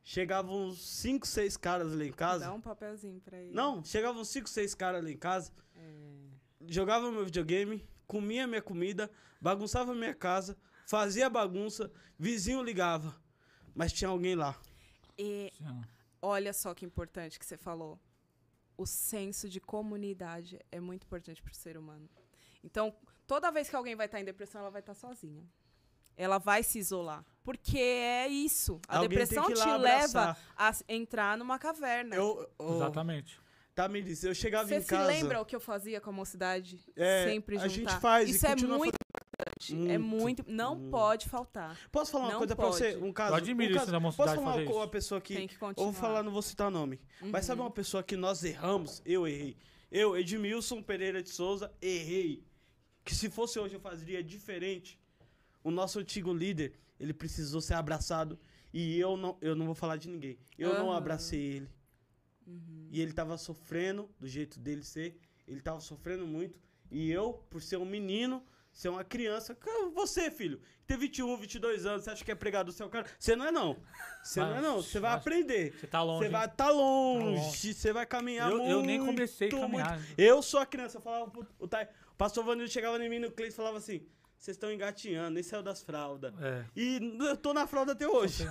Chegavam uns cinco, seis caras lá em casa. Dá um papelzinho pra ele. Não, chegavam cinco, seis caras lá em casa. É. Jogava meu videogame, comia minha comida, bagunçava minha casa, fazia bagunça, vizinho ligava. Mas tinha alguém lá. E Sim. olha só que importante que você falou. O senso de comunidade é muito importante pro ser humano. Então, toda vez que alguém vai estar em depressão, ela vai estar sozinha. Ela vai se isolar. Porque é isso. A Alguém depressão te lá leva abraçar. a entrar numa caverna. Eu, eu, Exatamente. Tá, me disse, eu chegava Você em se casa. lembra o que eu fazia com a mocidade? É, Sempre a juntar. gente faz e Isso é continua muito. É Muito. Não muito. pode faltar. Posso falar uma Não coisa pra você? pode. Um caso. Eu admiro um isso caso, da Posso mocidade falar fazer com isso. uma pessoa que. Tem que Eu continuar. vou falar, não vou citar nome. Mas sabe Uhum. uma pessoa que nós erramos? Eu errei. Eu, Edmilson Pereira de Souza, errei. Que se fosse hoje eu faria diferente. O nosso antigo líder, ele precisou ser abraçado. E eu não, eu não vou falar de ninguém. Eu não Aham. abracei ele. Uhum. E ele tava sofrendo do jeito dele ser. Ele tava sofrendo muito. E eu, por ser um menino, ser uma criança. Você, filho, que tem 21, 22 anos, você acha que é pregador, você é o cara. Você não é, não. Você não é, não. Você vai aprender. Você tá longe. Você vai estar longe. longe. Você vai caminhar eu, muito. eu nem comecei a muito. caminhar. Eu sou a criança. Eu falava pro o, Thay- o pastor Vanildo chegava em mim no Cleiton e falava assim: vocês estão engatinhando, nem saiu das fraldas. É. E eu tô na fralda até hoje.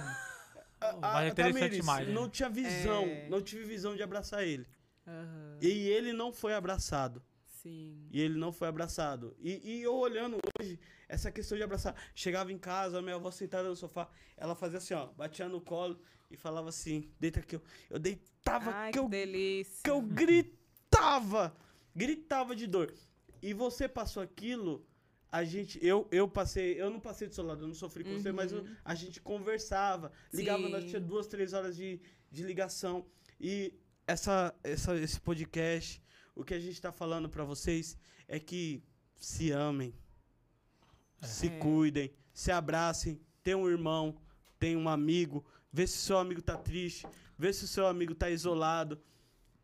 A- Mas é a- interessante mais, né? Não tinha visão. É. Não tive visão de abraçar ele. Aham. E ele não foi abraçado. Sim. E ele não foi abraçado. E, e eu olhando hoje, essa questão de abraçar. Chegava em casa, minha avó sentada no sofá, ela fazia assim, ó, batia no colo e falava assim, deita aqui. Eu, eu deitava Ai, que que eu, delícia. que eu gritava. Gritava de dor. E você passou aquilo, a gente. Eu, eu passei. Eu não passei do seu lado, eu não sofri com você, mas eu- Uhum. a gente conversava. Ligava, nós Sim. tinha duas, três horas de, de ligação. E essa, essa, esse podcast, o que a gente tá falando pra vocês é que se amem, se É. cuidem, se abracem, tem um irmão, tem um amigo, vê se o seu amigo tá triste, vê se o seu amigo tá isolado,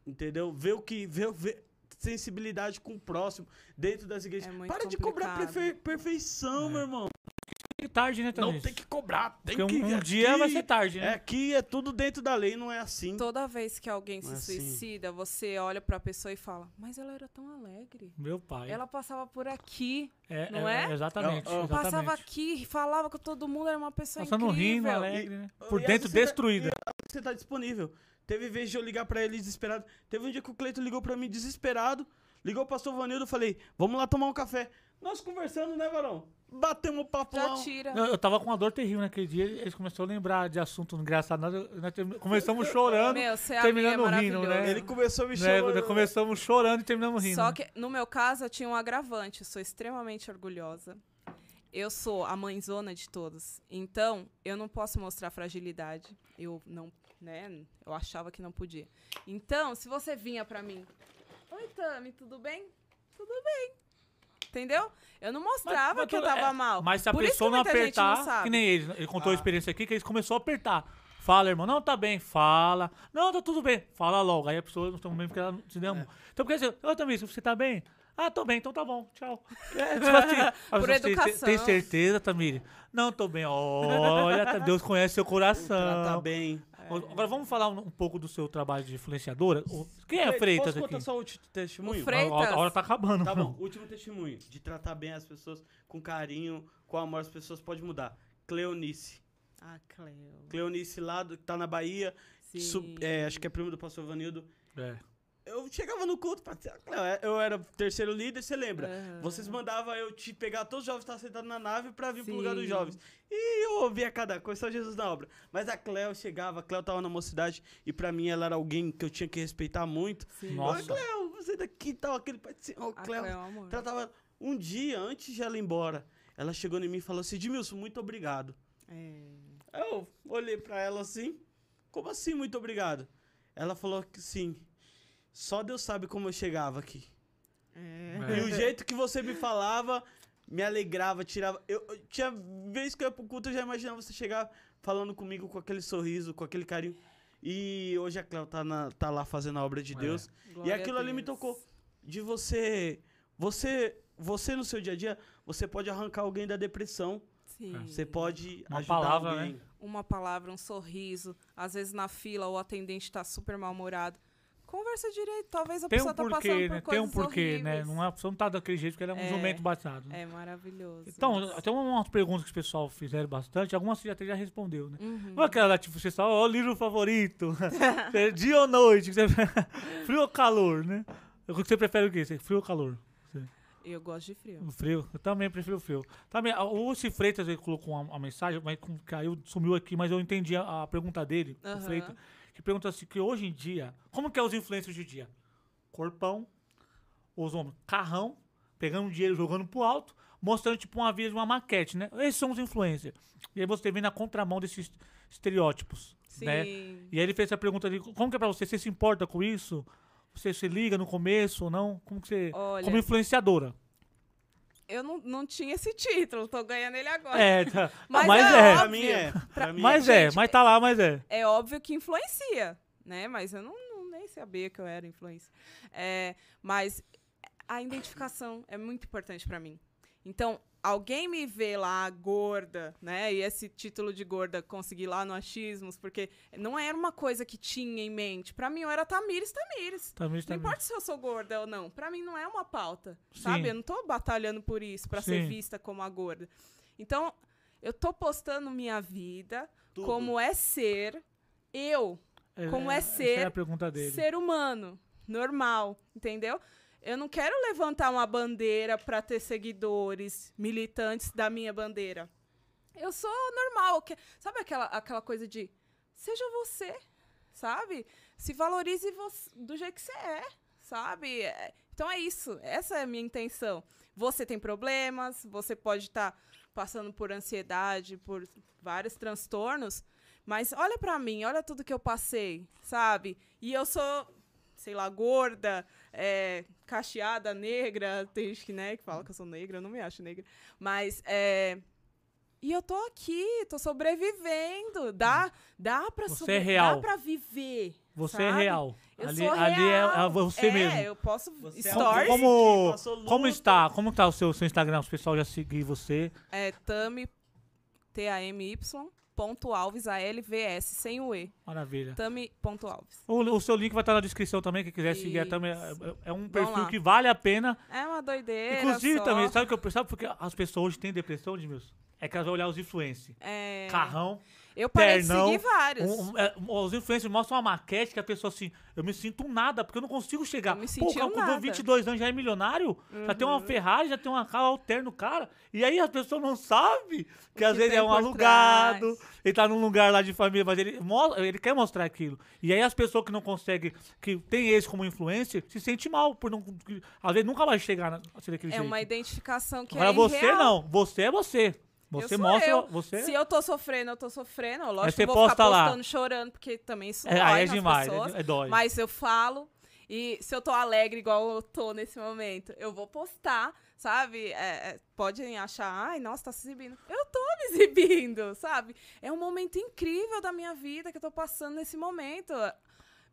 entendeu? Vê o que. Vê, vê sensibilidade com o próximo dentro das igrejas. É Para de cobrar complicado. perfe- perfeição, meu irmão. Que tarde, né, Não Thaís? tem que cobrar, tem Porque que. um, um dia vai ser tarde, É, né? aqui é tudo dentro da lei, não é assim. Toda vez que alguém Não se é assim. suicida, você olha pra pessoa e fala: Mas ela era tão alegre. Meu pai. Ela passava por aqui, é, não é? Exatamente. Ó, ó. exatamente. passava aqui, falava com todo mundo, era uma pessoa Passando rindo, incrível. alegre, né? E- Por e dentro tá- destruída. Você tá disponível. Teve vez de eu ligar pra ele desesperado. Teve um dia que o Cleito ligou pra mim desesperado. Ligou o pastor Vanildo, eu falei, vamos lá tomar um café. Nós conversando, né, varão? Batemos um papo lá. Já tira. Eu, eu tava com uma dor terrível naquele dia. Eles começaram a lembrar de assunto engraçado. Nós, nós termi- começamos [laughs] chorando, Meu, é terminando rindo, maravilhoso. né? Ele começou a me né? chamar. Começamos chorando e terminamos rindo. Só que no meu caso eu tinha um agravante, eu sou extremamente orgulhosa. Eu sou a mãezona de todos. Então, eu não posso mostrar fragilidade. Eu não, né? Eu achava que não podia. Então, se você vinha pra mim, Oi, Tami, tudo bem? Tudo bem. Entendeu? Eu não mostrava Mas- mas que eu tava é, mal. Mas se a Por pessoa que não não apertar, sabe. que nem ele, ele contou a Ah. experiência aqui, que eles começou a apertar. Fala, irmão, não, tá bem, fala. Não, tá tudo bem, fala logo. Aí a pessoa, no momento que ela se deu. É. Então, porque assim, eu também, se você tá bem? Ah, tô bem, então tá bom, tchau. [laughs] É, tipo assim, a Por pessoa, "Tem- educação. Tem certeza, Tamiri? Não, tô bem. Olha, tá- Deus conhece seu coração. Trata bem. Agora vamos falar um um pouco do seu trabalho de influenciadora. O- Quem é Posso Freitas contar aqui? só o último testemunho? O Fre- Freitas. A, a hora tá acabando. Tá bom, último testemunho. De tratar bem as pessoas com carinho, com amor, as pessoas podem mudar. Cleonice. Ah, Cleo. Cleonice lá, do, que tá na Bahia. Sim. sub- é, acho que é primo do pastor Vanildo. É. Eu chegava no culto dizer, Cleo, é, eu era terceiro líder, você lembra? Aham. Vocês mandavam eu te pegar todos os jovens que estavam sentados na nave pra vir pro Sim. lugar dos jovens. E eu ouvia cada coisa, só Jesus na obra. Mas a Cleo chegava, a Cleo tava na mocidade e pra mim ela era alguém que eu tinha que respeitar muito. Sim. Nossa. Oi, Cleo, você daqui e tal, aquele pai de Senhor, Cleo. Cleo é um amor. Tratava um dia antes de ela ir embora. Ela chegou em mim e falou assim: Edmilson, muito obrigado. É. Eu olhei pra ela assim: Como assim, muito obrigado? Ela falou que sim. Só Deus sabe como eu chegava aqui. É. E o jeito que você me falava me alegrava, tirava. Eu, eu- tinha vez que eu ia pro culto, eu já imaginava você chegar falando comigo com aquele sorriso, com aquele carinho. E hoje a Cléo tá, na- tá lá fazendo a obra de É. Deus. E Glória aquilo ali me tocou. De você. Você. Você no seu dia a dia, você pode arrancar alguém da depressão. Sim. Você pode Uma ajudar palavra, alguém. né? Uma palavra, um sorriso. Às vezes na fila o atendente tá super mal-humorado. Conversa direito. Talvez a Tem pessoa um tá passando porquê, por né? Tem um porquê, né? horríveis. Não é, a pessoa não tá daquele jeito, porque ele é um É. jumento batado. né? É maravilhoso. Então, isso. tem umas perguntas que o pessoal fizeram bastante, algumas você já, até já respondeu, né? Uhum. Não é aquela, tipo, você só, ó, o livro favorito, [laughs] dia ou noite, que [laughs] frio ou calor, né? O que você prefere o quê? Frio ou calor? Eu gosto de frio. O frio. Eu também prefiro frio. Também, o Luci Freitas ele colocou uma, uma mensagem, mas caiu, sumiu aqui, mas eu entendi a, a pergunta dele, o Aham. Freitas, que pergunta assim, que hoje em dia, como que é os influencers de dia? Corpão, os homens, carrão, pegando dinheiro, jogando pro alto, mostrando tipo uma vida de uma maquete, né? Esses são os influencers. E aí você vem na contramão desses estereótipos, Sim. né? E aí ele fez essa pergunta ali, como que é pra você? Você se importa com isso? Você se liga no começo ou não? Como que você... Olha, Como influenciadora. Eu não, não tinha esse título, tô ganhando ele agora. É, tá. [laughs] Mas mas é é. Pra mim é. Pra mim Mas é. é, Gente, mas tá lá, mas é. É óbvio que influencia, né? Mas eu não, não nem sabia que eu era influencer. É, mas a identificação é muito importante pra mim. Então, alguém me vê lá gorda, né? E esse título de gorda consegui lá no Achismos, porque não era uma coisa que tinha em mente. Pra mim, eu era Tamires, Tamires. Também, Não importa se eu sou gorda ou não. Pra mim não é uma pauta, Sim. sabe? Eu não tô batalhando por isso, pra ser vista como a gorda. Então, eu tô postando minha vida, Tudo. como é ser eu, como é essa ser é a pergunta dele. ser humano, normal, entendeu? Eu não quero levantar uma bandeira pra ter seguidores, militantes da minha bandeira. Eu sou normal. Sabe aquela, aquela coisa de seja você, sabe? Se valorize você, do jeito que você é, sabe? É, Então é isso. Essa é a minha intenção. Você tem problemas, você pode estar passando por ansiedade, por vários transtornos, mas olha pra mim, olha tudo que eu passei, sabe? E eu sou, sei lá, gorda, é, cacheada, negra, tem gente que, né, que fala que eu sou negra, eu não me acho negra, mas é, e eu tô aqui, tô sobrevivendo. Dá, dá pra Você sobre- é real. Dá pra viver. Você é sabe? real. Eu ali, sou ali é- real. é, você é, mesmo. eu posso Você é stories. Como, como está? Como tá o seu, seu Instagram? Os pessoal já seguir você. É Tami, T-A-M-Y, ponto Alves, A-L-V-S, sem o E. Maravilha. Tami, ponto Alves. O, o seu link vai estar na descrição também, quem quiser seguir. É, também, é, Isso. é um perfil que vale a pena. É uma doideira Inclusive só. também, sabe o que eu percebo? Porque as pessoas hoje têm depressão, Edmilson? É que elas vão olhar os influencers. É, Carrão. Eu parei ternão, de seguir vários. Um- um- é, os influencers mostram uma maquete que a pessoa assim, eu me sinto um nada, porque eu não consigo chegar. Eu me Pô, senti o cara um com nada. 22 anos já é milionário, já tem uma Uhum. Ferrari, já tem uma carro alterno, cara. E aí a pessoa não sabe que que às vezes é um alugado, trás. ele tá num lugar lá de família, mas ele, ele quer mostrar aquilo. E aí as pessoas que não conseguem, que tem esse como influencer, se sente mal, por não, às vezes nunca vai chegar na, a ser daquele É jeito. uma identificação que Agora é você irreal. não, você é você. Você mostra, eu. você... Se eu tô sofrendo, eu tô sofrendo. Lógico que eu vou ficar posta lá. postando chorando, porque também isso é, dói é demais, pessoas. é, é dói. Mas eu falo, e se eu tô alegre igual eu tô nesse momento, eu vou postar, sabe? É, é, podem achar, ai, nossa, tá se exibindo. Eu tô me exibindo, sabe? É um momento incrível da minha vida que eu tô passando nesse momento.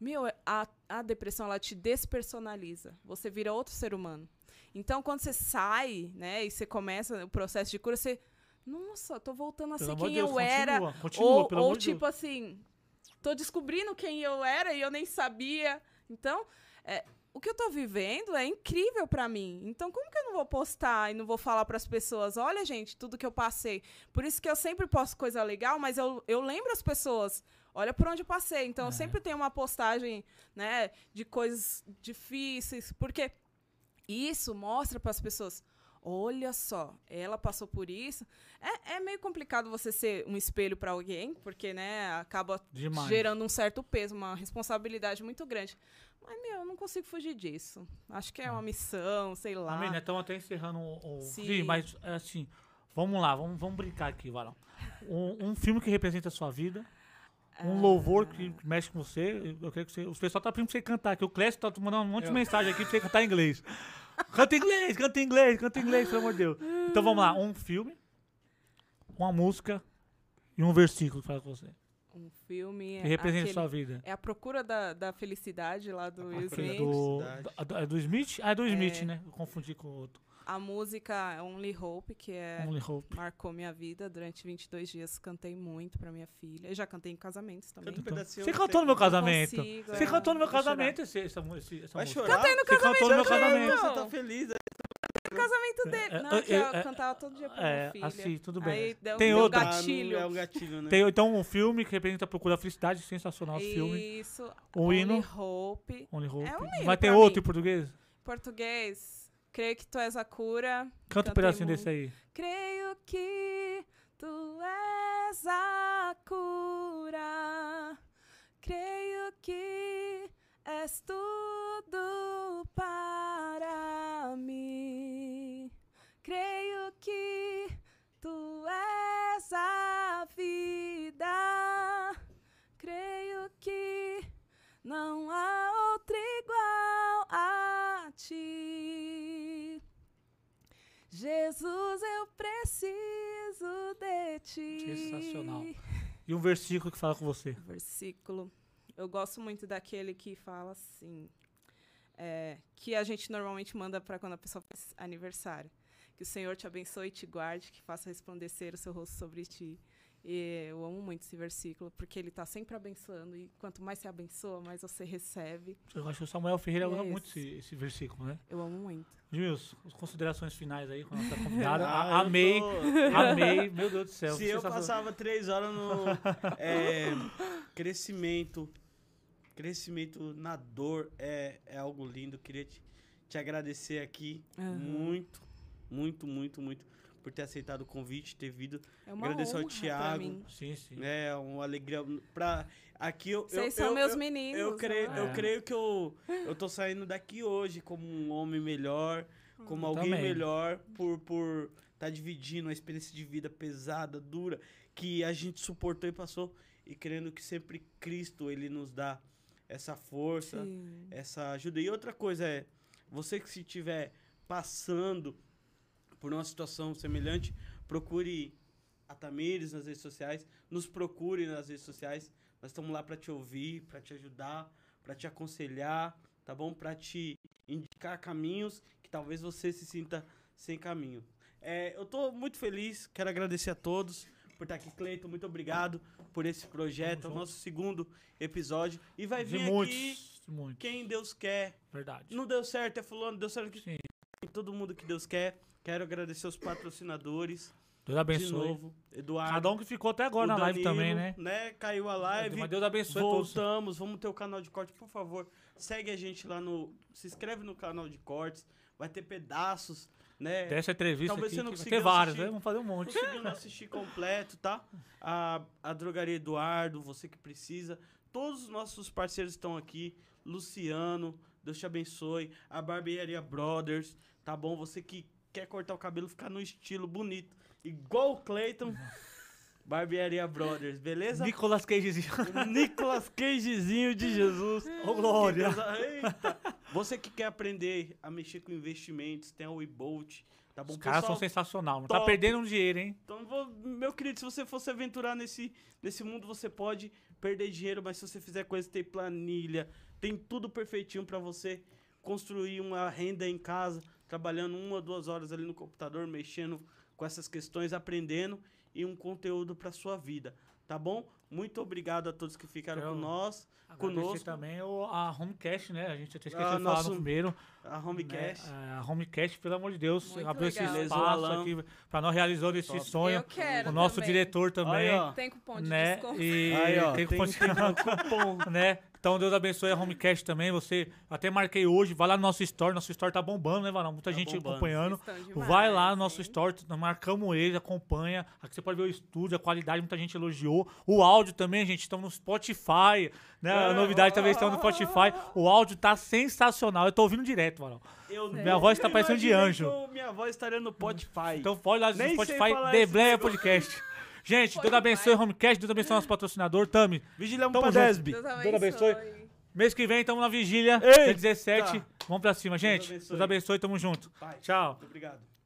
Meu, a, a depressão, ela te despersonaliza. Você vira outro ser humano. Então, quando você sai, né, e você começa o processo de cura, você. Nossa, tô voltando a Pelo ser quem de Deus, eu era. continua, continua, ou pelo ou tipo assim, tô descobrindo quem eu era e eu nem sabia. Então, é, o que eu tô vivendo é incrível pra mim. Então, como que eu não vou postar e não vou falar pras pessoas, olha, gente, tudo que eu passei. Por isso que eu sempre posto coisa legal, mas eu, eu lembro as pessoas, olha por onde eu passei. Então, É. eu sempre tenho uma postagem, né, de coisas difíceis, porque isso mostra pras pessoas, olha só, ela passou por isso. É, é meio complicado você ser um espelho pra alguém, porque, né, acaba Demais. gerando um certo peso, uma responsabilidade muito grande. Mas, meu, eu não consigo fugir disso. Acho que é uma missão, sei lá. Amém, né? Estamos até encerrando o. o... Sim. Sim, mas é assim, vamos lá, vamos, vamos brincar aqui, Varão. Um, um filme que representa a sua vida. Um louvor que mexe com você. Eu quero que você. O pessoal tá pedindo pra você cantar aqui. O Clécio tá mandando um monte de Eu- mensagem aqui pra você cantar em inglês. Canta em inglês, canta em inglês, canta em inglês, pelo amor de Deus. Então vamos lá, um filme, uma música e um versículo que fala com você. Um filme. Que representa a aquele- sua vida. É a procura da, da felicidade lá do Will Smith. Do, do, é do Smith? Ah, é do Smith, É. né? Eu confundi com o outro. A música Only Hope, que é, Only Hope. marcou minha vida. Durante 22 dias cantei muito pra minha filha. Eu já cantei em casamentos também. Canta um pedacinho. Você cantou no meu casamento. consigo, Você é. cantou no meu casamento esse, essa, esse, essa Vai música. chorar? Cantei no Você cantou no meu casamento. Você tá feliz? O casamento dele. É, Não, é, que eu é, cantava todo dia pra É, minha filha. assim, tudo bem. Aí deu, Tem deu outra? gatilho. Ah, É um gatilho, né? Tem então um filme que representa a procura da felicidade, sensacional esse filme. Isso. O Only hino. Hope. Only Hope. É um hino Vai ter pra outro mim. em português? Português. Creio que tu és a cura. Canta um pedacinho muito. desse aí. Creio que tu és a cura. Creio que és tudo para mim. Creio que tu és a vida. Creio que não há outro igual a ti. Jesus, eu preciso de ti. Sensacional. E um versículo que fala com você. Versículo. Eu gosto muito daquele que fala assim. é, que a gente normalmente manda para quando a pessoa faz aniversário. Que o Senhor te abençoe e te guarde, que faça resplandecer o seu rosto sobre ti. E eu amo muito esse versículo, porque ele está sempre abençoando. E quanto mais você abençoa, mais você recebe. Eu acho que o Samuel Ferreira É usa esse. muito esse, esse versículo, né? Eu amo muito. Gilson, as considerações finais aí com a nossa convidada. [laughs] Ah, amei, tô- amei, meu Deus do céu. Se eu passava três horas no [laughs] é, crescimento, crescimento na dor é, é algo lindo. Queria te, te agradecer aqui Aham. muito, muito, muito, muito por ter aceitado o convite, ter vindo. É uma Agradeço ao honra pra Thiago. Sim, sim. É uma alegria pra aqui eu eu, Vocês são eu, meus eu, meninos. eu creio, né? eu É. creio que eu, eu tô saindo daqui hoje como um homem melhor, como Hum. alguém Também. melhor, por por tá dividindo uma experiência de vida pesada, dura, que a gente suportou e passou, e crendo que sempre Cristo ele nos dá essa força, Sim. essa ajuda. E outra coisa é, você que se estiver passando por uma situação semelhante, procure a Tamires nas redes sociais, nos procure nas redes sociais. Nós estamos lá para te ouvir, para te ajudar, para te aconselhar, tá bom? Para te indicar caminhos que talvez você se sinta sem caminho. É, eu tô muito feliz, quero agradecer a todos por estar aqui, Cleiton, muito obrigado por esse projeto, é o nosso segundo episódio e vai vir aqui muitos, de muitos. quem Deus quer. Verdade. Não deu certo, é fulano, deu certo. Sim. Todo mundo que Deus quer. Quero agradecer os patrocinadores. Deus De abençoe. novo. Eduardo. Cada um que ficou até agora na live Danilo, também, né? Caiu a live. Mas Deus abençoe a todos. Voltamos. Vamos ter o canal de corte, por favor. Segue a gente lá no. Se inscreve no canal de cortes. Vai ter pedaços, né? Dessa entrevista Talvez aqui, você não conseguiu ter assistir. né? Vamos fazer um monte. conseguindo assistir completo, tá? A, a Drogaria Eduardo, você que precisa. Todos os nossos parceiros estão aqui. Luciano, Deus te abençoe. A Barbearia Brothers, tá bom? Você que quer cortar o cabelo, ficar no estilo bonito, igual o Clayton. Barbearia Brothers, beleza? Nicolas Cagezinho. Nicolas Cagezinho de Jesus. Ô, glória. Que Deus- Eita. Você que quer aprender a mexer com investimentos, tem a WeBolt, tá bom? Os caras são mano. Tá top. perdendo um dinheiro, hein? então, vou- meu querido, se você fosse aventurar nesse, nesse mundo, você pode perder dinheiro, mas se você fizer coisa, tem planilha, tem tudo perfeitinho pra você construir uma renda em casa, trabalhando uma ou duas horas ali no computador, mexendo com essas questões, aprendendo e um conteúdo para sua vida, tá bom? Muito obrigado a todos que ficaram Eu- com nós, conosco, também o, a Homecast, né? A gente até esqueceu Ah, de falar nosso no primeiro. a Homecast. né? A Homecast, pelo amor de Deus, Muito abriu esse legal. O espaço Alan. aqui pra nós realizando esse Top. sonho. Eu quero O nosso também. diretor também. Aí, ó. Tem cupom de né? desconto. E Aí, ó, tem que tem, cupom. [laughs] [laughs] né? Então Deus abençoe a Homecast também. Você até marquei hoje, vai lá no nosso store, nosso store tá bombando, né, Varão? Muita Tá gente bombando. acompanhando. Demais, Vai lá no nosso hein? store, marcamos ele, acompanha. Aqui você pode ver o estúdio, a qualidade, muita gente elogiou. O áudio também, gente, estamos no Spotify, né? A É. novidade também estamos no Spotify. O áudio tá sensacional. Eu tô ouvindo direto, Varão. Eu Minha voz tá parecendo de anjo. Minha voz estaria no Spotify. Então pode lá no Nem Spotify, negócio. Podcast. [laughs] Gente, Deus Spotify. abençoe o Homecast, Deus abençoe nosso patrocinador, Tami. Vigilamos pra. Desby. Deus Deus abençoe. abençoe. Mês que vem estamos na vigília, Eita! dia 17. Vamos pra cima, gente. abençoe. Deus abençoe, tamo junto. Paz. Tchau. Muito obrigado.